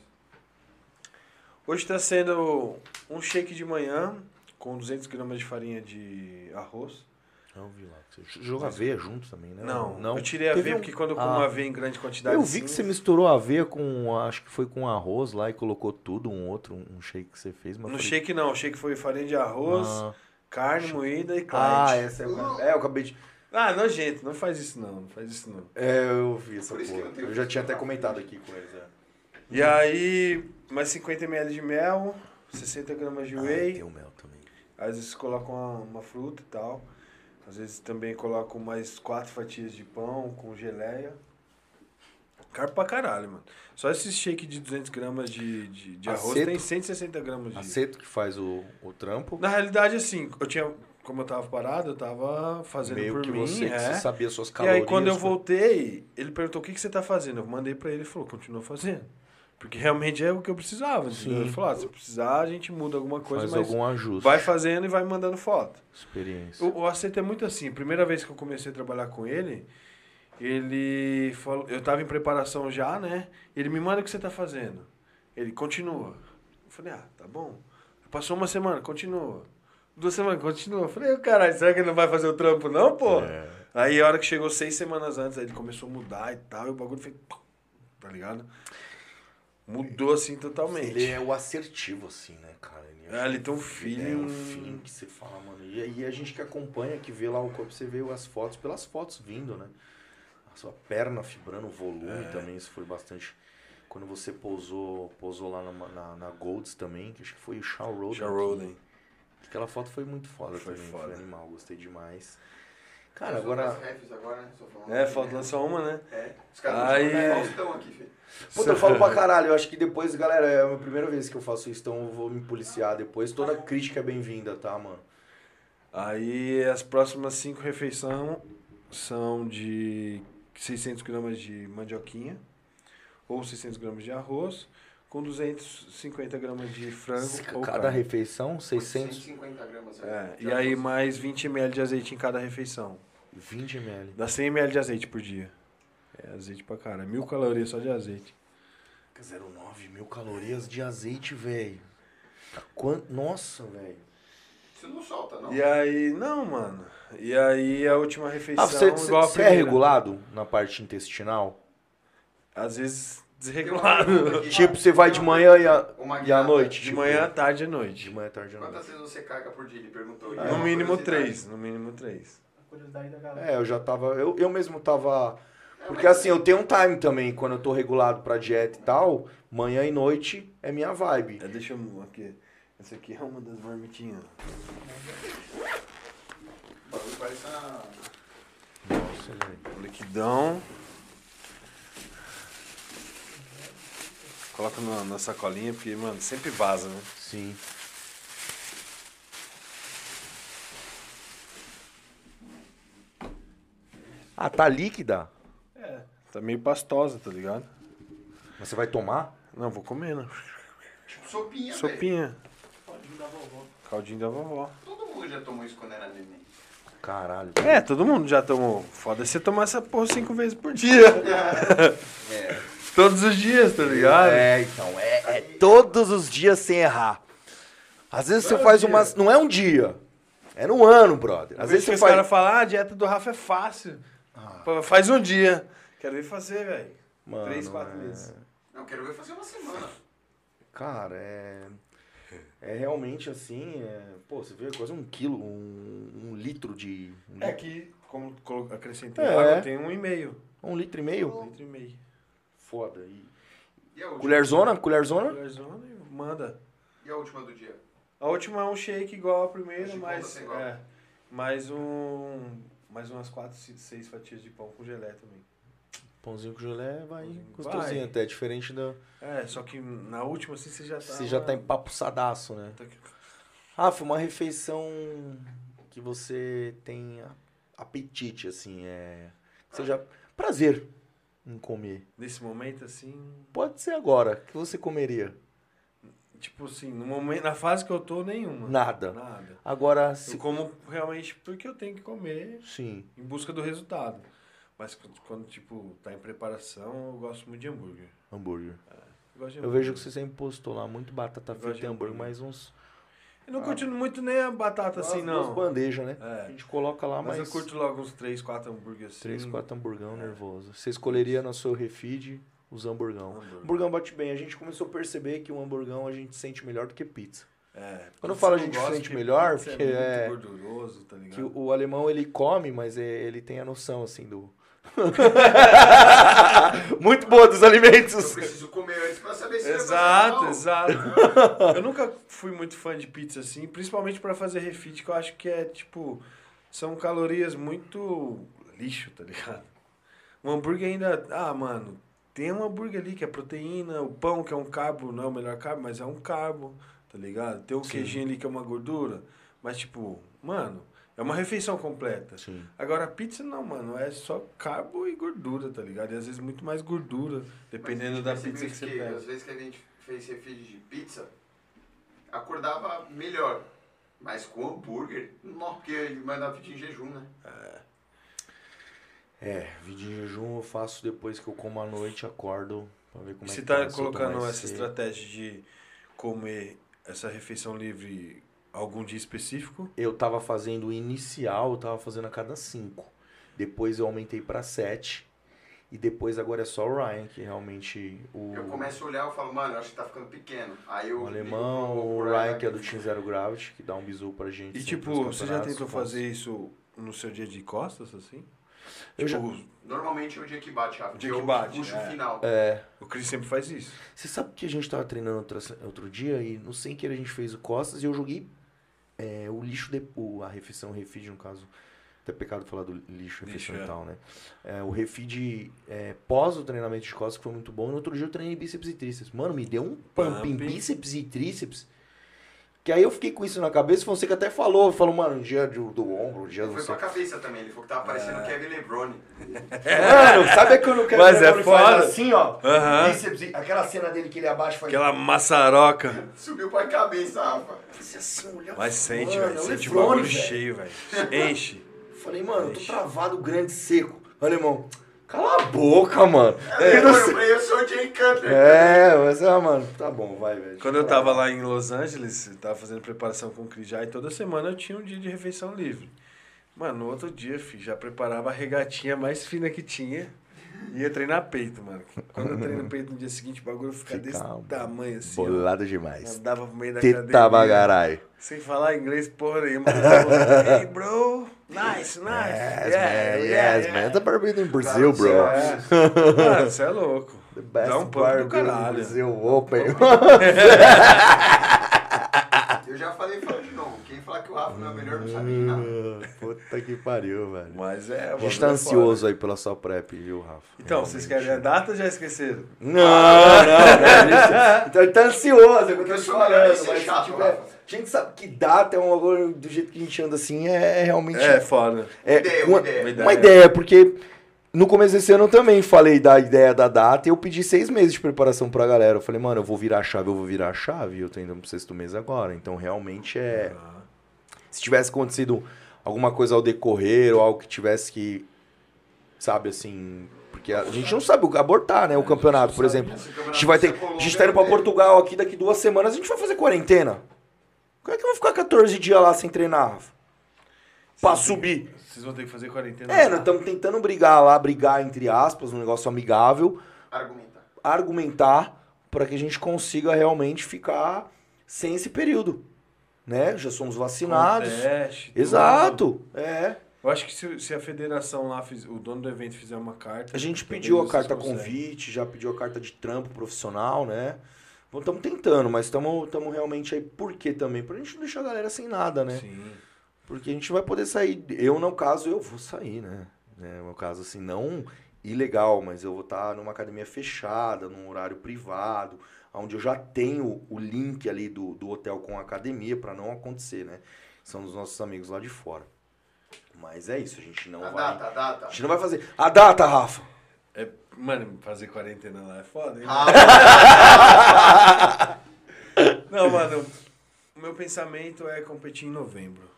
Hoje está sendo um shake de manhã com 200 gramas de farinha de arroz. Eu vi lá. Você joga aveia junto também, né? Não, eu tirei a aveia um- porque quando eu como Ah. aveia em grande quantidade... Eu vi que você misturou aveia com, acho que foi com arroz lá e colocou tudo, um outro, um shake que você fez. Mas No falei, shake não, o shake foi farinha de arroz, Ah, carne moída e ah, Clyde. essa é, o- é, eu acabei de... Ah, nojento, não faz isso não, não faz isso não. É, eu vi essa Por porra. tem Eu já tinha até comentado aqui com eles, é. E aí, mais 50 ml de mel, 60 gramas de Ah, whey, tem o mel também. às vezes colocam uma, uma fruta e tal. Às vezes também colocam mais quatro fatias de pão com geleia. Carbo pra caralho, mano. Só esse shake de 200 gramas de, de, de arroz tem 160 gramas de... Aceto que faz o, o trampo. Na realidade, assim, eu tinha... Como eu tava parado, eu tava fazendo Meio por que mim, você, que é. você sabia suas E calorias. aí, quando eu né? voltei, ele perguntou o que, que você tá fazendo. Eu mandei pra ele e falou, continua fazendo. Porque realmente é o que eu precisava. Ele falou, ah, se precisar, a gente muda alguma coisa, Faz algum ajuste. vai fazendo e vai mandando foto. Experiência. O, o Aceto é muito assim. Primeira vez que eu comecei a trabalhar com ele, ele falou, eu tava em preparação já, né? Ele me manda o que você tá fazendo. Ele continua. Eu falei, ah, tá bom. Passou uma semana, continua. Duas semanas, continua. Eu falei, caralho, será que ele não vai fazer o trampo, não, pô? É. Aí a hora que chegou seis semanas antes, aí ele começou a mudar e tal, e o bagulho fez. Tá ligado? Mudou assim totalmente. Ele é o assertivo, assim, né, cara? Ele, É, ele tem um feeling. é um feeling que você fala, mano. E aí a gente que acompanha, que vê lá o corpo, você vê as fotos, pelas fotos vindo, né? A sua perna fibrando, o volume É. também, isso foi bastante. Quando você pousou, pousou lá na, na, na Golds também, que acho que foi o Shaw Roden. Aquela foto foi muito foda Foi também, foda. foi animal, gostei demais. Cara, agora. agora, né? É, falta lançar uma, né? É. Os caras Aí- estão Faustão aqui, filho. Puta, eu falo pra caralho, eu acho que depois, galera, é a primeira vez que eu faço isso, então eu vou me policiar depois. Toda crítica é bem-vinda, tá, mano? Aí as próximas cinco refeições são de 600 gramas de mandioquinha ou 600 gramas de arroz com 250 gramas de frango ou Cada carne. refeição, 600, 150 gramas. É, e aí mais 20 ml de azeite em cada refeição. 20 ml. Dá 100 ml de azeite por dia. É azeite pra cara. Mil calorias só de azeite. 0,9 mil calorias de azeite, velho. Quan- Nossa, velho. Você não solta, não. E aí, não, mano. E aí a última refeição Ah, você, você- igual a você é regulado na parte intestinal? Às vezes desregulado. Tipo, você vai de manhã e à e à noite? De tipo, manhã, à tarde e à De noite. manhã, tarde e à noite. Quantas vezes você caga por dia? Ele perguntou. É No mínimo três. No mínimo três. A curiosidade da galera. É, eu já tava. Eu, eu mesmo tava. Porque assim, eu tenho um time também, quando eu tô regulado pra dieta e tal, manhã e noite é minha vibe. É, deixa eu aqui. Essa aqui é uma das marmitinhas. Nossa, velho. Liquidão. Coloca na, na sacolinha, porque, mano, sempre vaza, né? Sim. Ah, tá líquida? É. Tá meio pastosa, tá ligado? Mas você vai tomar? Não, vou comer, né? Tipo sopinha, velho. Sopinha. Pode dar vovó. Caldinho da vovó. Todo mundo já tomou isso quando era neném. Caralho. É, todo mundo já tomou. Foda você tomar essa porra cinco vezes por dia. É. Todos os dias, tá ligado? É, então, é, é todos os dias sem errar. Às vezes você Todo faz dia. umas. Não é um dia. É no ano, brother. Às vezes você os caras faz. falam, ah, a dieta do Rafa é fácil. Pô, Faz um dia. Quero ver fazer, velho. Três, quatro é- meses. Não, quero ver fazer uma semana. Cara, é. É realmente assim. É... Pô, você vê quase um quilo, um, um litro de. Um, É litro, que, como acrescentei É. água, tem um e meio. um litro e meio? Um litro e meio. Foda. E... E a última? Colherzona? Colherzona? Colorzona e manda. E a última do dia? A última é um shake igual a primeira, mas. É, mais um. Mais umas 4, 6 fatias de pão com gelé também. Pãozinho com gelé vai gostosinho até. Diferente da. É, só que na última assim você já tá. Você já tá empapuçadaço, né? tá- Ah, foi uma refeição que você tem apetite, assim, é. Seja prazer em comer. Nesse momento assim. Pode ser agora. O que você comeria? Tipo assim, no momento, na fase que eu tô, nenhuma. Nada. Nada. Agora, Eu se... como realmente porque eu tenho que comer sim. em busca do resultado. Mas quando, tipo, tá em preparação, eu gosto muito de hambúrguer. Hambúrguer. Eu, gosto de Eu hambúrguer. vejo que você sempre postou lá muito batata Eu frita e hambúrguer, hambúrguer. mas uns. Eu não curto muito nem a batata assim, umas não. duas bandejas, né? É. A gente coloca lá, Mas mas. eu curto logo uns 3, 4 hambúrguer assim. Três, quatro hamburgão nervoso. Você escolheria no seu refeed os hamburgão. Hambúrguer. Hamburgão bate bem. A gente começou a perceber que o hamburgão a gente sente melhor do que pizza. É, Quando eu falo a eu gente sente melhor, pizza porque é é- gorduroso, tá ligado? Que o, o alemão ele come, mas é- ele tem a noção assim do. Muito boa dos Eu alimentos. preciso comer antes pra saber se Exato, exato. eu nunca fui muito fã de pizza assim, principalmente pra fazer refit, que eu acho que é tipo. São calorias muito lixo, tá ligado? O hambúrguer ainda. Ah, mano, tem um hambúrguer ali que é proteína, o pão que é um carbo, não é o melhor carbo, mas é um carbo, tá ligado? Tem o Sim. queijinho ali que é uma gordura, mas tipo, mano, é uma refeição completa. Sim. Agora, a pizza não, mano, é só carbo e gordura, tá ligado? E às vezes muito mais gordura, dependendo da pizza que você pega. Às vezes que a gente fez refeed de pizza, acordava melhor. Mas com hambúrguer, não, porque ele mandava pedir em jejum, né? É, vídeo em jejum eu faço depois que eu como à noite, acordo pra ver como é Você que tá tá. se eu tô colocando essa estratégia de comer essa refeição livre algum dia específico? Eu tava fazendo o inicial, eu tava fazendo a cada cinco. Depois eu aumentei pra sete. E depois agora é só o Ryan, que realmente o, Eu começo a olhar e falo, mano, eu acho que tá ficando pequeno. Aí eu o alemão, o Ryan, que é do Team Zero Gravity, que dá um bisu pra gente. E tipo, você já tentou fazer isso no seu dia de costas, assim? Eu já- tipo, Normalmente é o dia que bate, Rafa. O dia que eu bate, puxo é. o final. É. o Chris sempre faz isso. Você sabe que a gente tava treinando outra, outro dia e no sem querer a gente fez o costas e eu joguei é, o lixo, de, o, a refeição, o refeed no caso. Até pecado falar do lixo, refeição e é. tal, né? É, o refeed é, pós o treinamento de costas que foi muito bom. E no outro dia eu treinei bíceps e tríceps. Mano, me deu um pump em Pump. bíceps e tríceps. Que aí eu fiquei com isso na cabeça. Você que até falou, falou, mano, um dia do, do ombro, um dia do foi sei. pra cabeça também, ele falou que tava parecendo É. o Kevin Lebrone. Mano, sabe quando o Kevin Mas é Lebron faz foda. assim, ó? Aham. Bíceps, aquela cena dele que ele abaixa faz Aquela maçaroca. Subiu pra cabeça, Rafa. Assim, olhava, Mas sente, mano, velho. é o Sente o bagulho cheio, velho. Enche. Falei, mano, eu tô travado, grande, seco. Alemão, cala a boca, mano. É, Eu não eu, sei- falei, eu sou o Jay Cutler. É, mas ah, mano, tá bom, vai, velho. Quando eu tava lá em Los Angeles, eu tava fazendo preparação com o Cris já, e toda semana eu tinha um dia de refeição livre. Mano, no outro dia, filho, já preparava a regatinha mais fina que tinha. Ia treinar peito, mano. Quando eu treino peito no dia seguinte, o bagulho fica, Fica desse um tamanho assim. ó. Bolado demais. Andava pro meio da academia. bagarai. Sem falar inglês porra nenhuma. hey, bro. Nice, nice. Yes, yeah, man. yeah, yes, yeah. man. The barbecue in Brazil, bro. É. Mano, você é louco. The best Dá um pump do caralho. Brazil Open. Eu já falar que o Rafa não é melhor não sabe de nada. Puta que pariu, velho. Mas é. A gente tá ansioso aí pela sua prep, viu, Rafa? Então, vocês Realmente. querem a data ou já esqueceram? Não, não, não. Então ele tá ansioso, é eu Porque tô ser Mas se chato, tiver. Rafa. A gente sabe que data é um bagulho do jeito que a gente anda assim, é realmente. É, foda. é Ideia, uma, uma ideia. Uma ideia. uma ideia, porque no começo desse ano eu também falei da ideia da data e eu pedi seis meses de preparação pra galera. Eu falei, mano, eu vou virar a chave, eu vou virar a chave, eu tô indo pro sexto mês agora. Então realmente é. Se tivesse acontecido alguma coisa ao decorrer ou algo que tivesse que. Sabe assim. Porque a gente não sabe abortar, né? O campeonato, por exemplo. A gente vai ter. A gente tá indo pra Portugal aqui daqui duas semanas, a gente vai fazer quarentena. Como é que eu vou ficar 14 dias lá sem treinar, Rafa? Pra subir. Vocês vão ter que fazer quarentena. É, nós estamos tentando brigar lá, brigar entre aspas, um negócio amigável, Argumentar. argumentar para que a gente consiga realmente ficar sem esse período. Né? Já somos vacinados. Com teste, tudo. Exato. É. Eu acho que se, se a federação lá, fiz- o dono do evento fizer uma carta. A gente pediu a carta convite, já pediu a carta de trampo profissional, né? Estamos tentando, mas estamos realmente aí. Por quê também? Pra gente não deixar a galera sem nada, né? Sim. Porque a gente vai poder sair. Eu, no caso, eu vou sair, né? né? No meu caso, assim, não ilegal, mas eu vou estar numa academia fechada, num horário privado, onde eu já tenho o link ali do, do hotel com a academia para não acontecer, né? São dos nossos amigos lá de fora. Mas é isso, a gente não A vai. data, a data. A gente não vai fazer. A data, Rafa! É, mano, fazer quarentena lá é foda, hein? Ah, Não, mano, o meu pensamento é competir em novembro.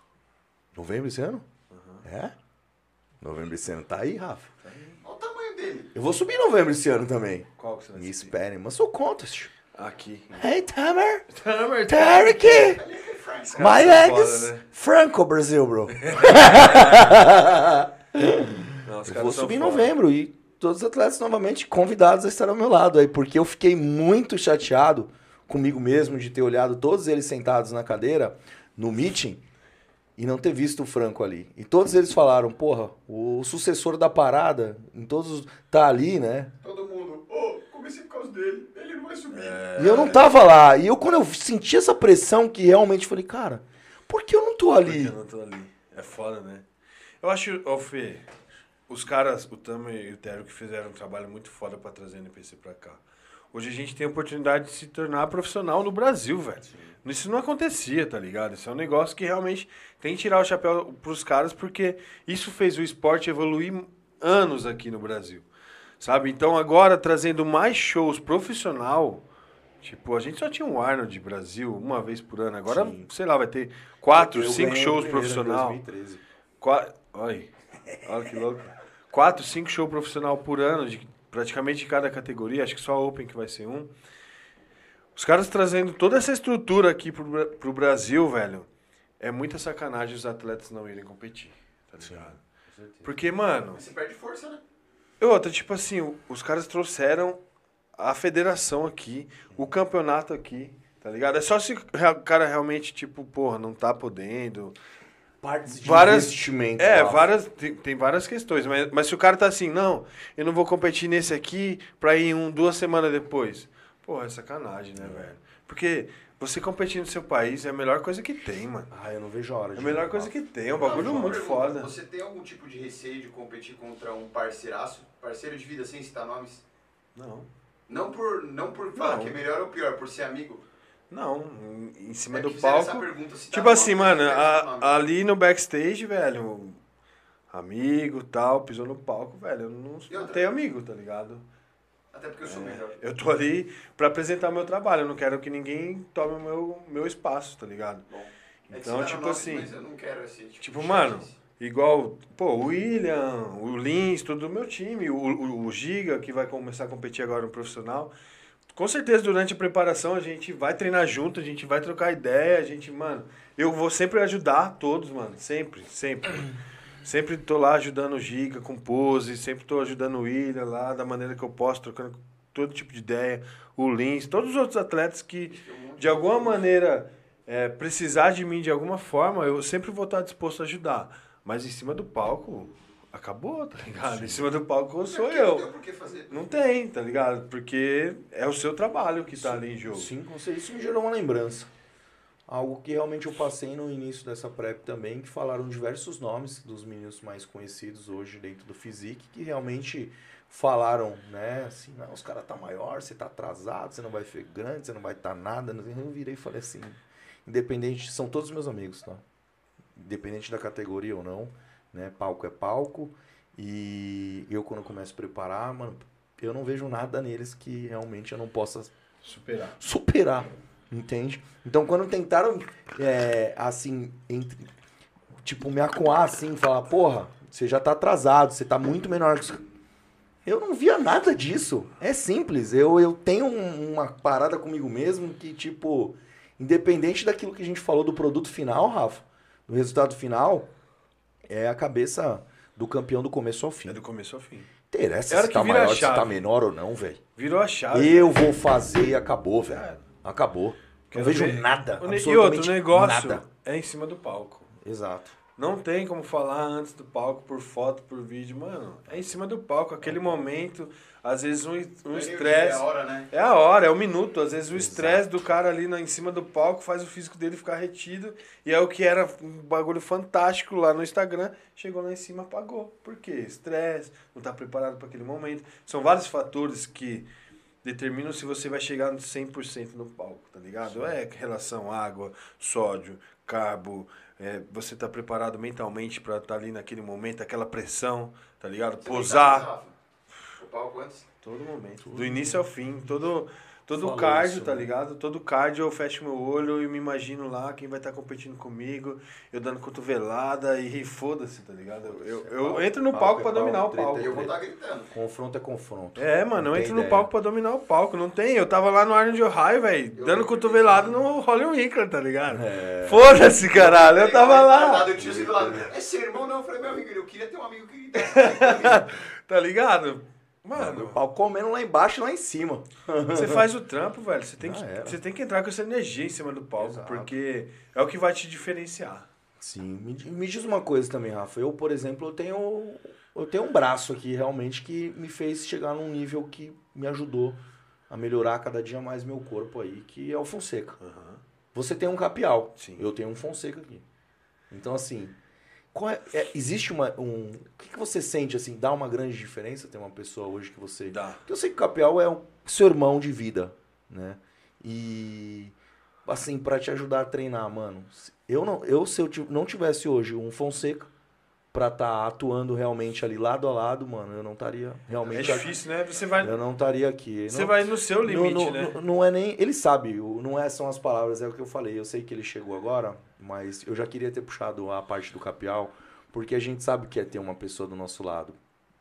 Novembro esse ano? É? Novembro esse ano tá aí, Rafa. olha o tamanho dele. Eu vou subir em novembro esse ano também. Qual que você vai Me assistir? esperem, mas sou contest. Aqui. Hey, Tamer! Tamer, Tarek! Frank. caras My legs! foda, né? Franco, Brasil, bro. Não, Eu vou subir em novembro e todos os atletas novamente convidados a estar ao meu lado aí, porque eu fiquei muito chateado comigo mesmo de ter olhado todos eles sentados na cadeira no meeting e não ter visto o Franco ali. E todos eles falaram, porra, o sucessor da parada, em todos os- tá ali, né? Todo mundo, ô, comecei por causa dele. Ele vai subir. E eu não tava lá. E eu quando eu senti essa pressão que realmente falei, cara, por que eu não tô ali? eu não tô ali. É foda, né? Eu acho, ô Fê, os caras, o Tamer e o Tero, que fizeram um trabalho muito foda pra trazer o NPC pra cá. Hoje a gente tem a oportunidade de se tornar profissional no Brasil, velho. Isso não acontecia, tá ligado? Isso é um negócio que realmente tem que tirar o chapéu pros caras, porque isso fez o esporte evoluir anos aqui no Brasil. Sabe? Então agora, trazendo mais shows profissional, tipo, a gente só tinha um Arnold Brasil uma vez por ano. Agora, Sim. sei lá, vai ter quatro, Eu cinco shows profissional. 2013. Qua... Olha, olha que louco. Quatro, cinco shows profissional por ano, de praticamente de cada categoria. Acho que só a Open que vai ser um. Os caras trazendo toda essa estrutura aqui pro, pro Brasil, velho. É muita sacanagem os atletas não irem competir, tá ligado? Porque, mano, Você perde força, né? E outra, tipo assim, os caras trouxeram a federação aqui, o campeonato aqui, tá ligado? É só se o cara realmente, tipo, porra, não tá podendo, Partes de várias investimento. é Rafa. várias tem, tem várias questões mas, mas se o cara tá assim não eu não vou competir nesse aqui pra ir um duas semanas depois porra é sacanagem né velho porque você competir no seu país é a melhor coisa que tem mano Ah, eu não vejo a hora é a melhor coisa que tem é um bagulho Não, muito pergunta. foda Você tem algum tipo de receio de competir contra um parceiraço? Parceiro de vida sem citar nomes? não Não por, não por falar Não. que é melhor ou pior, por ser amigo. não em, cima É do palco pergunta, tipo assim mano a- nome. ali no backstage velho amigo tal pisou no palco velho eu não, E não tenho amigo tá ligado Até porque eu sou melhor. Eu tô ali pra apresentar o meu trabalho, eu não quero que ninguém tome o meu, meu espaço, tá ligado? Bom, é Então, citaram tipo nomes, assim, Mas eu não quero esse tipo, tipo, mano. Igual, pô, o William, o Lins, tudo do meu time, o, o, o Giga, que vai começar a competir agora no profissional. Com certeza, durante a preparação, a gente vai treinar junto, a gente vai trocar ideia, a gente, mano, eu vou sempre ajudar todos, mano, sempre, sempre. Sempre tô lá ajudando o Giga com pose, sempre tô ajudando o William lá da maneira que eu posso, trocando todo tipo de ideia. O Lins, todos os outros atletas que, de alguma maneira, é, precisar de mim de alguma forma, eu sempre vou estar disposto a ajudar. Mas em cima do palco, acabou, tá ligado? Em cima do palco sou Porque Não tem eu. por que fazer. Não tem, tá ligado? Porque é o seu trabalho que tá ali em jogo. Sim, com certeza. Isso me gerou uma lembrança. Algo que realmente eu passei no início dessa prep também, que falaram diversos nomes dos meninos mais conhecidos hoje dentro do Physique, que realmente falaram, né, assim, não, os caras tá maior, você tá atrasado, você não vai ser grande, você não vai estar tá nada. Eu virei e falei assim, independente, são todos meus amigos, tá? Independente da categoria ou não, né, palco é palco, e eu quando começo a preparar, mano, eu não vejo nada neles que realmente eu não possa Superar. superar, entende? Então, quando tentaram, é, assim, entre, tipo, me acuar, assim, falar, porra, você já tá atrasado, você tá muito menor que os... Eu não via nada disso. É simples. Eu, eu tenho um- uma parada comigo mesmo que, tipo, independente daquilo que a gente falou do produto final, Rafa, do resultado final, é a cabeça do campeão do começo ao fim. É do começo ao fim. Interessa É se tá maior, se tá menor ou não, velho. Virou a chave. Eu vou fazer e acabou, velho. É. Acabou. Não Quero vejo ver. nada. O E outro, o negócio Nada. é em cima do palco. Exato. Não tem como falar antes do palco, por foto, por vídeo. Mano, é em cima do palco. Aquele momento, às vezes um um É estresse. a hora, né? É a hora, é o minuto. Às vezes o estresse do cara ali na, em cima do palco faz o físico dele ficar retido. E é o que era um bagulho fantástico lá no Instagram. Chegou lá em cima, apagou. Por quê? Estresse, não tá preparado para aquele momento. São vários fatores que determinam se você vai chegar no 100% no palco, tá ligado? É relação água, sódio, carbo. É, você tá preparado mentalmente para estar ali naquele momento, aquela pressão, tá ligado? Você Posar. Rafa. O palco antes. Todo momento. Do início ao fim. Todo, todo Falou cardio, isso, tá né? ligado? Todo cardio eu fecho meu olho e me imagino lá quem vai estar competindo comigo, eu dando cotovelada e foda-se, tá ligado? Eu, eu, eu entro no Palco palco é pra dominar o palco. E eu vou estar gritando. Confronto é confronto. É, mano, eu Não entro no palco pra dominar o palco. Não tem. Eu tava lá no Arnold Ohio, velho, dando disso. no Holly Winkler, tá ligado? É. Foda-se, caralho. Eu tava lá. Eu tinha sido lá. É seu irmão, não. Eu falei, meu amigo, eu queria ter um amigo que gritasse. Tá ligado? O Mano, pau comendo lá embaixo e lá em cima. Você faz o trampo, velho. Você tem, que, era. você tem que entrar com essa energia em cima do palco, Exato. porque é o que vai te diferenciar. Sim. Me, me diz uma coisa também, Rafa. Eu, por exemplo, eu tenho, eu tenho um braço aqui realmente que me fez chegar num nível que me ajudou a melhorar cada dia mais meu corpo aí, que é o Fonseca. Você tem um capial. Sim. Eu tenho um Fonseca aqui. Então, assim, é- é- existe uma. Um, o que, que você sente, assim, dá uma grande diferença ter uma pessoa hoje que você. Dá. Porque eu sei que o capial é o seu irmão de vida, né? E. Assim, pra te ajudar a treinar, mano. Eu, não, eu se eu não tivesse hoje um Fonseca pra estar atuando realmente ali lado a lado, mano, eu não estaria É realmente. aqui. difícil, né? Você vai, Eu não estaria aqui. você Não- vai no seu limite, não, não, né? não- é nem. Ele sabe, não é, são as palavras, é o que eu falei. Eu sei que ele chegou agora, mas eu já queria ter puxado a parte do capial, porque a gente sabe que é ter uma pessoa do nosso lado.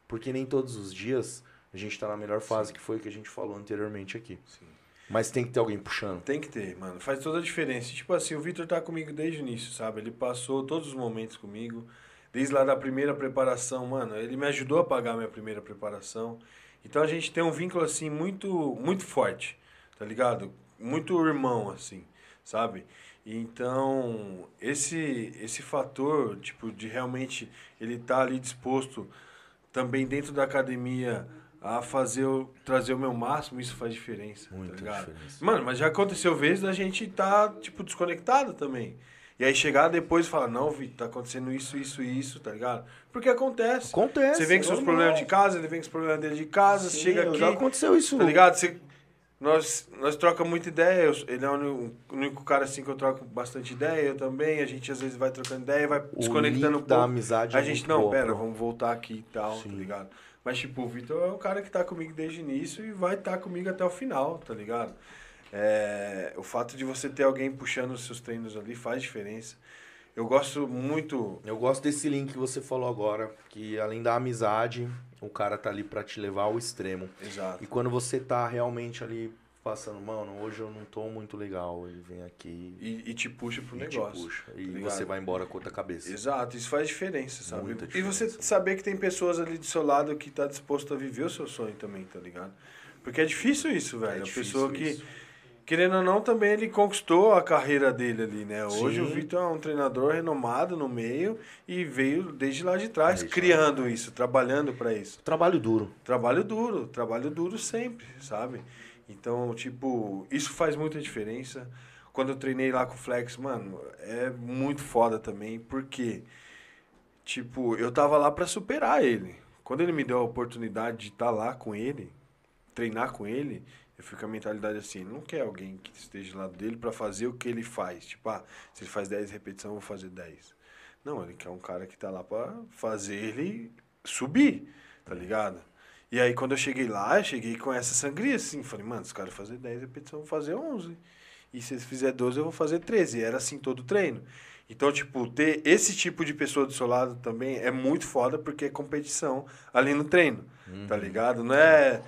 Porque nem todos os dias a gente tá na melhor fase, que foi o que a gente falou anteriormente aqui. Sim. Mas tem que ter alguém puxando. Tem que ter, mano. Faz toda a diferença. Tipo assim, o Vitor tá comigo desde o início, sabe? Ele passou todos os momentos comigo. Desde lá da primeira preparação, mano. Ele me ajudou a pagar a minha primeira preparação. Então a gente tem um vínculo, assim, muito, muito forte, tá ligado? Muito irmão, assim, sabe? Então, esse, esse fator, tipo, de realmente ele tá ali disposto também dentro da academia a fazer, o- trazer o meu máximo, isso faz diferença, Muita tá ligado? diferença. Mano, mas já aconteceu vezes da gente tá, tipo, desconectado também. E aí chegar depois e falar, não, Vitor, tá acontecendo isso, isso e isso, tá ligado? Porque acontece. Acontece. Você vem com seus normal. problemas de casa, ele vem com os problemas dele de casa, Sim, chega aqui, Já aconteceu isso. tá ligado? Você, nós, nós troca muita ideia, eu- ele é o único, o cara assim que eu troco bastante ideia, eu também, a gente às vezes vai trocando ideia, vai O desconectando um da pouco. amizade A é gente, não, pera, vamos voltar aqui e tal, tá Sim. ligado? Mas, tipo, o Vitor é um cara que tá comigo desde o início e vai estar comigo até o final, tá ligado? É, o fato de você ter alguém puxando os seus treinos ali faz diferença. Eu gosto muito. Eu gosto desse link que você falou agora, que além da amizade, o cara tá ali pra te levar ao extremo. Exato. E quando você tá realmente ali passando, mano, hoje eu não tô muito legal. Ele vem aqui E, e te puxa pro e te negócio. puxa. tá E ligado? você vai embora com outra cabeça. Exato, isso faz diferença, sabe? Muita E você diferença. saber que tem pessoas ali do seu lado que tá disposto a viver o seu sonho também, tá ligado? Porque é difícil isso, velho. É a difícil pessoa que, isso. Querendo ou não, também ele conquistou a carreira dele ali, né? Hoje Sim. o Vitor é um treinador renomado no meio e veio desde lá de trás, lá de criando isso, trabalhando para isso. Trabalho duro. Trabalho duro, trabalho duro sempre, sabe? Então, tipo, isso faz muita diferença. Quando eu treinei lá com o Flex, mano, é muito foda também, porque, tipo, eu tava lá pra superar ele. Quando ele me deu a oportunidade de estar lá com ele, treinar com ele, eu fui com a mentalidade assim, ele não quer alguém que esteja do lado dele pra fazer o que ele faz. Tipo, ah, se ele faz 10 repetições, eu vou fazer 10. Não, ele quer um cara que tá lá pra fazer ele subir, tá ligado? E aí, quando eu cheguei lá, eu cheguei com essa sangria, assim. Falei, mano, se o cara fazer 10 repetições, eu vou fazer 11. E se ele fizer 12, eu vou fazer 13. E era assim todo o treino. Então, tipo, ter esse tipo de pessoa do seu lado também é muito foda, porque é competição ali no treino, tá ligado? Não é...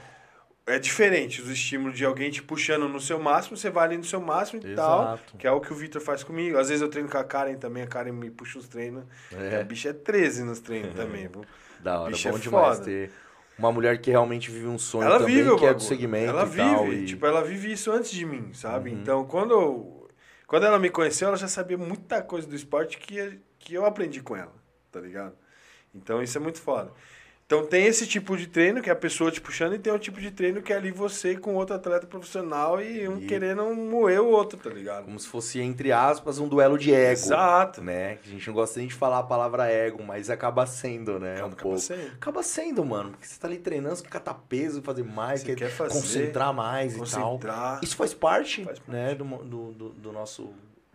É diferente os estímulos de alguém te puxando no seu máximo, você vai ali no seu máximo e tal. Exato. Que é o que o Vitor faz comigo. Às vezes eu treino com a Karen também, a Karen me puxa os treinos. É. A bicha é 13 nos treinos também. Da hora, Bicho é bom demais foda. ter uma mulher que realmente vive um sonho ela também, vive o que é do segmento Ela e vive, tal. e- tipo, ela vive isso antes de mim, sabe? Uhum. Então, quando eu, quando ela me conheceu, ela já sabia muita coisa do esporte que, que eu aprendi com ela, tá ligado? Então, isso é muito foda. Então, tem esse tipo de treino que é a pessoa te puxando e tem o tipo de treino que é ali você com outro atleta profissional e um E- querendo moer o outro, tá ligado? Como se fosse, entre aspas, um duelo de ego. Exato. Né? A gente não gosta nem de falar a palavra ego, mas acaba sendo, né? Acaba- um acaba pouco. sendo. Acaba sendo, mano. Porque você tá ali treinando, você quer catar peso, fazer mais, Você quer, quer fazer, concentrar mais e tal. Concentrar. Isso faz parte, Faz parte. né, do, do, do nosso,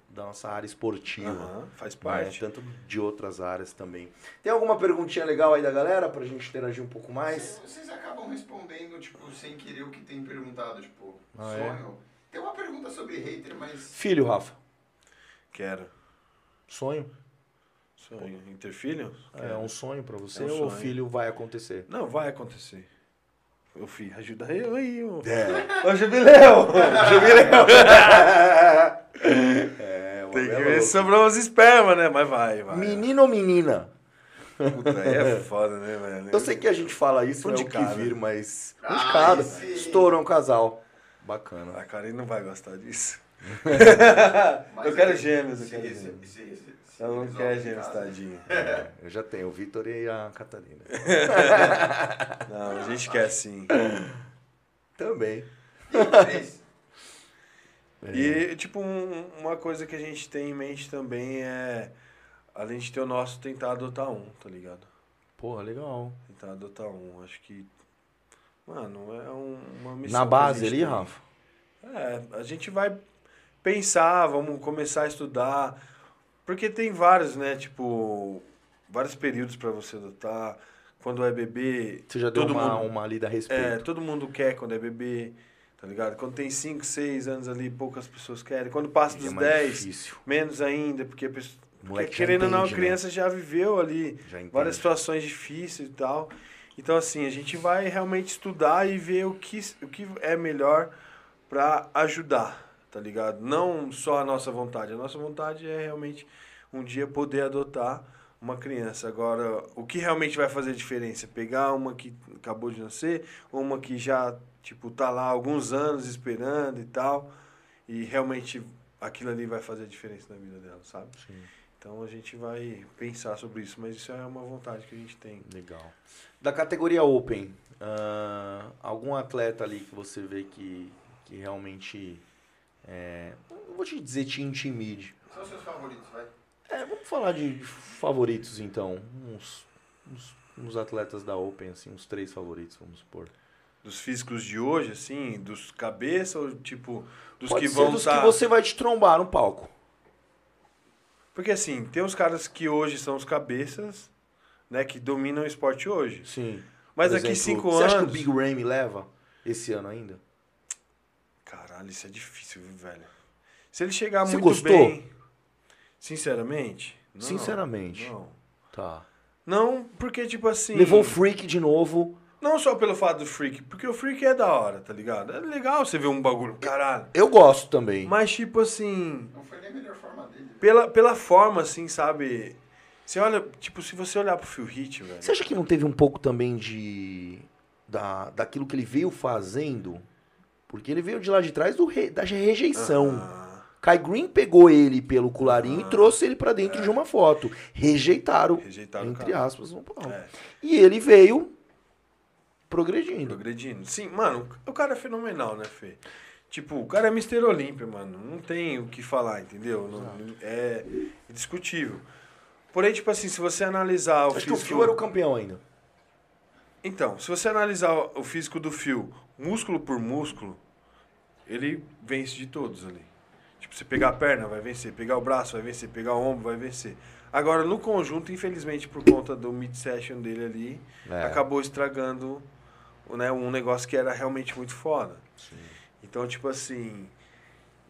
da nossa área esportiva. Aham, faz né? parte. Tanto de outras áreas também. Tem alguma perguntinha legal aí da galera pra gente interagir um pouco mais? Vocês, acabam respondendo, tipo, sem querer o que tem perguntado, tipo, Ah, é? sonho. Tem uma pergunta sobre hater, mas. Filho, Rafa. Quero. Sonho? Sonho. Interfilho? É um sonho pra você É um ou o filho vai acontecer? Não, vai acontecer. Ô filho, ajuda eu aí, ô. É. Ô jubileu! É, uma Tem que ver se sobrou uns esperma, né? Mas vai, vai. Menino ou menina? Puta, aí é foda, né, velho? Eu sei que a gente fala isso, Um é de o que cada. vir, mas. Um Ah, de cada. Estourou um casal. Bacana. A Karen não vai gostar disso. eu quero é- gêmeos, eu quero gêmeos. se- se- se Ela não quer em gêmeos, tadinho. É, eu já tenho o Vitor e a Catarina. Não, a gente quer sim. Também. E, tipo, um- uma coisa que a gente tem em mente também é, além de ter o nosso, tentar adotar um, tá ligado? Porra, legal. Tentar adotar um. Acho que, mano, é um- uma missão. Na a base ali, tem. Rafa? É, a gente vai pensar, vamos começar a estudar. Porque tem vários, né? Tipo, vários períodos pra você adotar. Quando é bebê. Você já deu todo uma, mundo, uma lida a É, respeito. todo mundo quer quando é bebê, tá ligado? Quando tem 5, 6 anos ali, poucas pessoas querem. Quando passa dos é mais 10, difícil. menos ainda, porque a pessoa. Porque, querendo ou não, a né? criança já viveu ali Já várias situações difíceis e tal. Então, assim, a gente vai realmente estudar e ver o que, o que é melhor para ajudar, tá ligado? Não só a nossa vontade. A nossa vontade é realmente um dia poder adotar uma criança. Agora, o que realmente vai fazer diferença? Pegar uma que acabou de nascer, ou uma que já, tipo, tá lá há alguns anos esperando e tal, e realmente aquilo ali vai fazer diferença na vida dela, sabe? Sim, Então a gente vai pensar sobre isso, mas isso é uma vontade que a gente tem. legal. Da categoria Open, ah, algum atleta ali que você vê que, que realmente. É, não vou te dizer te intimide. São seus favoritos, vai. É, vamos falar de favoritos então. Uns, uns, uns atletas da Open, assim, uns três favoritos, vamos supor. Dos físicos de hoje, assim, dos cabeça ou tipo, dos Pode que ser vão dos tá... que você vai te trombar no palco. Porque assim, tem os caras que hoje são os cabeças, né, que dominam o esporte hoje. Sim. Mas Por daqui exemplo, cinco Você anos. acha que o Big Ramy leva esse ano ainda? Caralho, isso é difícil, viu, velho? Se ele chegar Você muito gostou? bem. Sinceramente? Não, Sinceramente. Não. Tá. Não, porque, tipo assim. Levou o Freak de novo, Não só pelo fato do freak, porque o freak é da hora, tá ligado? É legal você ver um bagulho, caralho. Eu gosto também. Mas, tipo assim, Não foi nem a melhor forma dele. pela, pela forma, assim, sabe? Você olha, tipo, se você olhar pro Phil Hit, velho. Você acha que não teve um pouco também de. Da, daquilo que ele veio fazendo? Porque ele veio de lá de trás do re- da rejeição. Ah, Kai Green pegou ele pelo colarinho e trouxe ele pra dentro de uma foto. Rejeitaram, rejeitaram entre aspas, no palco. É. E ele veio progredindo. Progredindo. Sim, mano, o cara é fenomenal, né, Fê? Tipo, o cara é Mr. Olímpia, mano. Não tem o que falar, entendeu? Não- é indiscutível. Porém, tipo assim, se você analisar o Acho que o físico... Phil era o campeão ainda. Então, se você analisar o físico do Phil, músculo por músculo, ele vence de todos ali. Tipo, você pegar a perna, vai vencer. Pegar o braço, vai vencer. Pegar o ombro, vai vencer. Agora, no conjunto, infelizmente, por conta do mid-session dele ali, É. acabou estragando né, um negócio que era realmente muito foda. Então, tipo assim...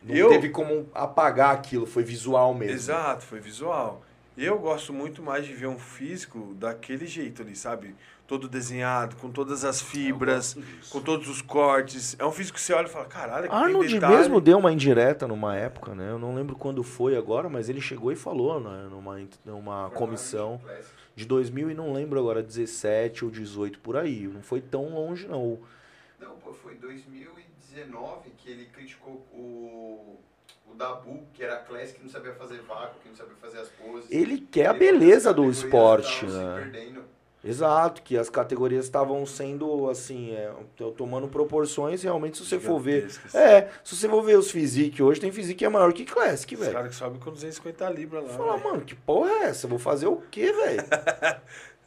Não eu... teve como apagar aquilo, foi visual mesmo. Exato, foi visual. Eu gosto muito mais de ver um físico daquele jeito ali, sabe? Todo desenhado, com todas as fibras, gosto disso. com todos os cortes. É um físico que você olha e fala, caralho, que Arnold detalhe. mesmo deu uma indireta numa época, né? Eu não lembro quando foi agora, mas ele chegou e falou né, numa, numa comissão de 2000 e não lembro agora, 17 ou 18 por aí. Não foi tão longe, não. Não, pô, foi 2019 que ele criticou o, o Dabu, que era classic, que não sabia fazer vácuo, que não sabia fazer as poses. Ele quer a Ele que beleza do esporte, se né? perdendo. Exato, que as categorias estavam sendo, assim, é, tomando proporções, realmente, se você for ver. É, se você for ver os physique hoje, tem physique que é maior que Classic, Os velho. caras que sobem com 250 libras lá. Fala, velho. mano, que porra é essa? Eu Vou fazer o quê, velho?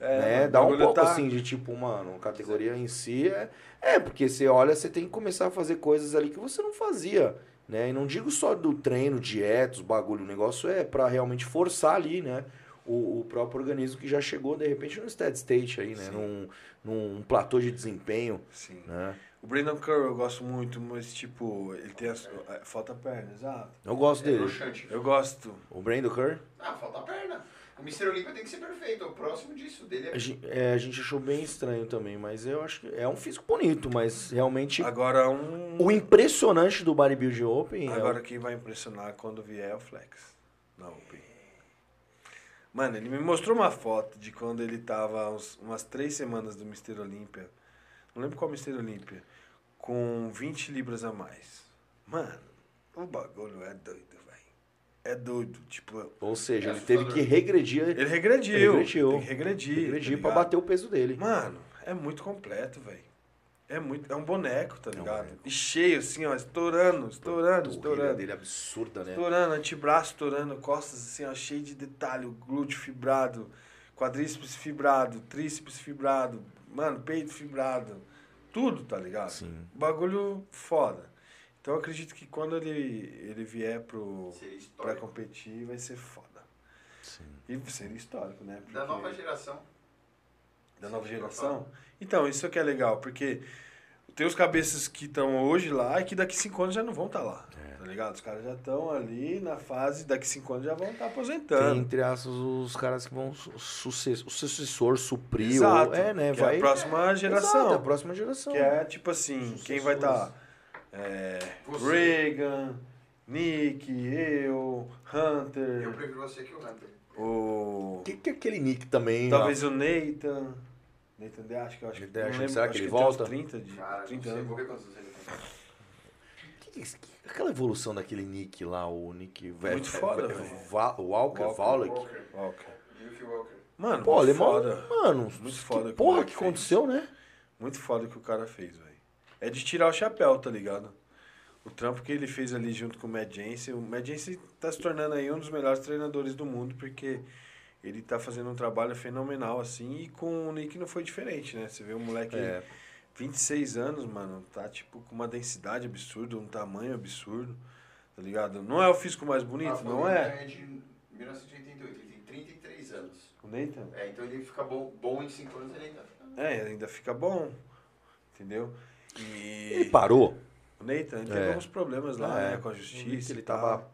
É, né? Dá um pouco tá- assim de tipo, mano, categoria em si é. É, porque você olha, você tem que começar a fazer coisas ali que você não fazia. Né? E não digo só do treino, dietas, bagulho. O negócio é pra realmente forçar ali, né? O, o próprio organismo que já chegou, de repente, no steady state aí, né? Sim. Num, num platô de desempenho, Sim. né? O Brandon Curry eu gosto muito, mas tipo, ele tem as... é, Falta perna, exato. Eu gosto É dele. broxante. Eu gosto. O Brandon Curry, Ah, falta a perna. O Mr. Olímpia tem que ser perfeito. O próximo disso dele a é. gen- é, a gente achou bem estranho também, mas eu acho que é um físico bonito, mas realmente Agora um... o impressionante do Bodybuilding Open é o- Agora quem vai impressionar quando vier é o Flex. Não, o P. Mano, ele me mostrou uma foto de quando ele tava uns- umas três semanas do Mr. Olímpia. Não lembro qual Mr. Olímpia. Com 20 libras a mais. Mano, o bagulho é doido, velho. É doido. Tipo, Ou seja, É ele teve que regredir, ele regrediu. Regrediu. Tem que regredir. regredir tá pra bater o peso dele. Mano, é muito completo, velho. É muito, é um boneco, tá um ligado? boneco. E cheio assim, ó, estourando, estourando, estourando. dele é absurda, né? Estourando, antebraço estourando, costas assim, ó, cheio de detalhe, glúteo fibrado, quadríceps fibrado, tríceps fibrado, mano, peito fibrado, tudo, tá ligado? Sim. Bagulho foda. Então eu acredito que quando ele, ele vier pro, pra competir, vai ser foda. Sim. E seria histórico, né? Da Porque- nova geração. da nova geração. Então, isso que é legal, porque tem os cabeças que estão hoje lá e que daqui cinco anos já não vão estar lá. É. Tá ligado? Os caras já estão ali na fase, daqui cinco anos já vão estar Tem, aposentando. entre aspas, os caras que vão su- sucess- o sucessor, suprir. Exato. Ou, é, né? Que é vai... a próxima geração. Exato, é a próxima geração. Que é tipo assim, quem vai estar? Você. Reagan, Nick, eu, Eu Hunter, prefiro você que o Hunter. o. Que, que é aquele nick também? Talvez o Nathan. Nathan de acho que eu acho que. Lembro, será que ele volta? 30 de Cara, 30 não sei, anos. vou ver quantos anos ele tem. É Aquela evolução daquele nick lá, o nick... velho, Muito foda, é- velho. Walker, Walker. Walker. Mano, Pô, muito alemão, foda. mano, Muito que foda que porra que aconteceu, né? Muito foda o que o cara fez, velho. É de tirar o chapéu, tá ligado? O trampo que ele fez ali junto com o Mad Jensen. O Mad Jensen tá se tornando aí um dos melhores treinadores do mundo, porque ele tá fazendo um trabalho fenomenal, assim, e com o Nick não foi diferente, né? Você vê um moleque É. 26 anos, mano, tá tipo com uma densidade absurda, um tamanho absurdo, tá ligado? Não é o físico mais bonito, Ah, não o é? É de 1988, ele tem 33 anos. O Nathan? É, então ele fica bom, bom em 5 anos, ele ainda fica. É, ainda fica bom, entendeu? E... Ele parou. O Nathan, ele teve É. alguns problemas lá, É, né, com a justiça. ele e tal.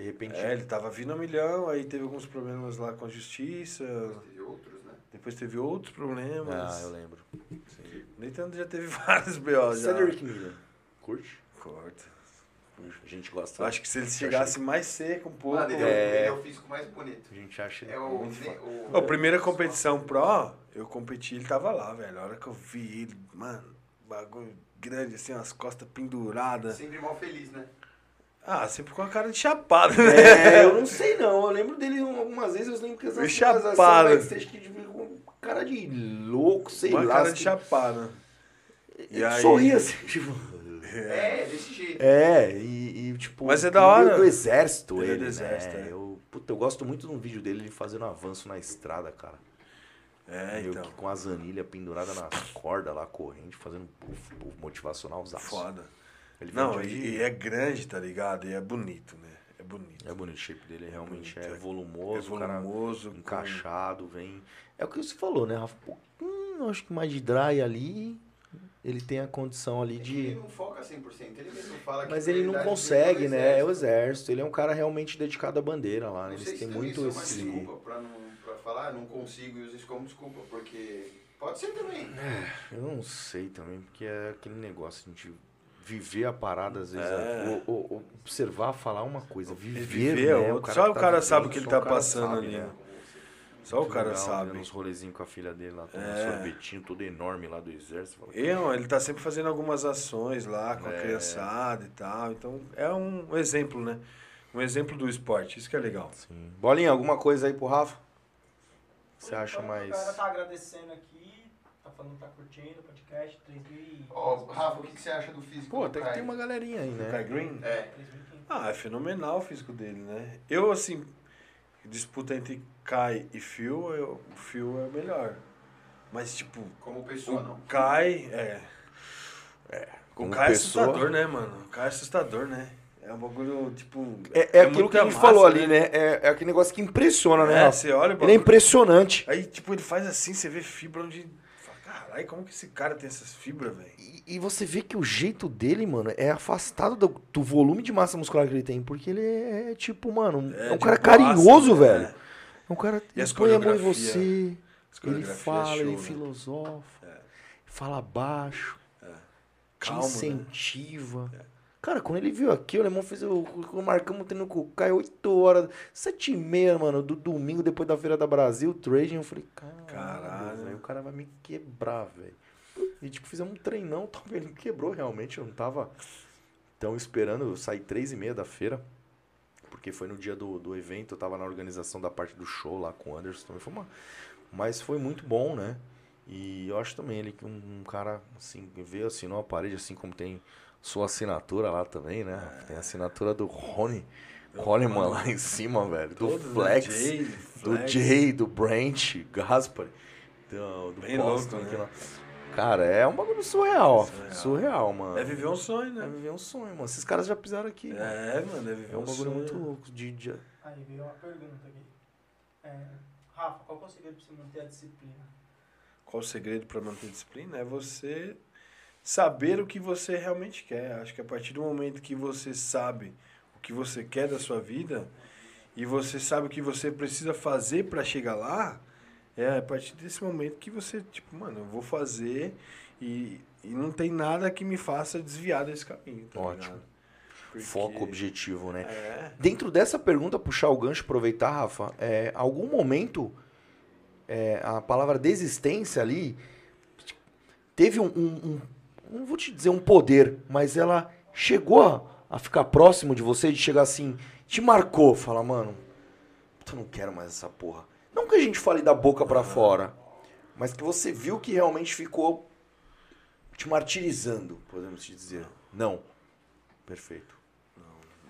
De repente... É, ele tava vindo a milhão, aí teve alguns problemas lá com a justiça. Teve outros, né? Depois teve outros problemas. Ah, eu lembro. O Nathan já teve vários B.O. já. Cedric Miller. Curte? Corta. A gente gosta. Eu acho que se ele chegasse mais seco um pouco. Mano, ele, É. é... é o físico mais bonito. A gente acha ele É o... muito ne- foda. o... A primeira competição pro, eu competi, ele tava lá, velho. A hora que eu vi ele, mano, bagulho grande, assim, as costas penduradas. Sempre mal feliz, né? Ah, sempre com a cara de chapado, né? É, eu não sei não. Eu lembro dele algumas vezes, eu lembro que Meio essas chapado. backstage que tipo, com cara de louco, sei Uma lá. cara assim, de chapado. ele aí- sorria assim, tipo. É, desse jeito. É, e, e, tipo. Mas é da hora. do exército, Ele é ele. do exército, né? é. Eu, puta, eu gosto muito de um vídeo dele ele fazendo avanço na estrada, cara. É, Meio então. que com as anilhas penduradas na corda lá, corrente, fazendo puff, puff, motivacional Foda. Ele Não, de- e, e é grande, tá ligado? E é bonito, né? É bonito. É bonito, o shape dele realmente Bonito, é é- volumoso, é volumoso, com- encaixado, vem. É o que você falou, né, Rafa? Hum, acho que mais de dry ali, ele tem a condição ali É que Ele de. não foca 100%, ele mesmo fala que Mas ele não consegue, dele é o né? É o exército. Ele é um cara realmente dedicado à bandeira lá, né? Não sei Eles se têm muito isso é esse. desculpa pra, não, pra falar, "Ah, não consigo e uso isso como desculpa, porque pode ser também. Eu não sei também, porque é aquele negócio, a gente viver a parada, às vezes, É. o- o- o- observar, falar uma coisa, viver, viver é né? outro. Só o que cara vivendo, sabe o que ele tá o cara passando sabe, ali, né? né? Só o cara Legal, sabe. né, Uns rolezinhos com a filha dele lá, tomando É. sorvetinho todo enorme lá do exército. Fala, E, ó, ele tá sempre fazendo algumas ações lá com a É. criançada e tal. Então é um exemplo, né? Um exemplo do esporte. Isso que é legal. Sim. Bolinha, alguma coisa aí pro Rafa? Você acha Então, mais. O cara tá agradecendo aqui, tá falando que tá curtindo o podcast, 3.000 Ó, Rafa, o que, que você acha do físico Pô, do até que tem uma galerinha aí, O Kai né? Green? É, 3.500. Ah, é fenomenal o físico dele, né? Eu, assim, disputa entre Kai e Phil, eu, o Phil é o melhor. Mas, tipo, como pessoa, não. o Kai é. O Como Kai é assustador, né, mano? O Kai é assustador, né? É um bagulho, tipo. É, é aquilo muita que a gente massa, falou ali, né? É, é aquele negócio que impressiona, né? É, você olha o Ele é bagulho. impressionante. Aí, tipo, ele faz assim, você vê fibra onde. Caralho, como que esse cara tem essas fibras, velho? E, e você vê que o jeito dele, mano, é afastado do, do volume de massa muscular que ele tem. Porque ele é, tipo, mano, é, um de cara boaça, carinhoso, né? velho. É um cara E ele põe a mão em você. As Ele coreografias fala, show, ele né? filosofa. É. Fala baixo. Calmo, te né? incentiva. Cara, quando ele viu aqui, o Lemão fez o. o marcamos tendo com o Caio 8 horas, 7 e meia, mano, do domingo, depois da Feira da Brasil, trading. Eu falei, caralho, Caralho. velho, o cara vai me quebrar, velho. E tipo, fizemos um treinão, tal, ele me quebrou realmente. Eu não tava tão esperando, eu saí 3 e meia da feira. Porque foi no dia do, do evento, eu tava na organização da parte do show lá com o Anderson também. Foi uma... Mas foi muito bom, né? E eu acho também ele que um, um cara, assim, veio assinou a parede, assim como tem sua assinatura lá também, né? Tem a assinatura do Rony Coleman lá em cima, velho. Do né? Flex, Jay, do Flex. Jay, do Brent, Gaspar, do, do Bem Boston. louco, aqui né? lá. Cara, é um bagulho surreal. Surreal. Surreal, mano. É viver um sonho, É né? viver um sonho, mano. Esses caras já pisaram aqui. mano. É, mano, é viver É um um bagulho sonho. muito louco. De, de- Aí veio uma pergunta aqui. É, Rafa, qual que é o segredo pra você manter a disciplina? Qual o segredo para manter disciplina? É você saber o que você realmente quer. Acho que a partir do momento que você sabe o que você quer da sua vida e você sabe o que você precisa fazer para chegar lá, é a partir desse momento que você, tipo, mano, eu vou fazer e, e não tem nada que me faça desviar desse caminho. Tá Ótimo. ligado? Porque- foco, objetivo, né? É. Dentro dessa pergunta, puxar o gancho, aproveitar, Rafa, é, algum momento é, a palavra desistência ali teve um, um- um- Não vou te dizer um poder, mas ela chegou a, a ficar próximo de você, de chegar assim, te marcou, fala, mano, eu não quero mais essa porra. Não que a gente fale da boca pra fora, mas que você viu que realmente ficou te martirizando, podemos te dizer. Não. Perfeito.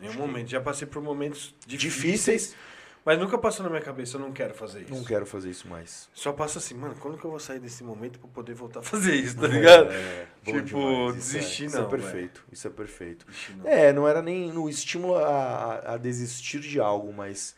Em um momento. Já passei por momentos difíceis, Difíceis. Mas nunca passou na minha cabeça, eu não quero fazer isso. Não quero fazer isso mais. Só passa assim, mano, quando que eu vou sair desse momento pra poder voltar a fazer isso, tá ligado? É, Tipo, demais. Isso desistir é, Isso não, é perfeito. Isso é perfeito. Não. É, não era nem no estímulo a- a desistir de algo, mas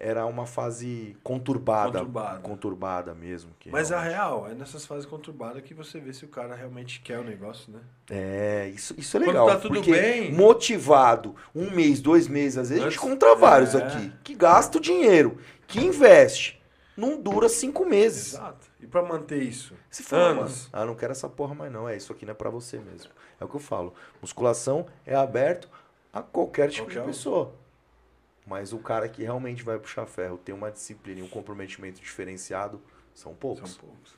era uma fase conturbada. Conturbada. Conturbada mesmo. que Mas a realmente- real, é nessas fases conturbadas que você vê se o cara realmente quer o negócio, né? É, isso, isso é Quando legal. tá tudo porque bem- motivado, um mês, dois meses, às vezes a gente encontra vários É. aqui. Que gasta o dinheiro, que investe. não dura cinco meses. Exato. E pra manter isso? Se mano, Anos. ah, não quero essa porra mais não. É, isso aqui não é pra você mesmo. É o que eu falo. Musculação é aberto a qualquer tipo Qualquer um. de pessoa. Mas o cara que realmente vai puxar ferro, tem uma disciplina e um comprometimento diferenciado, são poucos. São poucos.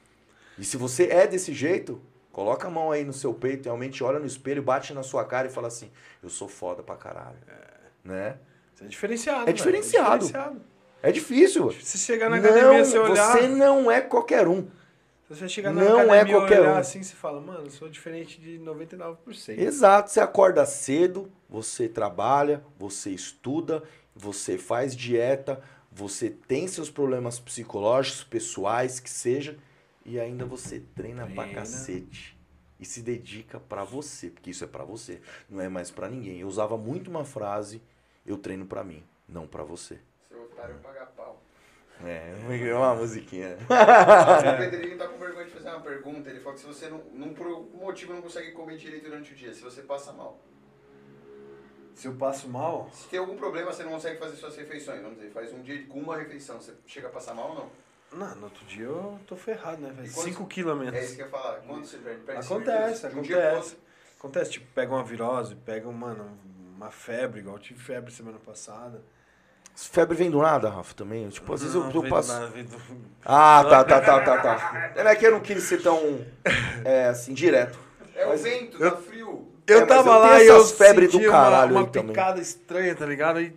E se você é desse jeito, coloca a mão aí no seu peito, realmente olha no espelho, bate na sua cara e fala assim: Eu sou foda pra caralho. Né? Isso é diferenciado. É diferenciado. diferenciado. É difícil. Se chegar na Não, academia, você olhar. você não é qualquer um. Se você chegar na não é academia e qualquer olhar um. assim, você fala, mano, eu sou diferente de 99%. Exato, você acorda cedo, você trabalha, você estuda, você faz dieta, você tem seus problemas psicológicos, pessoais, que seja, e ainda você treina, pra Treina. cacete. E se dedica pra você, porque isso é pra você, não é mais pra ninguém. Eu usava muito uma frase, eu treino pra mim, não pra você. Seu otário paga pau. É, uma musiquinha. O Pedrinho tá com vergonha de fazer uma pergunta. Ele falou que se você, não, não, por algum motivo, não consegue comer direito durante o dia, se você passa mal. Se eu passo mal, Se tem algum problema, você não consegue fazer suas refeições. Vamos dizer, faz um dia com uma refeição. Você chega a passar mal ou não? não, no outro dia eu tô ferrado, né, velho? E quando- 5 quilos a menos. É isso que eu ia falar. Quando você perde? perde Acontece, um acontece. Acontece, tipo, pega uma virose, pega, mano, uma febre, igual eu tive febre semana passada. Febre vem do nada, Rafa, também. Tipo, às vezes eu, Não, eu vem passo. do nada, vem do- Ah, tá, tá, tá, tá, tá. É que eu não quis ser tão, é, assim, direto. É o Mas vento, eu- tá frio. É, Eu mas tava eu lá e eu febres senti do caralho uma, uma também. picada estranha, tá ligado? E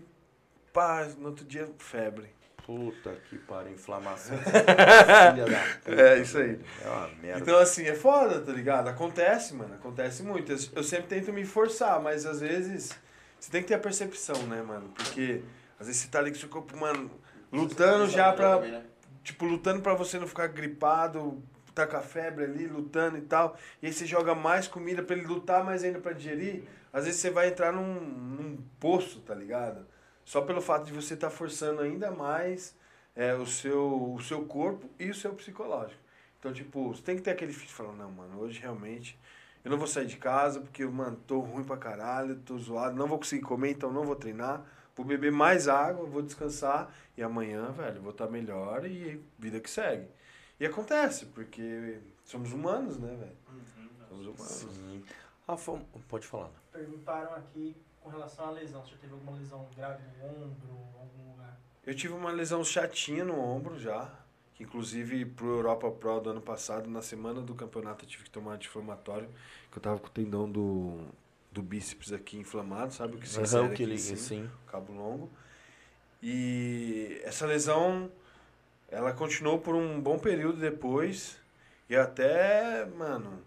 pá, no outro dia, febre. Puta que pariu, inflamação. Filha da puta. É, isso aí. É uma merda. Então, assim, é foda, tá ligado? Acontece, mano, acontece muito. Eu, eu sempre tento me forçar, mas às vezes você tem que ter a percepção, né, mano? Porque às vezes você tá ali com o seu corpo, mano, lutando já pra. Também, né? Tipo, lutando pra você não ficar gripado, tá com a febre ali, lutando e tal. E aí você joga mais comida pra ele lutar mais ainda pra digerir. Às vezes você vai entrar num, num poço, tá ligado? Só pelo fato de você estar forçando ainda mais é, o, seu, o seu corpo e o seu psicológico. Então, tipo, você tem que ter aquele fit falando, não, mano, hoje realmente eu não vou sair de casa porque, mano, tô ruim pra caralho, tô zoado, não vou conseguir comer, então não vou treinar. Vou beber mais água, vou descansar e amanhã, velho, vou estar melhor e vida que segue. E acontece, porque somos humanos, né, velho? Somos humanos. Sim. Rafa, pode falar. Perguntaram aqui com relação à lesão. Você teve alguma lesão grave no ombro, algum lugar? Eu tive uma lesão chatinha no ombro já, que inclusive pro Europa Pro do ano passado, na semana do campeonato eu tive que tomar anti-inflamatório, que eu tava com o tendão do, do bíceps aqui inflamado, sabe o que se o que ele, cima? sim. cabo longo. E essa lesão, ela continuou por um bom período depois. E até, mano,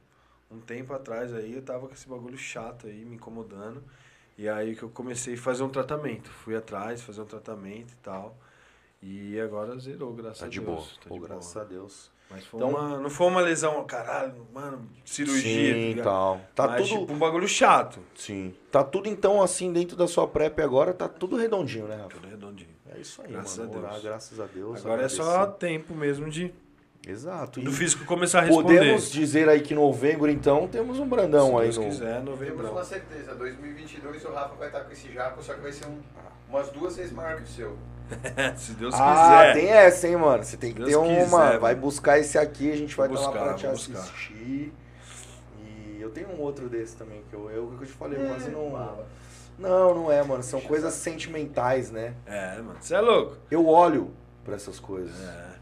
um tempo atrás aí eu tava com esse bagulho chato aí, me incomodando. E aí que eu comecei a fazer um tratamento. Fui atrás, fazer um tratamento e tal. E agora zerou, graças Tá a de Deus. boa. Tá Pô, de graças boa. a Deus. Mas foi Então- uma, não foi uma lesão, caralho, mano, cirurgia. tá Sim, tal. Tá Mas, tudo. tipo, um bagulho chato. Sim. Tá tudo então assim dentro da sua prep agora, tá tudo redondinho, né, Rafa? Tudo redondinho. É isso aí, Graças mano. a Deus. Orar, graças a Deus. Agora é só agradecer. tempo mesmo de Exato. do físico começar a responder. podemos dizer aí que em novembro, então, temos um Brandão Se aí Deus no. quiser, Temos novembro. uma certeza, 2022 o Rafa vai estar com esse jaco, só que vai ser um, umas duas vezes maior que o seu. Se Deus ah, quiser. tem essa, hein, mano. Você tem que Deus ter uma. quiser, vai buscar esse aqui, a gente vai Vou estar lá buscar, pra te buscar. assistir. E eu tenho um outro desse também, que eu, eu, que eu te falei, É, quase não. fala. Não, não é, mano. São coisas sentimentais, né? É, mano. Você é louco? Eu olho pra essas coisas. É.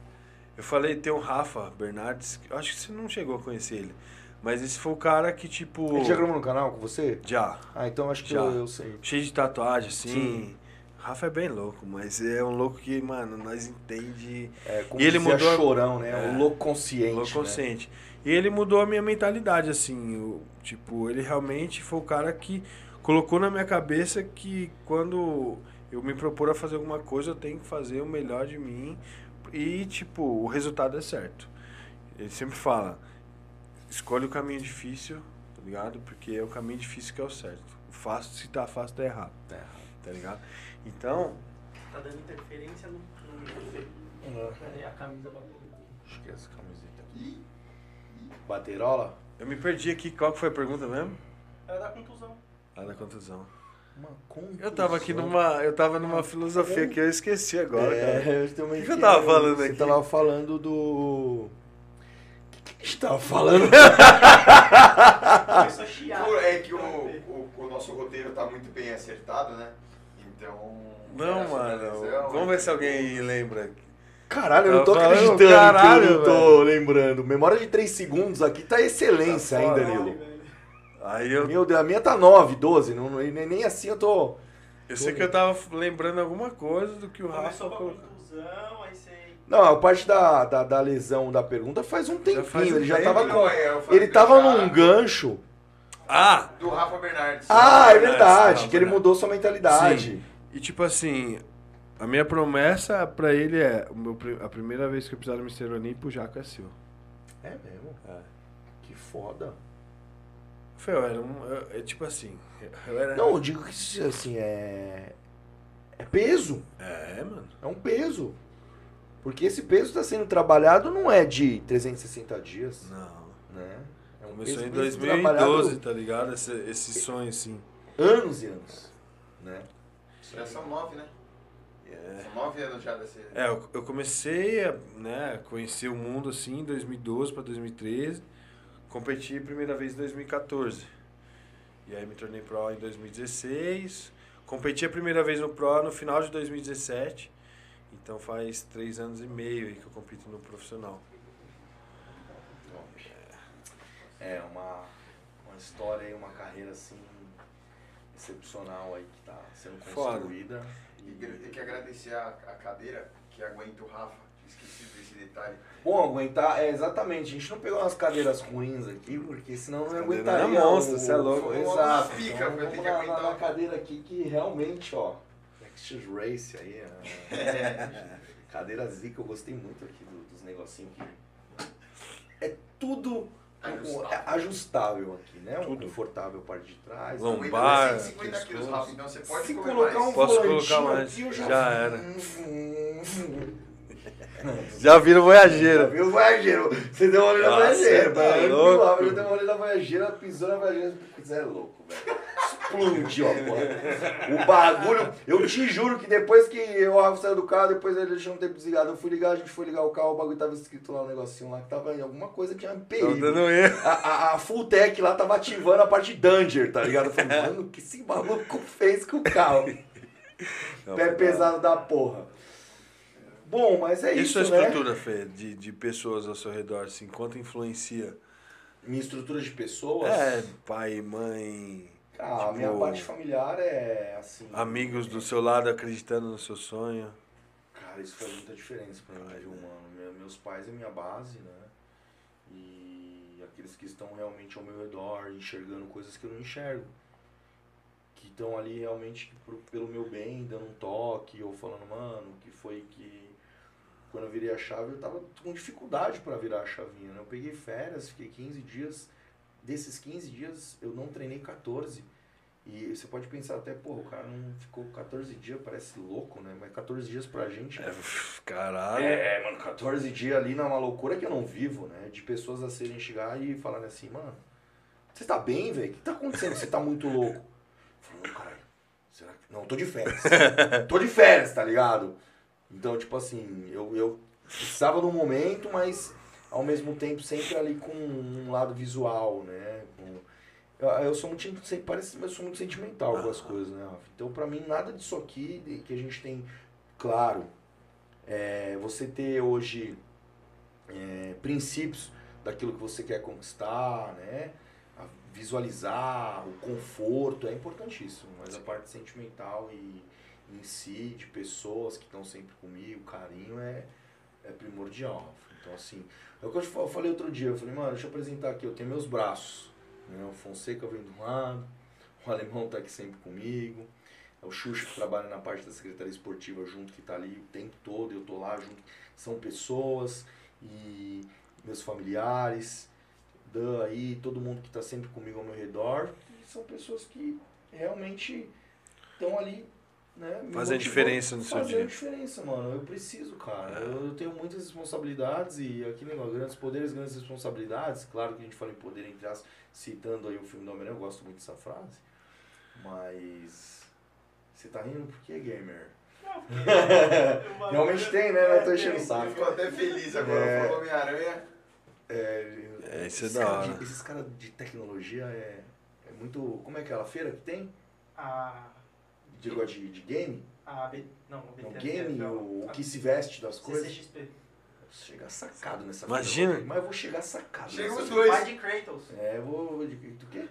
Eu falei, tem o Rafa Bernardes, eu acho que você não chegou a conhecer ele. Mas esse foi o cara que, tipo. Ele já gravou no canal com você? Já. Ah, então acho que Já. eu, eu sei. Cheio de tatuagem, assim. Sim. Rafa é bem louco, mas é um louco que, mano, nós entende. É, como E ele mudou- chorão, né? É. O louco consciente. louco né? consciente. E ele mudou a minha mentalidade, assim. o- tipo, ele realmente foi o cara que colocou na minha cabeça que quando eu me propor a fazer alguma coisa, eu tenho que fazer o melhor de mim. E, tipo, o resultado é certo. Ele sempre fala, escolhe o caminho difícil, tá ligado? Porque é o caminho difícil que é o certo. O fácil, se tá fácil, tá errado. Tá errado. Tá ligado? Então, Tá dando interferência no. no é, a camisa bateu. Acho que é essa camiseta aqui. Baterola? eu me perdi aqui. Qual que foi a pergunta mesmo? Era da contusão. Ah, da contusão. Uma contusão. Eu tava aqui numa. Eu tava numa filosofia que eu esqueci agora, cara. É, eu também O que eu tava falando Você aqui? tava falando do. O que, que a gente tava falando? É que o, o, o nosso roteiro tá muito bem acertado, né? Então. Não, mano. Vamos ver se então- alguém lembra. Caralho, eu não tô acreditando caralho, que eu não tô lembrando. Memória de 3 segundos aqui tá excelência Tá ainda. Nilo. Aí eu. Meu Deus, a minha tá 9, 12. Não, nem, nem assim eu tô. Eu sei que eu tava lembrando alguma coisa do que o Rafa colocou. Não, a parte da, da, da lesão da pergunta faz um tempinho. faz ele já tava com. é, Ele tava num gancho. Ah! Do Rafa Bernardes. Ah, é verdade, que ele mudou sua mentalidade. Sim. E tipo assim, a minha promessa pra ele é: o meu, pri- a primeira vez que eu pisar no Mr. Olimpo, o Jaco é seu. É mesmo? É. Que foda. Foi, eu era um. eu- é tipo assim. Eu era. Não, eu digo que isso, assim, é. É peso. É, mano. É um peso. Porque esse peso está sendo trabalhado não é de 360 dias, Não. né? É um Começou peso em mesmo 2012, trabalhado tá ligado? Esse, esse sonho assim. Anos e anos, né? Já são nove, né? É. São nove anos já desse. É, eu, eu comecei a né, conhecer o mundo assim em 2012 para 2013. Competi a primeira vez em 2014. E aí me tornei pro em 2016. Competi a primeira vez no pro no final de 2017. Então faz três anos e meio aí que eu compito no profissional. É uma, uma história aí, uma carreira assim excepcional aí que tá sendo Foda. construída. E gra- tem que agradecer a, a cadeira que aguenta o Rafa. Esqueci desse detalhe. Bom, aguentar, é exatamente, a gente não pegou umas cadeiras ruins aqui, porque senão não aguentaria. era monstro, o- cê é louco. Vamos Exato. pica, então, vai ter vamos que na, aguentar. na cadeira aqui que realmente, ó, X Race aí, é, cadeira zica, eu gostei muito aqui do- dos negocinhos que é tudo Ajustável. é ajustável aqui, né? Um Tudo. confortável a parte de trás. Lombar, 150 quilos. Rafa. Então você pode Se colocar um. Posso volantinho colocar mais, aqui, eu já... já era. Já viram Já Voyageiro? viu o Voyageiro? Você deu uma olhada na Nossa, Voyageiro. tá? Eu louco. eu dei uma olhada na Voyageiro, ela pisou na Voyageiro. Você é louco, velho. Explodiu a porra. O bagulho, eu te juro que depois que o Rafa saiu do carro, depois ele deixou um tempo desligado, eu fui ligar, a gente foi ligar o carro, o bagulho tava escrito lá, um negocinho lá, que tava em alguma coisa que tinha Tô perigo. dando erro. A, a, a Full Tech lá tava ativando a parte Danger, tá ligado? Eu falei, mano, o que esse maluco fez com o carro? Não, Pé pesado da porra. Bom, mas é E isso, sua né? estrutura, Fê, de, de pessoas ao seu redor, assim, quanto influencia? Minha estrutura de pessoas. É, pai, mãe, Ah, a tipo, minha parte familiar é assim. amigos do seu lado acreditando no seu sonho. Cara, isso faz muita diferença pra mim, viu, mano? Me- Meus pais é minha base, né? E aqueles que estão realmente ao meu redor, enxergando coisas que eu não enxergo. Que estão ali realmente pro- pelo meu bem, dando um toque, ou falando, mano, que foi que. Quando eu virei a chave, eu tava com dificuldade pra virar a chavinha, né? Eu peguei férias, fiquei 15 dias. Desses 15 dias, eu não treinei 14. E você pode pensar até, pô, o cara não ficou 14 dias, parece louco, né? Mas 14 dias pra gente. É, caralho. É, mano, 14 dias ali numa loucura que eu não vivo, né? De pessoas a serem chegar e falarem assim, mano, você tá bem, velho? O que tá acontecendo? Você tá muito louco. Falando, caralho, será que. Não, tô de férias. tô de férias, tá ligado? Então, tipo assim, eu, eu precisava do momento, mas ao mesmo tempo sempre ali com um lado visual, né? Com- eu, eu sou muito, sempre parece, mas eu sou muito sentimental com as coisas, né? Então, pra mim, nada disso aqui que a gente tem, claro, é, você ter hoje é, princípios daquilo que você quer conquistar, né? A visualizar, o conforto é importantíssimo, mas a parte sentimental e em si, de pessoas que estão sempre comigo, carinho é, é primordial. Então, assim, é o que eu fa- eu falei outro dia, eu falei, mano, deixa eu apresentar aqui, eu tenho meus braços, né? O Fonseca vem do lado, o Alemão tá aqui sempre comigo, é o Xuxa que trabalha na parte da Secretaria Esportiva junto, que tá ali o tempo todo, eu tô lá junto, são pessoas e meus familiares, Dan aí, todo mundo que tá sempre comigo ao meu redor, são pessoas que realmente estão ali, né? motivando, diferença no seu fazendo dia. diferença, mano. Eu preciso, cara. É. Eu, eu tenho muitas responsabilidades e aqui negócio, grandes poderes, grandes responsabilidades. Claro que a gente fala em poder entre as citando aí o filme do Homem-Aranha, eu gosto muito dessa frase. Mas Você tá rindo por quê, gamer? Eu- Realmente tem, né? Não tô É, enchendo o saco. Ficou até feliz agora, É. falou Homem-Aranha. É, É, isso é esses da cara hora. de- esses caras de tecnologia é, é muito. Como é aquela feira que tem? A. De negócio de, de game? A. B, não, É o BTS, game, é o, o que se veste das coisas. CCXP. Chegar sacado nessa Imagina. feira. Mas eu vou chegar sacado. Chega os dois. Pai de Kratos. É, eu vou. De, do quê?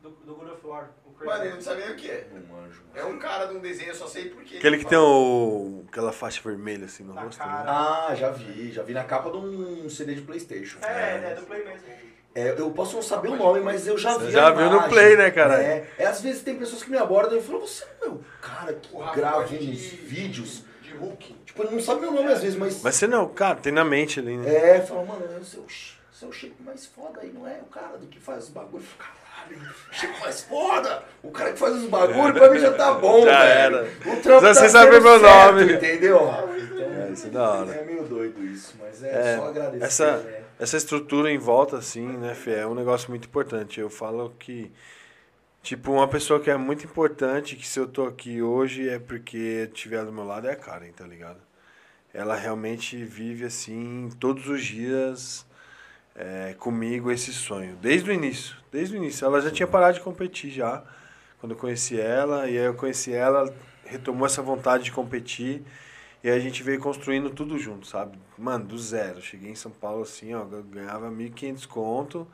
Do, do God of War. O Kratos. Mano, ele não sabe nem o que é. Não manjo. É um cara de um desenho, eu só sei porque. Aquele que tem o, aquela faixa vermelha assim no rosto. né? Ah, já vi. Já vi na capa de um CD de Playstation. É, é do Play mesmo. É, eu posso não saber o nome, mas eu já Você vi. já viu no. Play, né, cara? É, é, às vezes tem pessoas que me abordam e falam, você não é o cara que grava uns de- vídeos. De Hulk. Tipo, ele não sabe meu nome às vezes, mas. Mas você não, cara, tem na mente ali, né? É, fala, mano, é o seu, seu shape mais foda aí, não é? O cara do que faz os bagulho. Eu falo, Caralho, shape mais foda! O cara que faz os bagulho, pra mim já tá bom, Já velho. era. O trampo Você tá sabe meu certo, nome. Entendeu? Então, É, isso é da hora. É meio doido isso, mas é, É, só agradecer, essa- né? Essa estrutura em volta, assim, né, Fê, é um negócio muito importante. Eu falo que, tipo, uma pessoa que é muito importante, que se eu tô aqui hoje é porque tiver do meu lado é a Karen, tá ligado? Ela realmente vive, assim, todos os dias é, comigo esse sonho. Desde o início, desde o início. Ela já tinha parado de competir já, quando eu conheci ela. E aí eu conheci ela, retomou essa vontade de competir. E a gente veio construindo tudo junto, sabe? Mano, do zero. Cheguei em São Paulo assim, ó, ganhava 1.500 conto.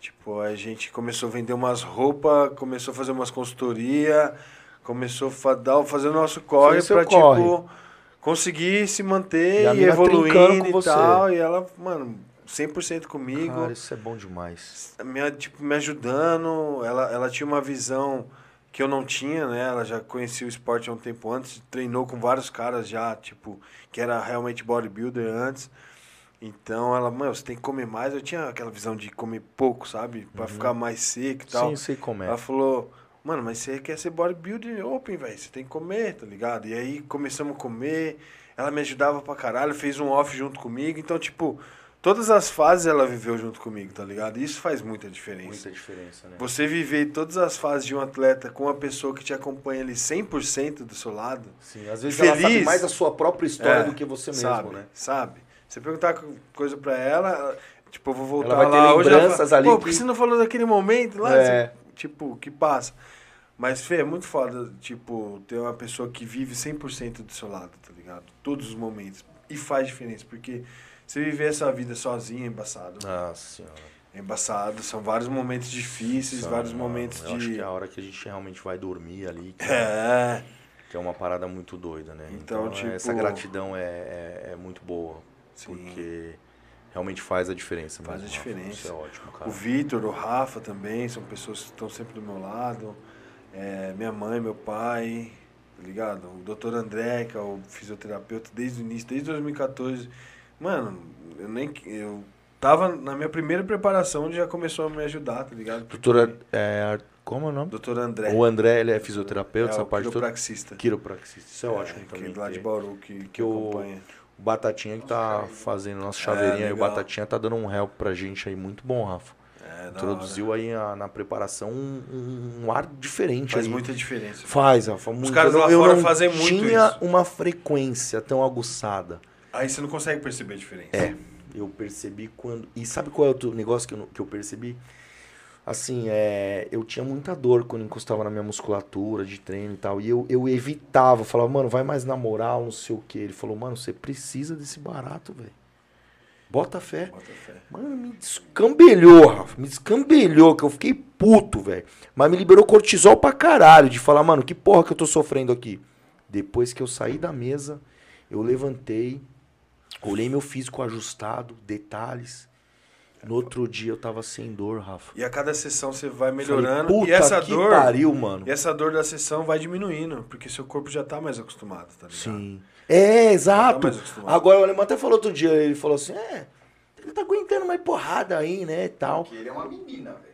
Tipo, a gente começou a vender umas roupas, começou a fazer umas consultoria, começou a dar, fazer o nosso corre corre. tipo, conseguir se E manter e, trincando evoluindo e você. tal. E ela, mano, 100% comigo Cara, isso é bom demais. me, tipo, me ajudando. Ela, ela tinha uma visão que eu não tinha, né? Ela já conhecia o esporte há um tempo antes, treinou com vários caras já, tipo, que era realmente bodybuilder antes. Então ela, mano, você tem que comer mais. Eu tinha aquela visão de comer pouco, sabe? Pra ficar mais seco e tal. Sim, sei como é. Ela falou, mano, mas você quer ser bodybuilder open, velho. Você tem que comer, tá ligado? E aí começamos a comer. Ela me ajudava pra caralho, fez um off junto comigo. Então, tipo, todas as fases ela viveu junto comigo, tá ligado? E isso faz muita diferença. Muita diferença, né? Você viver todas as fases de um atleta com uma pessoa que te acompanha ali 100% do seu lado. Sim, às vezes ela sabe Feliz. mais a sua própria história É, do que você mesmo, sabe, né? Sabe? Você perguntar co- coisa pra ela, tipo, eu vou voltar Ela vai ter lá hoje. ela fala, ali Pô, que- por que você não falou daquele momento lá? É. Você- tipo, que passa. Mas, Fê, é muito foda, tipo, ter uma pessoa que vive 100% do seu lado, tá ligado? Todos os momentos. E faz diferença, porque você viver essa vida sozinho é embaçado. Nossa senhora. É embaçado, são vários momentos difíceis, vários momentos Eu acho de... que é a hora que a gente realmente vai dormir ali, que É, que é uma parada muito doida, né? Então, Então, tipo- essa gratidão é, é, é muito boa. Sim. Porque realmente faz a diferença. Faz a Rafa. diferença. Isso é ótimo, cara. O Vitor, o Rafa também, são pessoas que estão sempre do meu lado. É, minha mãe, meu pai, tá ligado? O doutor André, que é o fisioterapeuta desde o início, desde 2014. Mano, eu nem. Eu tava na minha primeira preparação, ele já começou a me ajudar, tá ligado? Porque- Doutora, é, como é o nome? Doutor André. O André, ele é fisioterapeuta, é essa o parte toda. quiropraxista. Quiropraxista. Isso é, ótimo que também. é lá de. Bauru, que, que, o- acompanha. O Batatinha que tá fazendo nossa chaveirinha e o legal. Batatinha tá dando um help pra gente aí muito bom, Rafa. É, da Introduziu aí a- na preparação um, um- ar diferente. Faz aí. muita diferença. Faz, Rafa, muito. caras eu não, lá eu fora não fazem muito tinha isso. uma frequência tão aguçada. Aí você não consegue perceber a diferença. É, eu percebi quando. E sabe qual é o outro negócio que eu, que eu percebi? Assim, é, eu tinha muita dor quando encostava na minha musculatura de treino e tal. E eu, eu evitava, falava, mano, vai mais na moral, não sei o que. Ele falou, mano, você precisa desse barato, velho. Bota fé. Bota fé. Mano, me descambelhou, Rafa. Me descambelhou, que eu fiquei puto, velho. Mas me liberou cortisol pra caralho. De falar, mano, que porra que eu tô sofrendo aqui. Depois que eu saí da mesa, eu levantei, olhei meu físico ajustado, detalhes. No outro dia eu tava sem dor, Rafa. E a cada sessão você vai Falei, melhorando. Puta e essa que dor. pariu, mano. E essa dor da sessão vai diminuindo, porque seu corpo já tá mais acostumado, tá ligado? Sim. É, exato. mais acostumado. Agora o alemão até falou outro dia, ele falou assim, é, ele tá aguentando mais porrada aí, né, e tal. Porque ele é uma menina, velho.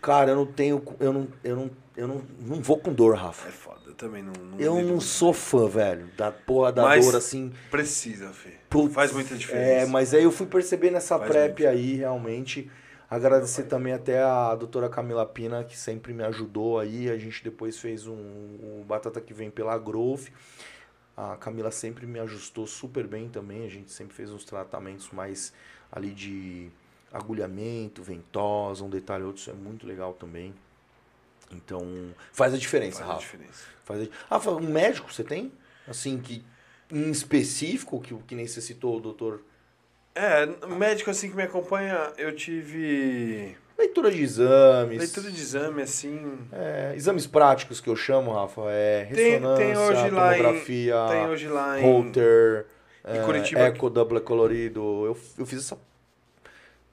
Cara, eu não tenho. Eu não. Eu não. Eu não, não vou com dor, Rafa. É foda, eu também não. não Eu não sou fã, velho, da porra da Mas- dor assim. Precisa, Fê. Putz, Faz muita diferença. É, mas aí eu fui perceber nessa Faz prep muito. aí, realmente, Agradecer também até a doutora Camila Pina, que sempre me ajudou aí. A gente depois fez um, um Batata que vem pela Growth. A Camila sempre me ajustou super bem também. A gente sempre fez uns tratamentos mais ali de agulhamento, ventosa, um detalhe ou outro. Isso é muito legal também. Então, faz a diferença, Faz a Rafa. diferença. Faz a... Rafa, um médico você tem? Assim, que em específico, que, que nem você citou, o doutor. É, médico assim que me acompanha, eu tive Leitura de exames. leitura de exame assim. É, exames práticos que eu chamo, Rafa, é Tem, ressonância, tem hoje lá em, tomografia, tem hoje lá em, Holter, em é, Curitiba. eco double colorido. Eu, eu fiz essa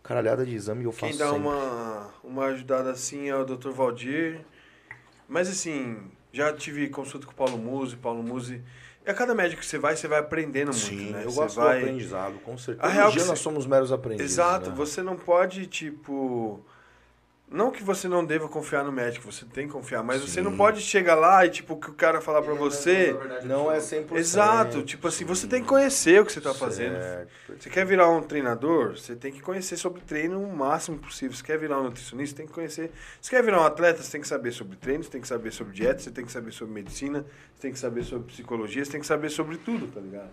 caralhada de exame e eu faço Quem dá sempre. uma, uma ajudada assim é o Dr. Valdir. Mas assim, já tive consulta com o Paulo Musi, Paulo Musi. E a cada médico que você vai, você vai aprendendo muito, Sim, né? eu Você gosto vai... do aprendizado, com certeza. A real dia que nós somos meros aprendizes. Exato, né? você não pode, tipo. Não que você não deva confiar no médico, você tem que confiar, mas você não Sim. pode chegar lá e, tipo, que o cara falar pra você. Não é 100%. Exato, tipo assim, você tem que conhecer o que você tá fazendo. Certo. Você quer virar um treinador, você tem que conhecer sobre treino o máximo possível. Você quer virar um nutricionista, tem que conhecer. Você quer virar um atleta, você tem que saber sobre treino, você tem que saber sobre dieta, você tem que saber sobre medicina, você tem que saber sobre psicologia, você tem que saber sobre tudo, tá ligado?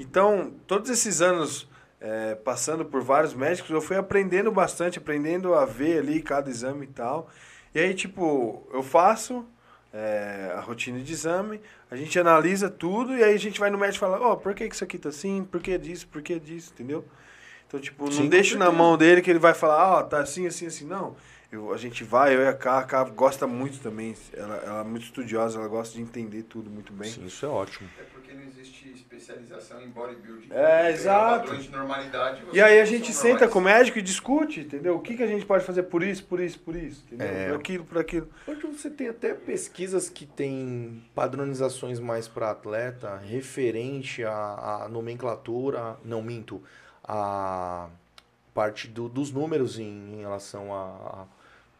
Então, todos esses anos é, passando por vários médicos, eu fui aprendendo bastante, aprendendo a ver ali cada exame e tal. E aí, tipo, eu faço é, a rotina de exame, a gente analisa tudo e aí a gente vai no médico e fala, ó, por que, isso aqui tá assim? Por que disso? Por que disso? Entendeu? Então, tipo, não Sim, deixo na mão dele que ele vai falar, ó, tá assim, assim, assim. Não. Eu, a gente vai, eu e a Ká, a Ká gosta muito também. Ela, ela é muito estudiosa, ela gosta de entender tudo muito bem. Sim, isso é ótimo. É porque não existe especialização em bodybuilding. É, exato. Padrões de normalidade. E aí a gente senta normais. com o médico e discute, entendeu? O que, que a gente pode fazer por isso, por isso, por isso, entendeu? É. Por aquilo, por aquilo. Hoje você tem até pesquisas que tem padronizações mais para atleta, referente à, à nomenclatura, não minto, a parte do- dos números em, em relação a, a,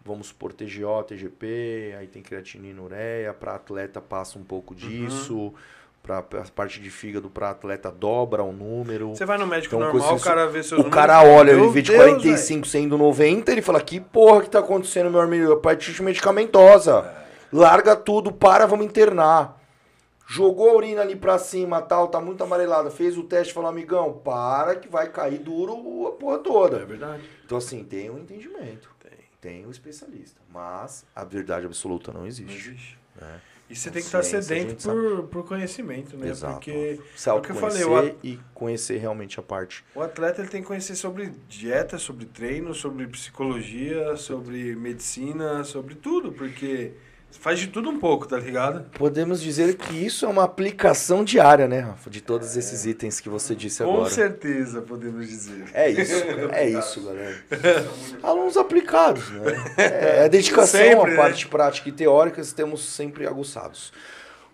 vamos supor, TGO, TGP, aí tem creatinina, ureia, para atleta passa um pouco disso, para a parte de fígado para atleta dobra o número. Você vai no médico Então, normal, o cara vê seus O números cara olha, ele "Meu vê de Deus, 45 sendo 90, ele fala, que porra que tá acontecendo, meu amigo? É parte medicamentosa. Larga tudo, para, vamos internar. Jogou a urina ali pra cima, tal, tá muito amarelada. Fez o teste, falou, amigão, para que vai cair duro a porra velho." É toda. verdade. Então, assim, tem um entendimento. Tem. Tem um especialista. Mas a verdade absoluta não Não existe. existe. né? E você tem que estar sedento por, por conhecimento, né? Exato. Porque Se é o que eu falei, o e conhecer realmente a parte. o atleta ele tem que conhecer sobre dieta, sobre treino, sobre psicologia, sobre medicina, sobre tudo, porque faz de tudo um pouco, tá ligado? Podemos dizer que isso é uma aplicação diária, né, Rafa? De todos esses itens que você disse Com agora. certeza, podemos dizer. É isso, é isso, galera. Alunos aplicados, né? É, a dedicação, Sempre, a né? parte prática e teórica, temos sempre aguçados.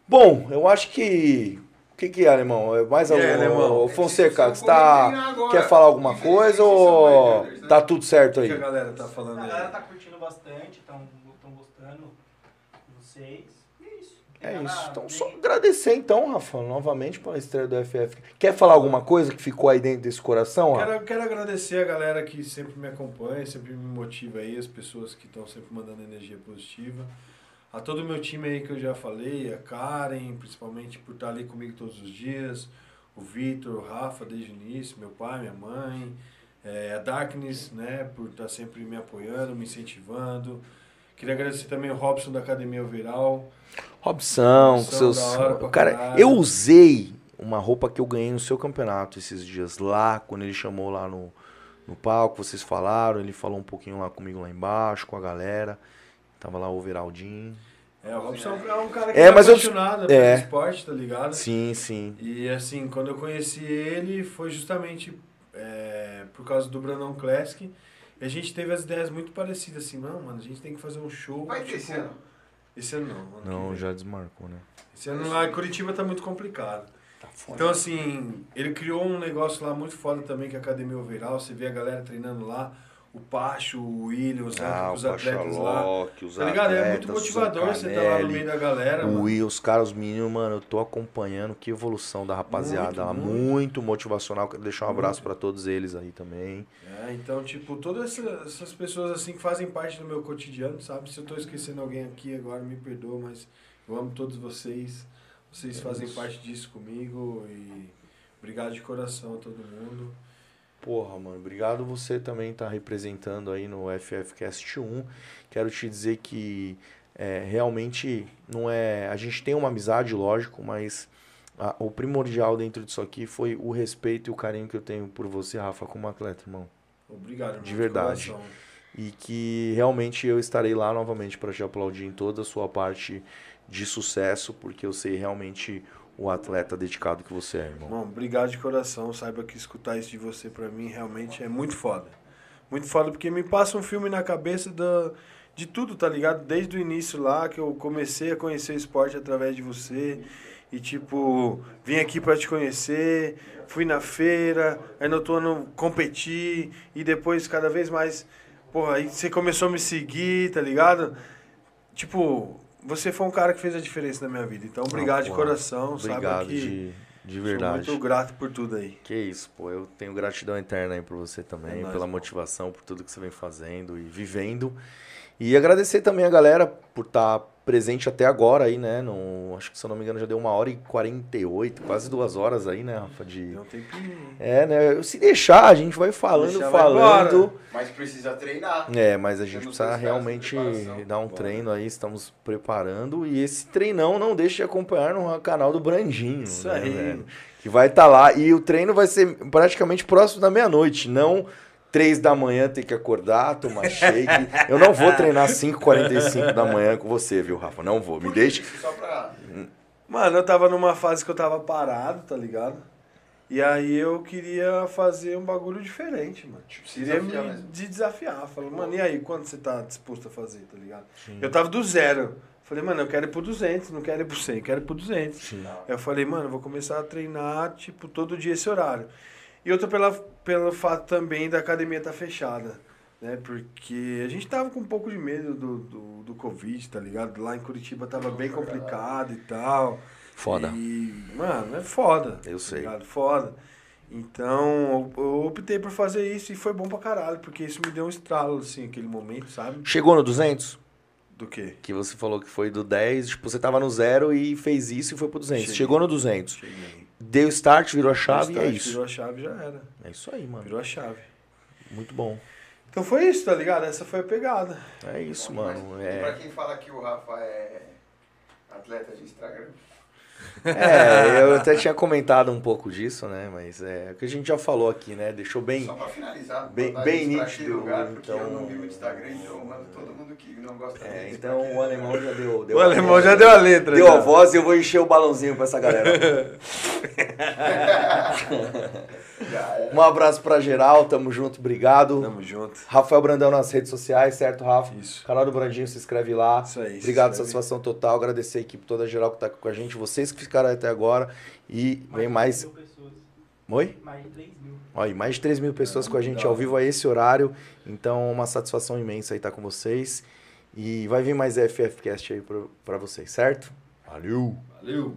Bom, eu acho que. O que, que é, alemão? É mais algum. alemão? Ô, Fonseca, você vão tá. Quer falar alguma coisa ou né? tá tudo certo O aí? que a galera tá falando A aí? galera tá curtindo bastante, de vocês. E é isso. Tem É isso. Então, bem- só agradecer então, Rafa, novamente pela estreia do FF. Quer falar alguma coisa que ficou aí dentro desse coração? Quero, quero agradecer a galera que sempre me acompanha, sempre me motiva aí, as pessoas que estão sempre mandando energia positiva. A todo o meu time aí que eu já falei, a Karen, principalmente por estar ali comigo todos os dias, o Vitor, o Rafa desde o início, meu pai, minha mãe, eh, a Darkness, né, por estar sempre me apoiando, me incentivando. Queria agradecer também o Robson da Academia Overall. Robson, com Robson, seus. Cara, caralho. eu usei uma roupa que eu ganhei no seu campeonato esses dias lá, quando ele chamou lá no, no palco, vocês falaram, ele falou um pouquinho lá comigo lá embaixo, com a galera. Tava lá o Overaldinho. É, o Robson é um cara que É, é, mas eu- apaixonado pelo é. esporte, tá ligado? Sim, sim. E assim, quando eu conheci ele, foi justamente é, por causa do Brandon Classic. E a gente teve as ideias muito parecidas, assim, não, mano, a gente tem que fazer um show. Vai ter tipo, esse ano? Esse ano não. ano Não, já desmarcou, né? Esse ano lá em Curitiba tá muito complicado. Tá foda. Então, assim, ele criou um negócio lá muito foda também, que é a Academia Overall. Você vê a galera treinando lá. O Pacho, o William, os, Ah, os atletas lá. Os Tá ligado? É muito atletas, motivador o você estar lá no Canelli, meio da galera, O. Will, os caras, os meninos, mano, eu tô acompanhando que evolução da rapaziada Muito, lá. muito. Muito, motivacional. Quero deixar um abraço pra todos eles aí também. É, então, tipo, todas essa- essas pessoas assim que fazem parte do meu cotidiano, sabe? Se eu tô esquecendo alguém aqui agora, me perdoa, mas eu amo todos vocês. Vocês É fazem parte disso comigo e obrigado de coração a todo mundo. Porra, mano, obrigado você também tá representando aí no FFcast 1. Quero te dizer que é, realmente não é. A gente tem uma amizade, lógico, mas a- o primordial dentro disso aqui foi o respeito e o carinho que eu tenho por você, Rafa, como atleta, irmão. Obrigado, irmão, De verdade. coração. E que realmente eu estarei lá novamente para te aplaudir em toda a sua parte de sucesso, porque eu sei realmente o atleta dedicado que você é, irmão. Irmão, obrigado de coração. Saiba que escutar isso de você pra mim realmente é muito foda. Muito foda porque me passa um filme na cabeça da, de tudo, tá ligado? Desde o início lá que eu comecei a conhecer o esporte através de você. E tipo, vim aqui pra te conhecer, fui na feira, aí no outro ano competi e depois cada vez mais, porra, aí você começou a me seguir, tá ligado? Tipo, você foi um cara que fez a diferença na minha vida. Então, obrigado de porra. coração. Obrigado que de, de Sou verdade. muito grato por tudo aí. Que isso, pô. Eu tenho gratidão eterna aí por você também, É nóis, pela pô. motivação, por tudo que você vem fazendo e vivendo. E agradecer também a galera por estar presente até agora aí, né? No, acho que se eu não me engano já deu uma hora e 48, quase duas horas aí, né, Rafa? De... Um tempinho. É, né? Se deixar, a gente vai falando, Deixar, vai falando. embora. Mas precisa treinar. É, mas a gente não precisa se realmente dar um Bora. treino aí, estamos preparando. E esse treinão não deixe de acompanhar no canal do Brandinho. Isso né, aí. velho? Que vai estar lá. E o treino vai ser praticamente próximo da meia-noite, não três da manhã ter que acordar, tomar shake. Eu não vou treinar 5h45 da manhã com você, viu, Rafa? Não vou. Me deixe. Só pra. Mano, eu tava numa fase que eu tava parado, tá ligado? E aí eu queria fazer um bagulho diferente, mano. Tipo, se Queria desafiar me mesmo. de desafiar. Falei, mano, e aí, quando você tá disposto a fazer, tá ligado? Eu tava do zero. Falei, mano, eu quero ir pro 200, não quero ir pro 100, eu quero ir pro 200. Aí eu falei, mano, eu vou começar a treinar, tipo, todo dia esse horário. E outra pela, pelo fato também da academia estar fechada, né? Porque a gente tava com um pouco de medo do, do, do Covid, tá ligado? Lá em Curitiba tava bem complicado e tal. Foda. E, mano, é foda. Eu tá sei. ligado? Foda. Então, eu eu optei por fazer isso e foi bom pra caralho, porque isso me deu um estralo, assim, aquele momento, sabe? Chegou no 200? Do quê? Que você falou que foi do 10, tipo, você tava no zero e fez isso e foi pro 200. Cheguei. Chegou no 200. Cheguei. Deu start, virou a chave e é Start, isso. Virou a chave já era. É isso aí, mano. Virou a chave. Muito bom. Então foi isso, tá ligado? Essa foi a pegada. É isso, Bom, mano. mas- E pra É, quem fala que o Rafa é atleta de Instagram. É, eu até tinha comentado um pouco disso, né? Mas é o que a gente já falou aqui, né? Deixou bem. Só pra finalizar, bem- bem nítido, lugar, porque então- eu não vi muito Instagram, então eu mando todo mundo que não gosta É, dele. então porque- o alemão já deu. deu O a alemão voz, já né? deu a letra. Deu já. a voz e eu vou encher o balãozinho pra essa galera. Um abraço pra geral, tamo junto, obrigado. Tamo junto. Rafael Brandão nas redes sociais, certo, Rafa? Isso. Canal do Brandinho, se inscreve lá. Isso aí. Obrigado, satisfação total. Agradecer a equipe toda geral que tá com a gente, vocês que ficaram até agora. E vem mais. 3 mil pessoas. Oi? Mais de 3 mil. Olha, mais de 3 mil pessoas com a gente da ao vivo a esse horário. Então, uma satisfação imensa aí estar com vocês. E vai vir mais FFcast aí pra, pra vocês, certo? Valeu! Valeu.